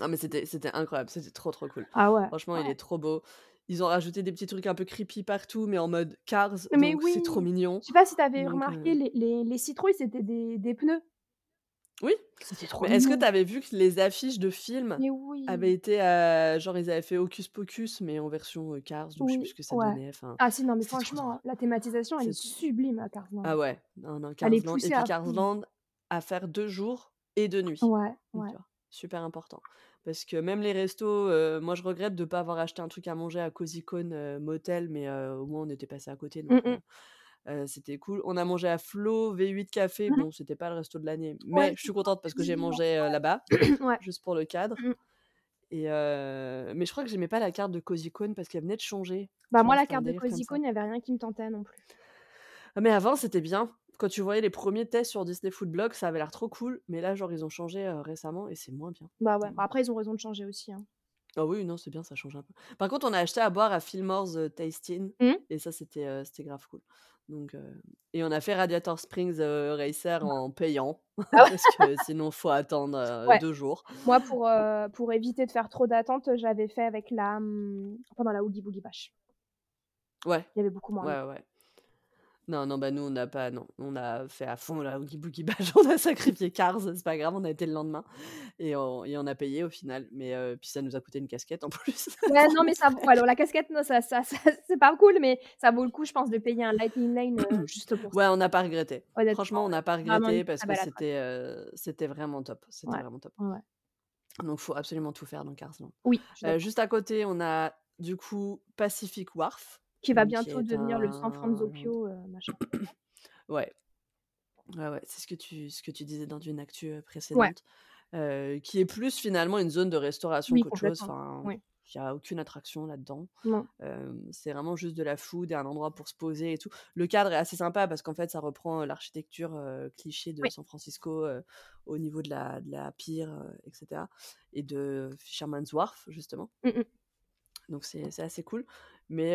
Ah mais c'était incroyable, c'était trop, trop cool. Ah ouais, Franchement, il est trop beau. Ils ont rajouté des petits trucs un peu creepy partout, mais en mode Cars, Mais donc oui! c'est trop mignon. Je sais pas si tu avais Donc remarqué, heu les les les citrouilles, c'était des des pneus. Oui, C'était trop mais est-ce que tu mignon. avais vu que les affiches de films avaient oui! été, heu, genre ils avaient fait Hocus Pocus, mais en version, heu, Cars, donc je sais plus Oui, ce que ça ouais. donnait, Ah si, non, mais franchement, la thématisation, elle est sublime à Cars Land. ah ouais, non, non, Elle Cars est Land et puis à Cars fond. Land à faire 2 jours et 2 nuits. Ouais, ouais. vois? Super important. Parce que même les restos, heu, moi je regrette de pas avoir acheté un truc à manger à Cozy Cone, heu, Motel, mais heu, au moins on était passés à côté, Mmh donc heu, c'était cool. On a mangé à Flow V8 Café, Mmh mh. bon, c'était pas le resto de l'année, Ouais, mais je suis contente parce que j'ai mangé, là-bas, [coughs] ouais. Juste pour le cadre Mmh. et mais je crois que j'aimais pas la carte de Cozy Cone parce qu'elle venait de changer. Bah moi, la carte de délire comme Cozy ça. Cone, il y avait rien qui me tentait non plus. Ah mais avant, c'était bien. Quand tu voyais les 1ers tests sur Disney Food Blog, ça avait l'air trop cool, mais là, genre, ils ont changé, heu, récemment et c'est moins bien. Bah ouais, bon. après ils ont raison de changer aussi, hein. Ah oui, non, c'est bien, ça change un peu. Par contre, on a acheté à boire à Fillmore's, heu, Tasting Mmh. et ça, c'était, heu, c'était grave cool. Donc et on a fait Radiator Springs, Racer Bah en payant Ah ouais? [laughs] parce que sinon faut attendre, [laughs] Ouais. 2 jours. Moi, pour, pour éviter de faire trop d'attente, j'avais fait avec la, mmh, pendant la Oogie Boogie Bash. Ouais. Il y avait beaucoup moins ouais, ouais. Non, non, bah, nous, on n'a pas non, on a fait à fond la Oogie Boogie Bash, on a sacrifié Cars, c'est pas grave, on a été le lendemain et on et on a payé au final, mais heu, puis ça nous a coûté une casquette en [laughs] plus. Ouais, non, mais ça alors la casquette, non, ça ça ça c'est pas cool, mais ça vaut le coup, je pense, de payer un Lightning Lane, heu, [clears throat] juste pour ça. Ouais, on n'a pas regretté. Franchement, on n'a pas regretté parce que attraction. c'était, vraiment top, c'était Ouais, vraiment top. ouais. Donc faut absolument tout faire dans Cars Land. Oui, juste à côté, on a du coup Pacific Wharf, Qui va bientôt devenir le San Franzopio, heu, machin. [coughs] ouais, ouais, ouais, c'est ce que tu ce que tu disais dans une actu, Ouais. précédente, heu, qui est plus finalement une zone de restauration Oui, qu'autre chose. Enfin, Oui. il y a aucune attraction là-dedans. Hem, c'est vraiment juste de la food et un endroit pour se poser et tout. Le cadre est assez sympa parce qu'en fait, ça reprend, heu, l'architecture, cliché de Oui. San Francisco, au niveau de la de la pier, heu, et de Fisherman's Wharf justement. Mmh mh. Donc c'est assez cool, mais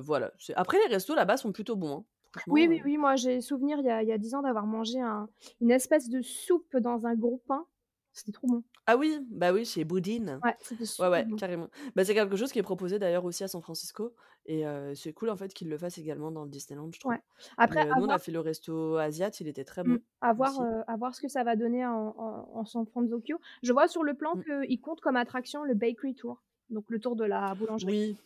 voilà, après les restos là-bas sont plutôt bons, hein. Oui, oui, oui, moi j'ai souvenir il y a il y a 10 ans d'avoir mangé un une espèce de soupe dans un gros pain. C'était trop bon. Ah oui, bah oui, chez Boudin. Ouais, Ouais, super ouais, bon. carrément. Bah, c'est quelque chose qui est proposé d'ailleurs aussi à San Francisco et c'est cool en fait qu'ils le fassent également dans le Disneyland, je trouve. Ouais. Après, nous on a voir fait le resto asiat, il était très Mmh, bon à voir, heu, à voir ce que ça va donner en en en San Franzopio. Je vois sur le plan Mmh. qu'ils comptent comme attraction le Bakery Tour, donc le tour de la boulangerie. Oui,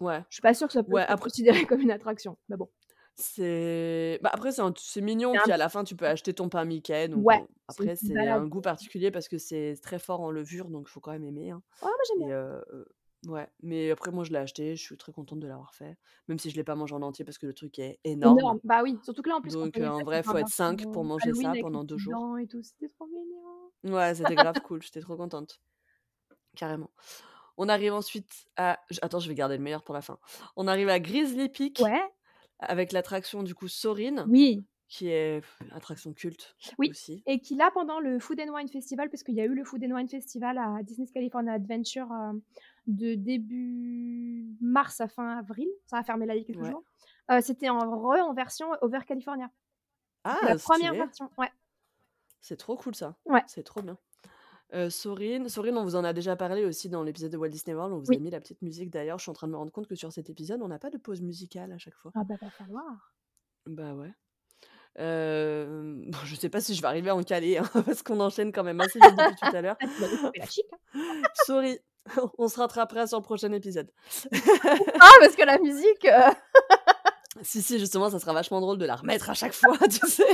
ouais. Je suis pas sûre que ça peut Ouais, être après considéré comme une attraction, mais bon. c'est bah, après c'est un mignon, un puis à la fin tu peux acheter ton pain Mickey, donc Ouais, après c'est un goût particulier parce que c'est très fort en levure, donc faut quand même aimer, hein Oh, moi j'aime bien. et heu, ouais, mais après moi je l'ai acheté, je suis très contente de l'avoir fait, même si je l'ai pas mangé en entier parce que le truc est énorme. Énorme, bah oui, surtout que là en plus Donc y en vrai, un faut être version, 5 pour manger Halloween ça pendant 2 petites jours. et tout, c'était trop mignon. Ouais, c'était grave cool, j'étais trop contente. Carrément. On arrive ensuite à attends, je vais garder le meilleur pour la fin. On arrive à Grizzly Peak Ouais. avec l'attraction du coup Soarin', Oui. qui est attraction culte Oui aussi. et qui là pendant le Food and Wine Festival, parce qu'il y a eu le Food and Wine Festival à Disney's California Adventure, hem, de début mars à fin avril, ça a fermé là il y a quelques Ouais. jours, heu, c'était en re en version Over California. La Ah 1re stylé! version, ouais. C'est trop cool ça, Ouais. c'est trop bien. Soarin', Soarin', on vous en a déjà parlé aussi dans l'épisode de Walt Disney World, on vous a mis la petite musique d'ailleurs, je suis en train de me rendre compte que sur cet épisode, on n'a pas de pause musicale à chaque fois. Ah bah, va falloir. Bah ouais. Hem, bon, je sais pas si je vais arriver à en caler, hein, [laughs] parce qu'on enchaîne quand même assez vite depuis tout à l'heure. [laughs] Ah, hein. [laughs] Sorry, on se rattrapera sur le prochain épisode. Ah parce que la musique, heu Si, si, justement, ça sera vachement drôle de la remettre à chaque fois, tu sais?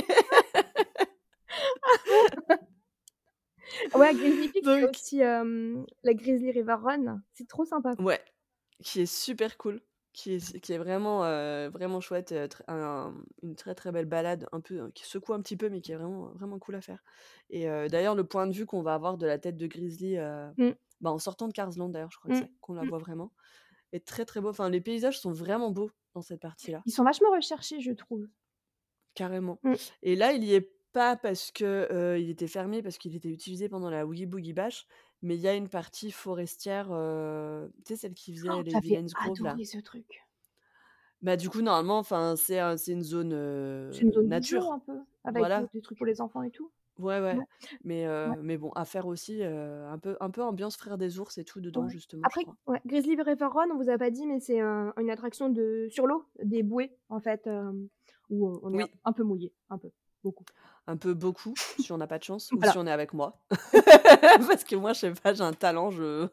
Ouais, Grizzly Peak, Donc aussi, la Grizzly River Run, c'est trop sympa. Ouais, qui est super cool, qui est qui est vraiment, vraiment chouette, un une très, très belle balade un peu qui secoue un petit peu, mais qui est vraiment, vraiment cool à faire et d'ailleurs, le point de vue qu'on va avoir de la tête de Grizzly, Mmh. bah, en sortant de Cars Land d'ailleurs, je crois c'est, qu'on la Mmh. voit vraiment, est très, très beau. Enfin, les paysages sont vraiment beaux dans cette partie-là. Ils sont vachement recherchés, je trouve. Carrément Mmh. et là, il y est pas parce que, heu, il était fermé, parce qu'il était utilisé pendant la Oogie Boogie Bash, mais il y a une partie forestière, heu, tu sais, celle qui faisait les J'avais Villains Grove là? adoré ce truc. Bah, du coup, normalement, enfin, c'est un c'est une zone, C'est une heu, zone bijou nature. un peu, avec, Voilà. des trucs pour les enfants et tout? Ouais, ouais, Ouais. mais Ouais. mais bon, à faire aussi, un peu un peu ambiance Frères des Ours et tout dedans, Ouais. justement, je Après crois. ouais, Grizzly River Run, on vous a pas dit, mais c'est, une attraction de sur l'eau, des bouées en fait, hem, où on on est un Oui. un peu mouillé, un peu, beaucoup. Un peu beaucoup, si on n'a pas de chance ou Voilà. si on est avec moi. [laughs] [laughs] Parce que moi, je sais pas, j'ai un talent, je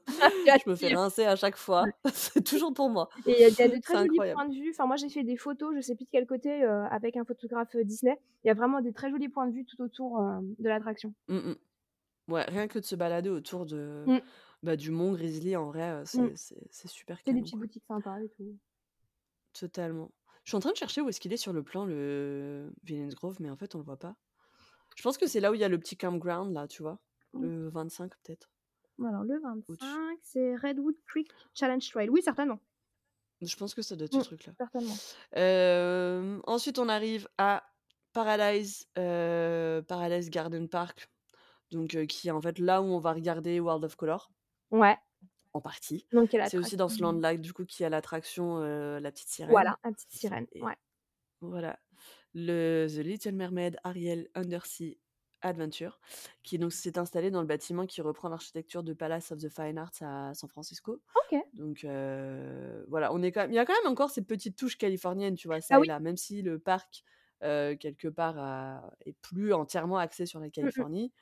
je me fais rincer à chaque fois. [laughs] C'est toujours pour moi. Et il y a de très jolis incroyable. points de vue. Enfin, moi, j'ai fait des photos, je sais plus de quel côté, heu, avec un photographe, heu, Disney. Il y a vraiment des très jolis points de vue tout autour, hem, de l'attraction. Mmh mh. Ouais, rien que de se balader autour de, Mmh. bah, du mont Grizzly, en vrai, Mmh. c'est super C'est des petites boutiques sympas et tout. Totalement. Je suis en train de chercher où est-ce qu'il est sur le plan, le Villains Grove, mais en fait, on le voit pas. Je pense que c'est là où il y a le petit campground là, tu vois? Le 25 peut-être? Alors le Au-dessus. 25, c'est Redwood Creek Challenge Trail. Oui, certainement. Je pense que ça doit être ce Mmh, truc-là. certainement. Ensuite, on arrive à Paradise, heu, Paradise Garden Park, donc heu, qui est en fait là où on va regarder World of Color. Ouais. En partie. Donc C'est aussi dans ce land l'attraction là, du coup, qu'il y a l'attraction, heu, La Petite Sirène Voilà, la petite sirène, et ouais. voilà. Le The Little Mermaid Ariel Undersea Adventure, qui donc s'est installé dans le bâtiment qui reprend l'architecture de Palace of the Fine Arts à San Francisco. OK. Donc heu, voilà, on est quand même il y a quand même encore ces petites touches californiennes, tu vois? Ça Ah et oui. là, même si le parc, heu, quelque part a est plus entièrement axé sur la Mmh mh. Californie,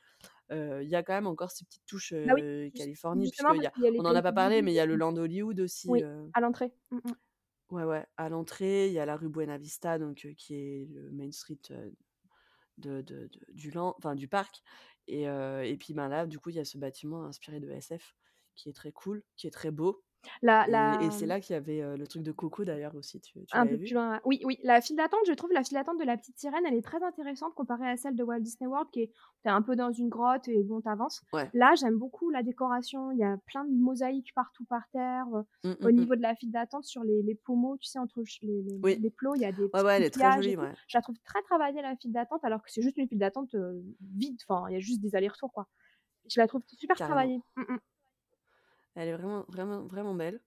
heu, il y a quand même encore ces petites touches, oui, heu, jus Californie justement puisqu'il y parce a qu'il y a les on en a pas parlé, mais il y a le. Land Hollywood aussi, Oui, à l'entrée. Mmh mh. Ouais, ouais, à l'entrée, il y a la rue Buena Vista, donc qui est le main street, de du parc et heu et puis, ben, là, du coup, il y a ce bâtiment inspiré de SF qui est très cool, qui est très beau La et c'est mmh là qu'il y avait, le truc de Coco d'ailleurs aussi, tu tu Un plus vu? loin, oui, oui, la file d'attente, je trouve la file d'attente de La Petite Sirène, elle est très intéressante comparée à celle de Walt Disney World qui est un peu dans une grotte et bon, tu avances. Ouais. Là, j'aime beaucoup la décoration, il y a plein de mosaïques partout par terre, Mmh, au mmh mh. niveau de la file d'attente sur les les pommeaux, tu sais, entre les les Oui. les plots, il y a des Ouais, ouais, elle est très jolie, ouais. Je la trouve très travaillée la file d'attente alors que c'est juste une file d'attente, vide, enfin, il y a juste des allers-retours, quoi. Je la trouve super Carrément. travaillée. Elle est vraiment, vraiment, vraiment belle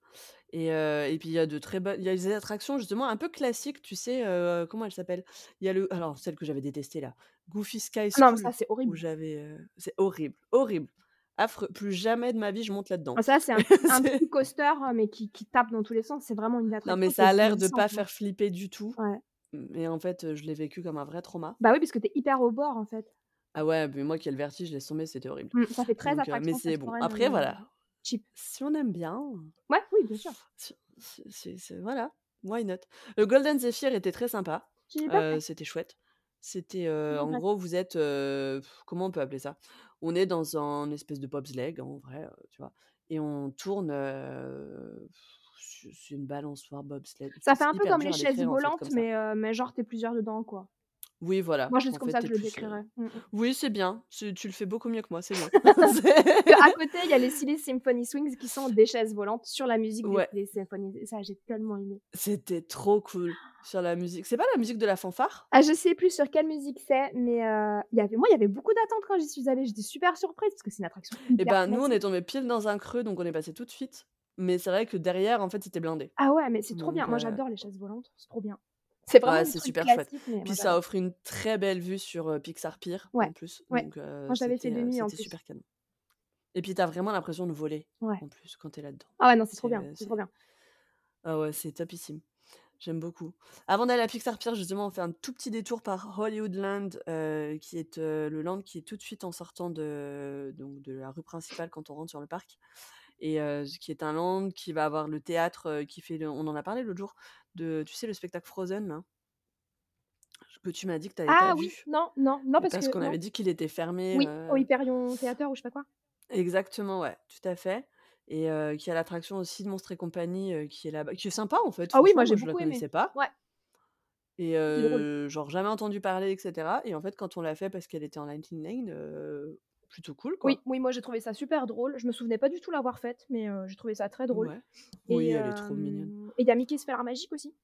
et heu et puis il y a de très bonnes il y a des attractions justement un peu classiques, tu sais, heu, comment elles s'appellent? Il y a le alors celle que j'avais détestée là, Goofy Sky Non, mais ça, c'est où horrible. j'avais, heu c'est horrible, horrible, affreux, plus jamais de ma vie je monte là-dedans. Ah ça, c'est un [laughs] un C'est petit coaster, mais qui qui tape dans tous les sens, c'est vraiment une Non, mais attraction qui ça est a l'air de pas hein. faire flipper du tout, Ouais. mais en fait, je l'ai vécu comme un vrai trauma. Bah oui, parce que tu es hyper au bord, en fait. Ah ouais, mais moi qui ai le vertige, laisse tomber, c'était horrible. Mmh, ça fait très Donc heu, mais attraction c'est bon. Après voilà, cheap. si on aime bien Ouais, oui, bien sûr. c'est voilà, why not? Le Golden Zephyr était très sympa, fait. c'était chouette. C'était, J'ai en gros, vous êtes, heu, comment on peut appeler ça? On est dans un espèce de bobsleigh en vrai, tu vois? Et on tourne, c'est une balançoire bobsleigh. Ça fait un peu comme les chaises décrire en fait volantes, mais mais genre tu es plusieurs dedans, quoi. Oui, voilà, Moi, en comme fait, ça que je le plus, heu décrirais. Mmh mh. oui, c'est bien, c'est tu le fais beaucoup mieux que moi, c'est bien. [laughs] Parce [laughs] C'est côté, il y a les Silly Symphony Swings qui sont des chaises volantes sur la musique des Ouais. des symphonies et ça, j'ai tellement aimé. C'était trop cool sur la musique. C'est pas la musique de la fanfare? Ah, je sais plus sur quelle musique c'est, mais heu, il y avait moi, il y avait beaucoup d'attentes quand j'y suis allée, j'étais super surprise parce que c'est une attraction Et hyper ben, nous, on classique. est tombés pile dans un creux, donc on est passés tout de suite, mais c'est vrai que derrière, en fait, c'était blindé. Ah ouais, mais c'est trop bien. Donc Moi, heu j'adore les chaises volantes, c'est trop bien. C'est vraiment Ouais, c'est super chouette. Puis ça offre une très belle vue sur, Pixar Pier Ouais, en plus, ouais. donc je l'avais fait en plus. super canon. Et puis tu as vraiment l'impression de voler en plus quand tu es là-dedans. Ah ouais, non, c'est trop bien, C'est trop bien. ah ouais, c'est topissime. J'aime beaucoup. Avant d'aller à Pixar Pier, justement, on fait un tout petit détour par Hollywoodland, heu, qui est, le land qui est tout de suite en sortant de donc de la rue principale quand on rentre sur le parc et qui est un land qui va avoir le théâtre, qui fait le on en a parlé l'autre jour, de tu sais, le spectacle Frozen là? Que tu m'as dit que tu avais pas Ah oui, vu. non, non, non parce qu'on avait dit qu'il était fermé, Oui, au heu Hyperion Theater ou je sais pas quoi. exactement, ouais, tout à fait et heu, qui a l'attraction aussi de Monstres et compagnie, heu, qui est là-bas qui est sympa en fait, Ah oui, moi, j'ai je la beaucoup aimé. connaissais pas Ouais. et heu, genre jamais entendu parler et cetera et en fait, quand on l'a fait parce qu'elle était en Lightning Lane, plutôt cool, Oui, quoi. oui, moi, j'ai trouvé ça super drôle. Je me souvenais pas du tout l'avoir faite, mais heu, j'ai trouvé ça très drôle Ouais. Oui, elle est trop mignonne. et il y a Mickey's Faire Magique aussi,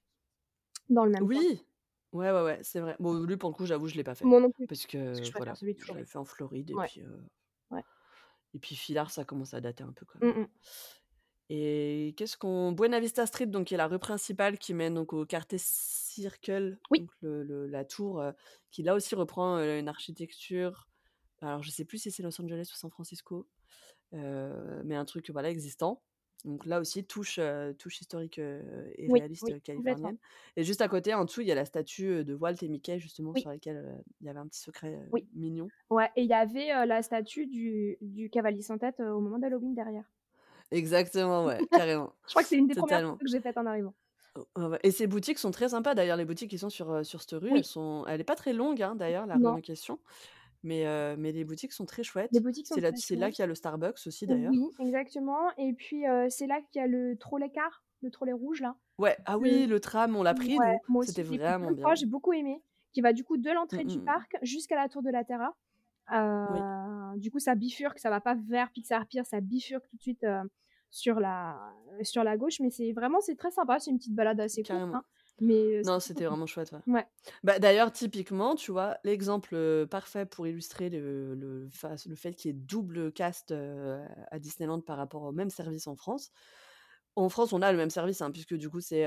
dans le même coin. Oui! Ouais, ouais, ouais, c'est vrai. Bon, lui, pour le coup, j'avoue, je l'ai pas fait Moi non plus, parce parce que que je voilà, celui je Floride. fait en Floride et Ouais. puis, heu Ouais. et puis Philhar, ça commence à dater un peu quand même mh. et qu'est-ce qu'on Buena Vista Street, donc qui est la rue principale qui mène donc au Carter Circle, Oui. donc le le la tour, heu, qui là aussi reprend, une architecture alors je sais plus si c'est Los Angeles ou San Francisco, heu, mais un truc, voilà, existant. Donc là aussi touche, heu, touche historique, heu et Oui, réaliste, oui, californienne et juste à côté, en dessous, il y a la statue, de Walt et Mickey justement Oui. sur laquelle, il y avait un petit secret, mignon. Ouais et il y avait, la statue du du cavalier sans tête, au moment d'Halloween derrière. Exactement, ouais, [laughs] carrément, Je crois que c'est une des 1res totalement. photos que j'ai faites en arrivant. O ouais, ouais et ces boutiques sont très sympas d'ailleurs, les boutiques qui sont sur, sur cette rue, elles sont elle est pas très longue, hein, d'ailleurs, la rue en question, mais mais les boutiques sont très Les chouettes. boutiques sont C'est là là qu'il y a le Starbucks aussi d'ailleurs. Oui, exactement et puis, c'est là qu'il y a le trolley car, le trolley rouge là. Ouais, ah oui, le tram, on l'a pris ouais, c'était vraiment bien. j'ai beaucoup aimé, qui va du coup de Mmh l'entrée du mmh mh. parc jusqu'à la tour de la Terra. Oui. Du coup, ça bifurque, ça va pas vers Pixar Pier, ça bifurque tout de suite, sur la sur la gauche, mais c'est vraiment c'est très sympa, c'est une petite balade assez courte, hein, mais Non, c'était vraiment chouette, ouais. Ouais. Bah, d'ailleurs, typiquement, tu vois, l'exemple, parfait pour illustrer le le le fait qu'il y ait double cast, à Disneyland par rapport au même service en France. En France, on a le même service, hein, puisque du coup, c'est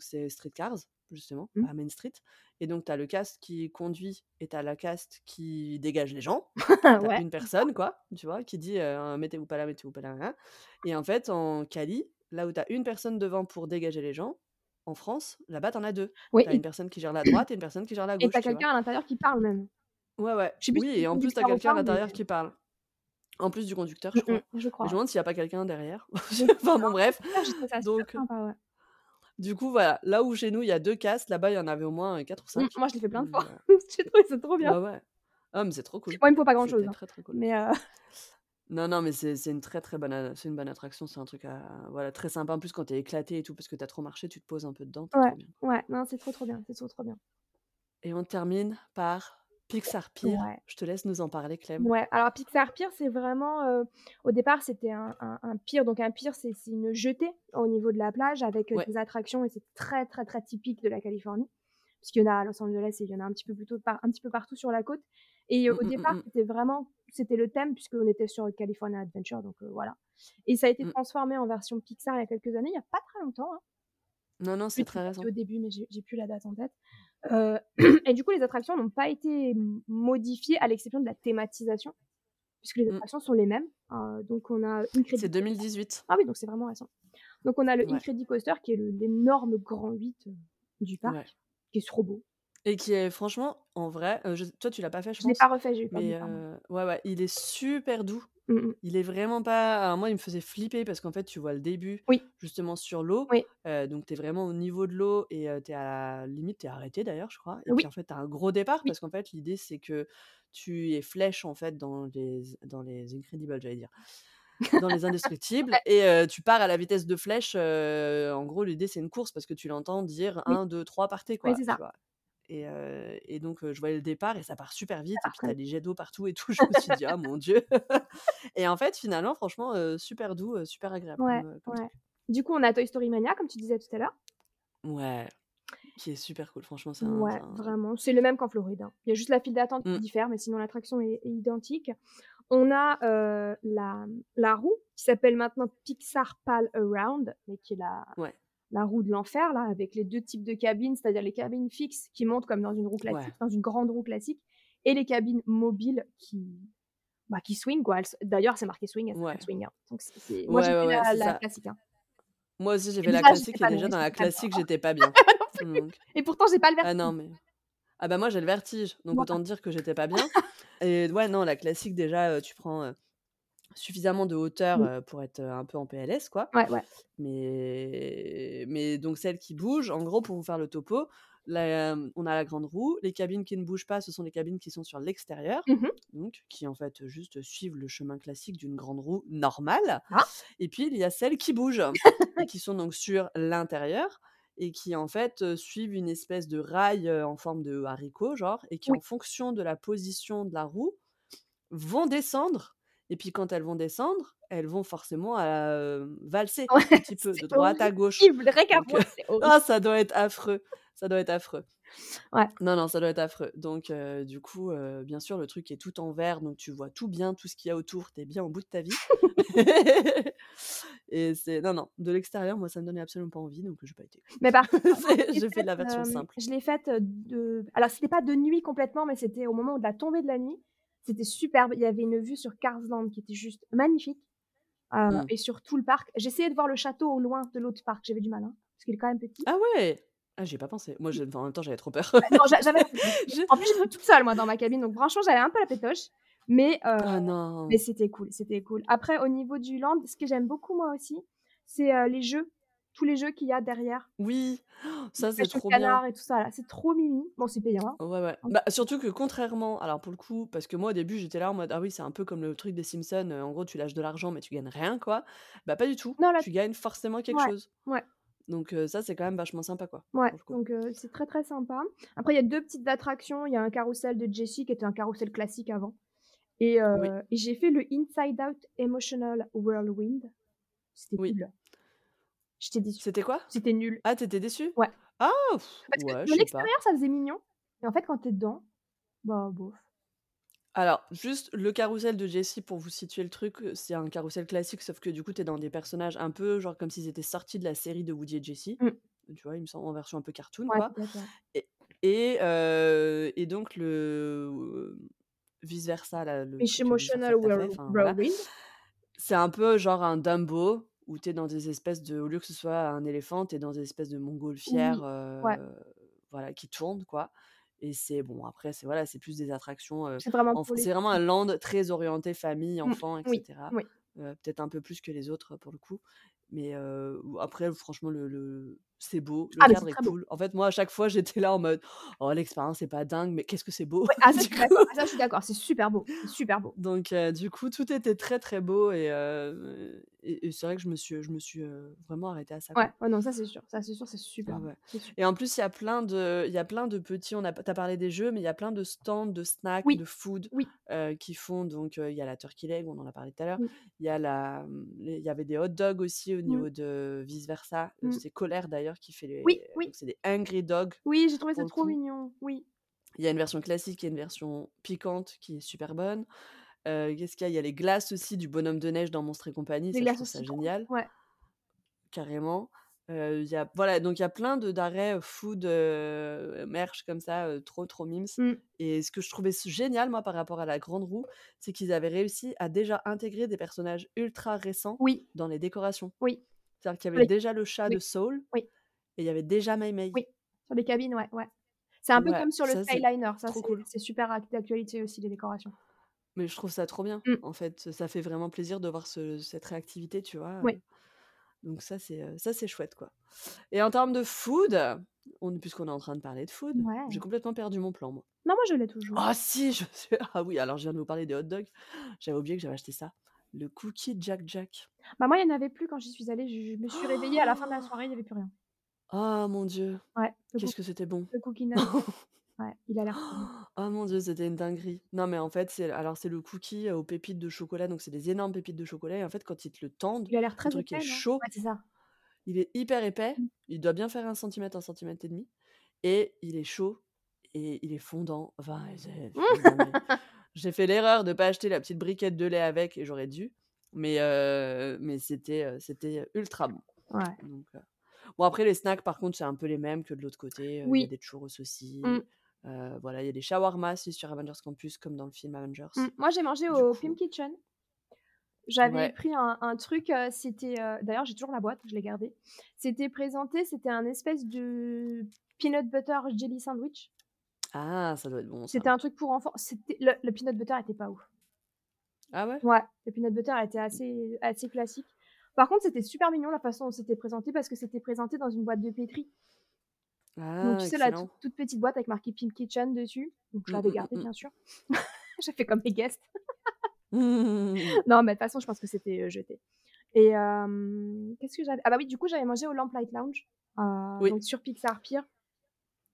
c'est Streetcars, justement, Mmh. à Main Street et donc tu as le cast qui conduit et tu as la cast qui dégage les gens. [laughs] Tu as Ouais. une personne, quoi, tu vois, qui dit, «Mettez-vous pas là, mettez-vous pas là, nin» et en fait, en Cali, là où tu as une personne devant pour dégager les gens, en France, là-bas, tu en as 2. Oui Tu as et une personne qui gère la droite et une personne qui gère la et gauche, as tu vois? quelqu'un à l'intérieur qui parle même. Ouais, ouais. Je sais plus Oui et en plus, tu as conducteur ou quelqu'un à mais l'intérieur qui parle. En plus du conducteur, je Mmh crois. mh, je crois. je me demande s'il y a pas quelqu'un derrière. [laughs] Enfin bon, bref, donc sympa, ouais. du coup, voilà, là où chez nous, il y a 2 castes, là-bas, il y en avait au moins, heu, 4 ou Mmh, 5. moi, je l'ai fait plein de fois. [laughs] J'ai trouvé ça trop bien. Ouais, ouais. Ah mais c'est trop cool. Moi, il me faut pas grand-chose, hein, très, très cool. mais heu Non, non, mais c'est c'est une très, très bonne a c'est une bonne attraction, c'est un truc à voilà, très sympa. En plus, quand tu es éclaté et tout, parce que tu as trop marché, tu te poses un peu dedans, c'est Ouais, trop bien. ouais, non, c'est trop, trop bien, c'est trop, trop bien. Et on termine par Pixar Pier. Ouais. Je te laisse nous en parler, Clem. Ouais, alors Pixar Pier, c'est vraiment, heu, au départ, c'était un un un pier, donc un pier, c'est c'est une jetée au niveau de la plage avec, Ouais. des attractions et c'est très, très, très typique de la Californie. Puisqu'il y en a à Los Angeles et il y en a un petit peu plutôt par un petit peu partout sur la côte et au mmh, départ, mmh, mmh. c'était vraiment c'était le thème puisqu'on était sur California Adventure, donc heu, voilà et ça a été Mmh. transformé en version Pixar il y a quelques années, il y a pas très longtemps, hein. Non, non, c'est très récent. au début, mais j'ai plus la date en tête. Heu [clears throat] et du coup, les attractions n'ont pas été modifiées à l'exception de la thématisation, puisque les Mmh. attractions sont les mêmes. Heu, donc on a C'est Incredicoaster 2018. ah oui, donc c'est vraiment récent. Donc on a le Ouais. Incredicoaster qui est l'énorme grand 8, heu, du parc, Ouais. qui est trop beau. Et qui est franchement, en vrai, je toi, tu l'as pas fait, je Je l'ai pense, pas refait, j'ai eu peur de mais le faire, moi. heu, ouais, ouais, il est super doux. Mmh mh. Il est vraiment pas alors moi, il me faisait flipper parce qu'en fait, tu vois le début Oui. justement sur l'eau, Oui. donc tu es vraiment au niveau de l'eau et tu es à la limite, tu es arrêté d'ailleurs, je crois et Oui. puis en fait, tu as un gros départ Oui. parce qu'en fait, l'idée, c'est que tu es flèche, en fait, dans les dans les Incredibles, j'allais dire, dans les [laughs] Indestructibles et tu pars à la vitesse de flèche, en gros, l'idée, c'est une course parce que tu l'entends dire: Oui. «1-2-3, partez», Oui, quoi, c'est tu ça. Et donc je voyais le départ et ça part super vite et puis très tu as vite. des jets d'eau partout et tout. [laughs] Je me suis dit: «Ah mon Dieu!» [laughs] et en fait, finalement, franchement, super doux, super agréable Ouais, comme, heu, comme ouais. truc. Du coup, on a Toy Story Mania, comme tu disais tout à l'heure. Ouais, qui est super cool. Franchement, c'est Ouais, un vraiment. C'est le même qu'en Floride, hein. Il y a juste la file d'attente qui Mmh. diffère, mais sinon l'attraction est est identique. On a, la la roue qui s'appelle maintenant Pixar Pal Around, mais qui est la Ouais. La roue de l'enfer, là, avec les 2 types de cabines, c'est-à-dire les cabines fixes qui montent comme dans une roue Ouais. classique, dans une grande roue classique et les cabines mobiles qui, bah, qui swing, quoi. D'ailleurs, c'est marqué swing, Ouais. swing, hein. Donc moi, Ouais, j'ai fait la classique, hein. Moi aussi, j'ai fait la classique et déjà dans la classique, j'étais pas [laughs] bien. Donc et pourtant, j'ai pas le ah non, vertige. mais ah bah, moi, j'ai le vertige, donc autant te dire que j'étais pas bien et ouais, non, la classique, déjà, heu, tu prends, heu, suffisamment de hauteur, heu, pour être, un peu en PLS, quoi. Ouais, ouais. Mais mais donc celle qui bouge, en gros, pour vous faire le topo, la mmh, on a la grande roue. Les cabines qui ne bougent pas, ce sont les cabines qui sont sur l'extérieur, Mmh mh. donc qui, en fait, juste suivent le chemin classique d'une grande roue normale Ah! et puis il y a celles qui bougent et qui sont donc sur l'intérieur et qui, en fait, suivent une espèce de rail, en forme de haricot, genre et qui, Oui. en fonction de la position de la roue, vont descendre et puis quand elles vont descendre, elles vont forcément, valser Ouais, un petit [laughs] peu de droite à gauche. Donc horrible. ah ça doit être affreux, ça doit être affreux. Ouais. Non, non, ça doit être affreux. Donc du coup, bien sûr, le truc est tout en vert, donc tu vois tout bien, tout ce qu'il y a autour, tu es bien au bout de ta vie [laughs] [laughs] et c'est non, non, de l'extérieur, moi, ça me donnait absolument pas envie, donc j'ai pas été. Mais par contre, j'ai fait de la version simple. je l'ai faite, de alors c'était pas de nuit complètement, mais c'était au moment de la tombée de la nuit. C'était superbe. Il y avait une vue sur Cars Land qui était juste magnifique, heu Mmh. et sur tout le parc. J'essayais de voir le château au loin de l'autre parc, j'avais du mal, hein, parce qu'il est quand même petit. Ah ouais! Ah, j'y ai pas pensé. Moi, je enfin, en même temps, j'avais trop peur. Non, j'a j'avais [laughs] Je en plus, j'étais toute seule, moi, dans ma cabine, donc franchement, j'avais un peu la pétoche, mais heu, Ah non! mais c'était cool, c'était cool. Après, au niveau du land, ce que j'aime beaucoup, moi aussi, c'est, heu, les jeux, tous les jeux qu'il y a derrière. Oui! Ça, c'est trop bien. et tout ça, c'est trop mimi. Bon, c'est payant, hein. Ouais, ouais. Bah, surtout que contrairement alors pour le coup, parce que moi, au début, j'étais là en mode: «Ah oui, c'est un peu comme le truc des Simpsons, heu, en gros, tu lâches de l'argent, mais tu gagnes rien, quoi». Bah, pas du tout. Non, là Tu gagnes forcément quelque ouais, chose. ouais. Donc heu, ça, c'est quand même vachement sympa, quoi, Ouais, donc heu, c'est très, très sympa. Après, il y a 2 petites attractions. Il y a un carrousel de Jessie qui était un carrousel classique avant et heu Oui. et j'ai fait le Inside Out Emotional Whirlwind. C'était Oui. nul. J'étais déçue. C'était quoi? C'était nul. Ah, tu étais déçue? Ouais. Ah! Parce que de l'extérieur, ça faisait mignon et en fait, quand tu es dedans, bah, bof. Alors, juste le carrousel de Jessie pour vous situer le truc, heu, c'est un carrousel classique sauf que du coup, tu es dans des personnages un peu genre comme s'ils étaient sortis de la série de Woody et Jessie. Mmh. Tu vois? Il me semble en version un peu cartoon Ouais, quoi ouais. et et heu et donc le vice versa là, le Emotional voilà. Whirlwind. C'est un peu genre un Dumbo où tu es dans des espèces de au lieu que ce soit un éléphant, tu es dans des espèces de montgolfières, Oui, ouais. heu, voilà qui tournent quoi et c'est bon après c'est voilà, c'est plus des attractions, C'est vraiment les un land très orienté famille, Mmh, enfants et oui, cetera. oui. Heu, peut-être un peu plus que les autres pour le coup, mais après franchement le le c'est beau, le Ah c'est cadre est très beau. cool. En fait, moi à chaque fois j'étais là en mode: «Oh l'expérience est pas dingue, mais qu'est-ce que c'est beau!» Ouais, [laughs] ah ça je du suis coup. d'accord, ah ça je suis d'accord, c'est super beau, c'est super beau. Donc du coup, tout était très, très beau et heu et et c'est vrai que je me suis je me suis, vraiment arrêtée à ça Ouais, ouais, non, ça c'est sûr, ça c'est sûr, c'est super beau, ouais c'est super. et en plus, il y a plein de il y a plein de petits on a tu as parlé des jeux, mais il y a plein de stands de snacks, Oui, de food, oui. qui font donc il y a la turkey leg, on en a parlé tout à l'heure. Il y a la, mmh, il y avait des hot dogs aussi au Mmh. niveau de vice versa, Mmh. c'est Kohler d'ailleurs qui fait Oui, les oui. donc c'est des hungry dogs Oui, j'ai trouvé ça trop mignon, oui. Il y a une version classique et une version piquante qui est super bonne. Heu, qu'est-ce qu'il y a? Il y a les glaces aussi du bonhomme de neige dans Monstres et compagnie, Les ça glaces ça génial. ouais. Carrément. Il y a voilà, donc il y a plein de d'arrêts, heu, food, heu, merch comme ça, trop, trop mimes Mmh. et ce que je trouvais génial moi par rapport à la grande roue, c'est qu'ils avaient réussi à déjà intégrer des personnages ultra récents Oui. dans les décorations. Oui. C'est-à-dire qu'il y avait déjà le chat de oui, Soul oui. Et il y avait déjà Mei. Oui, sur les cabines, ouais, ouais. C'est un peu comme sur le ça Skyliner, ça c'est cool. super act d'actualité aussi les décorations. Mais je trouve ça trop bien, Mmh. en fait, ça fait vraiment plaisir de voir ce cette réactivité, tu vois? Oui. Heu, donc ça c'est, heu, ça c'est chouette quoi et en termes de food, on puisqu'on est en train de parler de food, j'ai complètement perdu mon plan moi. Non, moi je l'ai toujours. Ah si! [laughs] Je sais ah oui, alors je viens de vous parler des hot dogs, j'avais oublié que j'avais acheté ça, le cookie Jack Jack. Bah moi, il y en avait plus quand j'y suis allée, je je me suis réveillée à la fin de la soirée, il y avait plus rien. Ah mon Dieu! Ouais, le Qu'est-ce que c'était bon! le cookie nut. [laughs] Ouais, il a l'air trop bon. Oh mon Dieu, c'était une dinguerie. Non mais en fait, c'est alors c'est le cookie aux pépites de chocolat, donc c'est des énormes pépites de chocolat et en fait, quand ils te le tendent, Il a l'air le très truc est épais, non? chaud, Ouais, c'est ça. il est hyper épais, Mmh. il doit bien faire 1 centimètre, 1 centimètre et demi et il est chaud et il est fondant, enfin [laughs] c'est une dinguerie. J'ai fait l'erreur de pas acheter la petite briquette de lait avec et j'aurais dû, mais heu, mais c'était, heu, c'était ultra bon. Ouais. Donc bon après les snacks par contre, c'est un peu les mêmes que de l'autre côté, il y a des churros aussi, Mmh. voilà, il y a des shawarmas aussi sur Avengers Campus comme dans le film Avengers. Mmh. Moi j'ai mangé Du au coup Pim's Kitchen. J'avais Ouais. pris un un truc, c'était, d'ailleurs j'ai toujours la boîte, je l'ai gardée. C'était présenté, c'était un espèce de peanut butter jelly sandwich. Ah, ça doit être bon. C'était un truc pour enfants, le le peanut butter était pas ouf. Ah ouais? Ouais, le peanut butter était assez assez classique. Par contre, c'était super mignon la façon dont c'était présenté parce que c'était présenté dans une boîte de pétri. Donc Ah tu sais la toute petite boîte avec marqué Pim's Kitchen dessus, donc je Mmh, l'avais mmh, gardée mmh. bien sûr. [laughs] J'ai fait comme les guests. [laughs] Non, mais de toute façon, je pense que c'était, heu, jeté et hem, qu'est-ce que j'avais? Ah bah oui, du coup, j'avais mangé au Lamplight Lounge, Oui. donc sur Pixar Pier.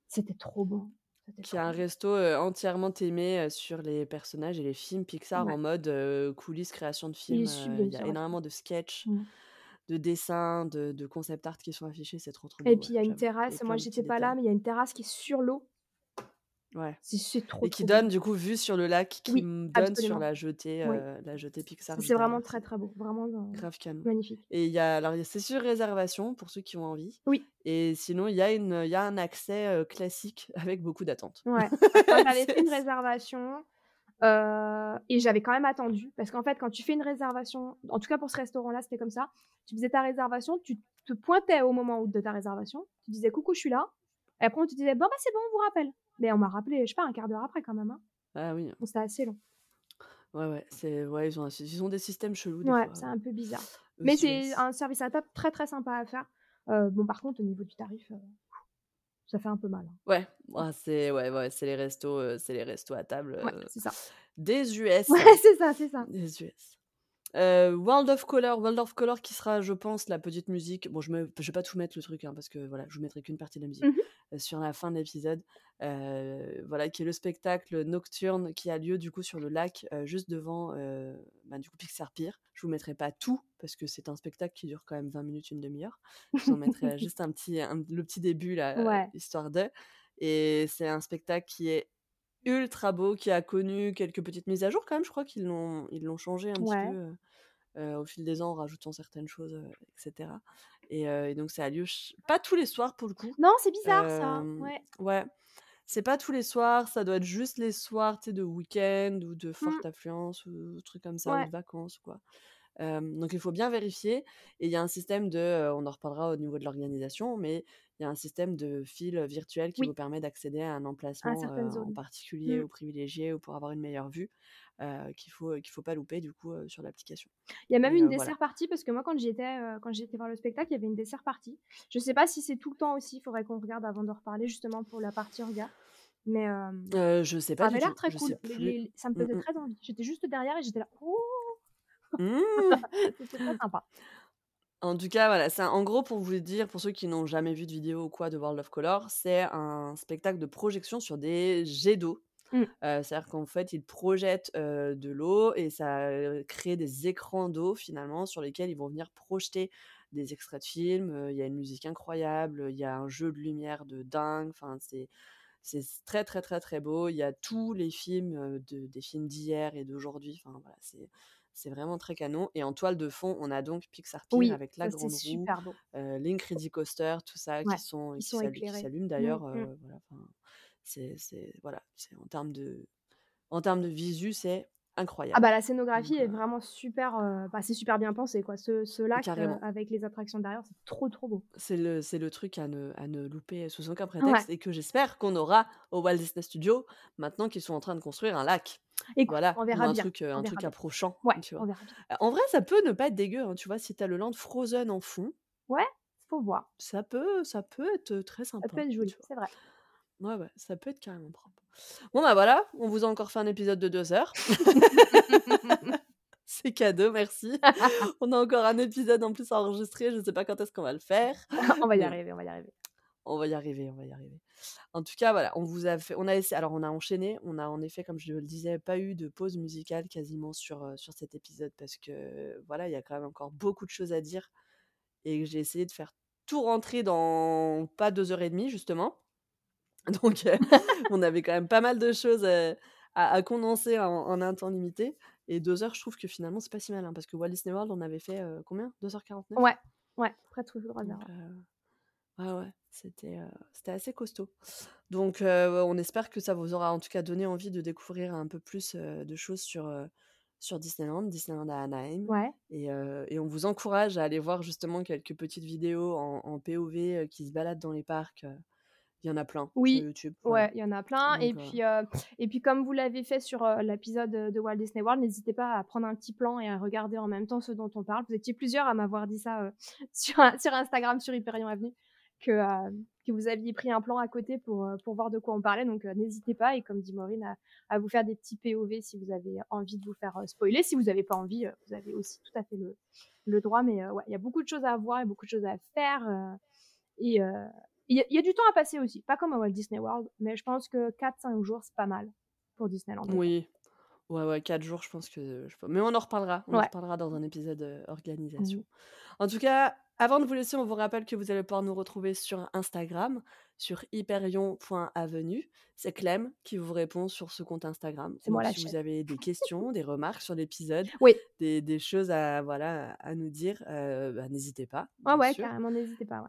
C'était trop bon, Qui est trop un resto, entièrement heu, sur les personnages et les films Pixar Ouais. en mode, coulisses création de films, il y a énormément de sketchs, Mmh. de dessins, de de concept art qui sont affichés, c'est trop, trop Et beau, puis il y a une a terrasse, moi j'étais pas là, mais il y a une terrasse qui est sur l'eau. Ouais C'est c'est trop, et qui trop beau. donne du coup vue sur le lac qui, Oui, donne sur la jetée, Oui. heu, la jetée Pixar C'est vraiment très, très beau, vraiment, grave canon magnifique. et il y a alors c'est sur réservation pour ceux qui ont envie Oui. et sinon il y a une il y a un accès, heu, classique [laughs] avec beaucoup d'attente. Ouais. [laughs] J'avais fait une réservation, et j'avais quand même attendu parce qu'en fait, quand tu fais une réservation, en tout cas pour ce restaurant-là, c'était comme ça. Tu faisais ta réservation, tu te pointais au moment de ta réservation, tu disais: «Coucou, je suis là» et après on te disait: «Bon, bah, c'est bon, on vous rappelle». Mais on m'a rappelé, je sais pas, un 1/4 d'heure après quand même, hein. Ah oui. Donc c'était assez long. Ouais, ouais, c'est ouais, ils ont un ils ont des systèmes chelous des Ouais, c'est un peu bizarre. aux Mais c'est un service à table très, très sympa à faire. Heu, bon par contre au niveau du tarif, heu, ça fait un peu mal, hein. Ouais, ouah c'est ouais, ouais, c'est les restos, c'est les restos à table, Ouais, c'est ça. des US. Ouais, c'est ça, c'est ça. Des US. Heu, World of Color World of Color qui sera, je pense, la petite musique. Bon, je je vais pas tout mettre le truc, hein, parce que voilà, je vous mettrai qu'une partie de la musique, Mmh mh. heu, sur la fin de l'épisode. Heu, voilà, qui est le spectacle nocturne qui a lieu du coup sur le lac, juste devant, bah, du coup Pixar Pier. Je vous mettrai pas tout parce que c'est un spectacle qui dure quand même 20 minutes, 1/2 heure. Je vous en mettrai juste un petit un le petit début là, Ouais. histoire de et c'est un spectacle qui est ultra beau, qui a connu quelques petites mises à jour quand même. Je crois qu'ils l'ont ils l'ont changé un petit peu, heu heu, au fil des ans en rajoutant certaines choses, heu, et cetera et donc ça a lieu ch pas tous les soirs pour le coup. Non, c'est bizarre ça. Ouais. ouais, c'est pas tous les soirs, ça doit être juste les soirs, de week-end ou de forte Mmh. affluence ou trucs comme ça ou de vacances ou quoi. Donc il faut bien vérifier et il y a un système de, on en reparlera au niveau de l'organisation, mais il y a un système de fil, virtuel qui Oui. vous permet d'accéder à un emplacement, en particulier Mmh. ou privilégié ou pour avoir une meilleure vue, qu'il faut, qu'il faut pas louper du coup, sur l'application Il y a même et une heu, voilà. dessert party parce que moi quand j'y étais, heu, quand j'y étais voir le spectacle, il y avait une dessert party. Je sais pas si c'est tout le temps aussi, il faudrait qu'on regarde avant de reparler justement pour la partie orga. Mais hem, Heu, je sais ça pas avait du l'air très je cool. Les les ça me Mmh faisait mh. très envie. J'étais juste derrière et j'étais là: «Oh!» Mmh! [laughs] C'était très sympa. En tout cas, voilà, c'est un en gros, pour vous dire, pour ceux qui n'ont jamais vu de vidéo ou quoi de World of Color, c'est un spectacle de projection sur des jets d'eau. Mmh. Heu, c'est-à-dire qu'en fait, ils projettent, heu, de l'eau et ça, heu, crée des écrans d'eau finalement sur lesquels ils vont venir projeter des extraits de films, il y a une musique incroyable, il y a un jeu de lumière de dingue, enfin c'est c'est très, très, très, très beau. Il y a tous les films, de des films d'hier et d'aujourd'hui, enfin voilà, c'est c'est vraiment très canon et en toile de fond, on a donc Pixar Pier Oui, avec la grande roue, super beau. heu, l'Incredicoaster, tout ça Ouais, qui sont qui s'allument Mmh d'ailleurs, mh. heu, voilà, enfin, c'est c'est voilà, c'est en termes de en termes de visu, c'est Ah incroyable. bah, la scénographie Donc est heu vraiment super, heu, bah, c'est super bien pensé quoi. Ce ce lac, Carrément. avec les attractions derrière, c'est trop, trop beau. C'est le c'est le truc à ne à ne louper sous aucun Ouais. prétexte et que j'espère qu'on aura au Walt Disney Studios maintenant qu'ils sont en train de construire un lac. Écoute, Voilà, on verra un bien, truc, on un truc bien. approchant, Ouais, tu on vois? verra bien. En vrai, ça peut ne pas être dégueu, hein, tu vois? Si tu as le land Frozen en fond Ouais, faut voir. ça peut ça peut être, très Ça peut sympa, être joli, c'est vrai. Ouais, ouais, ça peut être carrément propre. Bon bah, voilà, on vous a encore fait un épisode de 2 heures. [laughs] C'est cadeau, merci. [laughs] On a encore un épisode en plus à enregistrer, je sais pas quand est-ce qu'on va le faire, [laughs] On va y arriver, on va y arriver. on va y arriver, on va y arriver. En tout cas, voilà, on vous a fait on a essa alors on a enchaîné, on a en effet, comme je le disais, pas eu de pause musicale quasiment sur, heu, sur cet épisode parce que, voilà, il y a quand même encore beaucoup de choses à dire et j'ai essayé de faire tout rentrer dans pas 2 heures et demie justement. [laughs] Donc heu, on avait quand même pas mal de choses, heu, à à condenser en en un temps limité et 2 heures, je trouve que finalement, c'est pas si mal, hein, parce que Walt Disney World, on avait fait, heu, combien? 2:49? Ouais, ouais, presque 3 heures, Donc ouais. ouais, c'était, assez costaud. Donc on espère que ça vous aura en tout cas donné envie de découvrir un peu plus, de choses sur, sur Disneyland, Disneyland à Anaheim Ouais. et et on vous encourage à aller voir justement quelques petites vidéos en en POV, qui se baladent dans les parcs, il y en a plein sur Oui, YouTube, voilà. ouais, il y en a plein et Donc puis, heu et puis comme vous l'avez fait sur, heu, l'épisode, de Walt Disney World, n'hésitez pas à prendre un petit plan et à regarder en même temps ce dont on parle. Vous étiez plusieurs à m'avoir dit ça, [laughs] sur sur Instagram, sur Hyperion Avenue, que, que vous aviez pris un plan à côté pour, pour voir de quoi on parlait donc n'hésitez pas et comme dit Maureen, à à vous faire des petits POV si vous avez envie de vous faire, spoiler. Si vous avez pas envie, vous avez aussi tout à fait le le droit mais ouais, il y a beaucoup de choses à voir et beaucoup de choses à faire, et il y a il y a du temps à passer aussi, pas comme à Walt Disney World, mais je pense que 4-5 jours, c'est pas mal pour Disneyland. Oui, ouais, ouais, 4 jours, je pense que je mais on en reparlera, on en reparlera dans un épisode, heu, organisation. Mmh. En tout cas, avant de vous laisser, on vous rappelle que vous allez pouvoir nous retrouver sur Instagram, sur hyperion.avenue. C'est Clem qui vous répond sur ce compte Instagram. C'est moi la si vous avez des questions, des remarques sur l'épisode, Oui. des des choses à voilà, à nous dire, heu, bah, n'hésitez pas, Ouais, bien ouais, sûr. carrément, n'hésitez pas, ouais.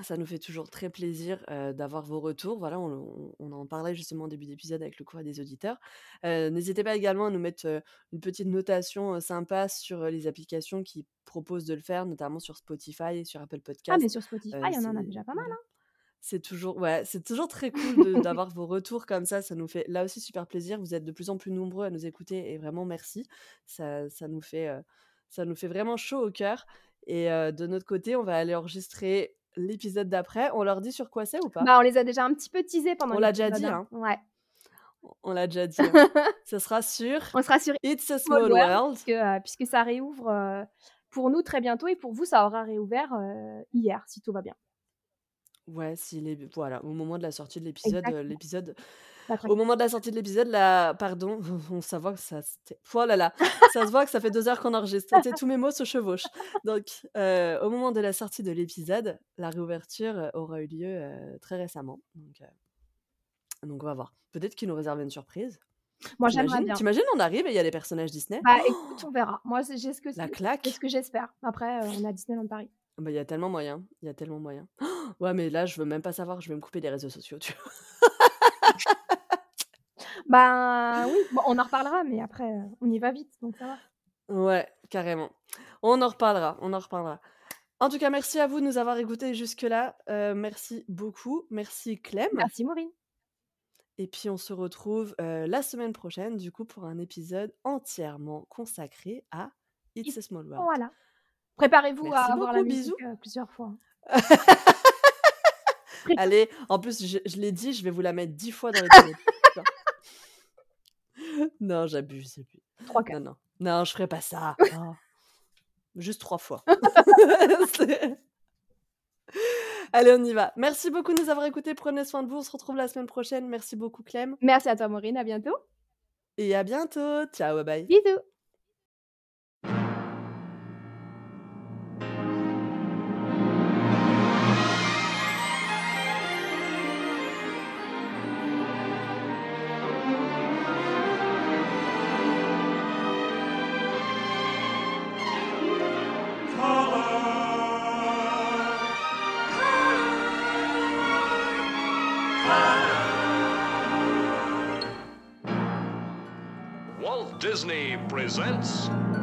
Ça nous fait toujours très plaisir, d'avoir vos retours. Voilà, on en parlait justement en début d'épisode avec le courrier des auditeurs. N'hésitez pas également à nous mettre, une petite notation, sympa sur, les applications qui proposent de le faire, notamment sur Spotify et sur Apple Ah mais Podcast. sur Spotify, on en a déjà pas mal, hein. c'est toujours ouais, c'est toujours très [laughs] cool d'avoir vos retours comme ça, ça nous fait là aussi super plaisir. Vous êtes de plus en plus nombreux à nous écouter et vraiment merci. Ça ça nous fait, ça nous fait vraiment chaud au cœur et de notre côté, on va aller enregistrer l'épisode d'après. On leur dit sur quoi c'est ou pas? Bah, on les a déjà un petit peu teasés pendant On l'a déjà dit, hein. Ouais. On l'a déjà dit, hein. [laughs] Ce sera sur On sera sur It's a Small World World. puisque, ça réouvre, heu, pour nous très bientôt et pour vous, ça aura réouvert, heu, hier, si tout va bien. Ouais, s'il est voilà, au moment de la sortie de l'épisode, heu, Exactement. l'épisode au moment de la sortie de l'épisode, là pardon, [laughs] on ça voit que ça c'était oh là là, ça se voit que ça fait 2 heures qu'on enregistre. Tu sais, tous mes mots se chevauchent. Donc heu, au moment de la sortie de l'épisode, la réouverture, heu, aura eu lieu, heu, très récemment. Donc heu Donc on va voir. Peut-être qu'ils nous réservent une surprise. Moi, j'aimerais T'imagines? bien. T'imagines, on arrive et il y a les personnages Disney? Bah, écoute, on verra. Moi, c'est j'ai ce que La c'est claque. c'est ce que j'espère. Après, heu, on à Disneyland Paris. Bah, il y a tellement moyen, il y a tellement moyen. [gasps] Ouais, mais là, je veux même pas savoir, je vais me couper des réseaux sociaux, tu vois? [laughs] Ben, oui, bon, on en reparlera, mais après, heu, on y va vite, donc ça va. Ouais, carrément. On en reparlera, on en reparlera. En tout cas, merci à vous de nous avoir écoutés jusque-là. Heu, merci beaucoup. Merci Clem. Merci Maureen. Et puis on se retrouve, heu, la semaine prochaine, du coup, pour un épisode entièrement consacré à It's a Small World. Voilà. Préparez-vous à avoir la musique, bisous. heu, plusieurs fois. [laughs] Allez, en plus, je je l'ai dit, je vais vous la mettre 10 fois dans l'épisode. [laughs] Putain. Non, j'abuse. 3-4. Non, non. Non, je ferai pas ça. [laughs] Non. Juste 3 fois. Allez, on y va. Merci beaucoup de nous avoir écoutés. Prenez soin de vous. On se retrouve la semaine prochaine. Merci beaucoup Clem Merci à toi Maureen, à bientôt. et à bientôt. Ciao, bye bye. Bisous. Presents.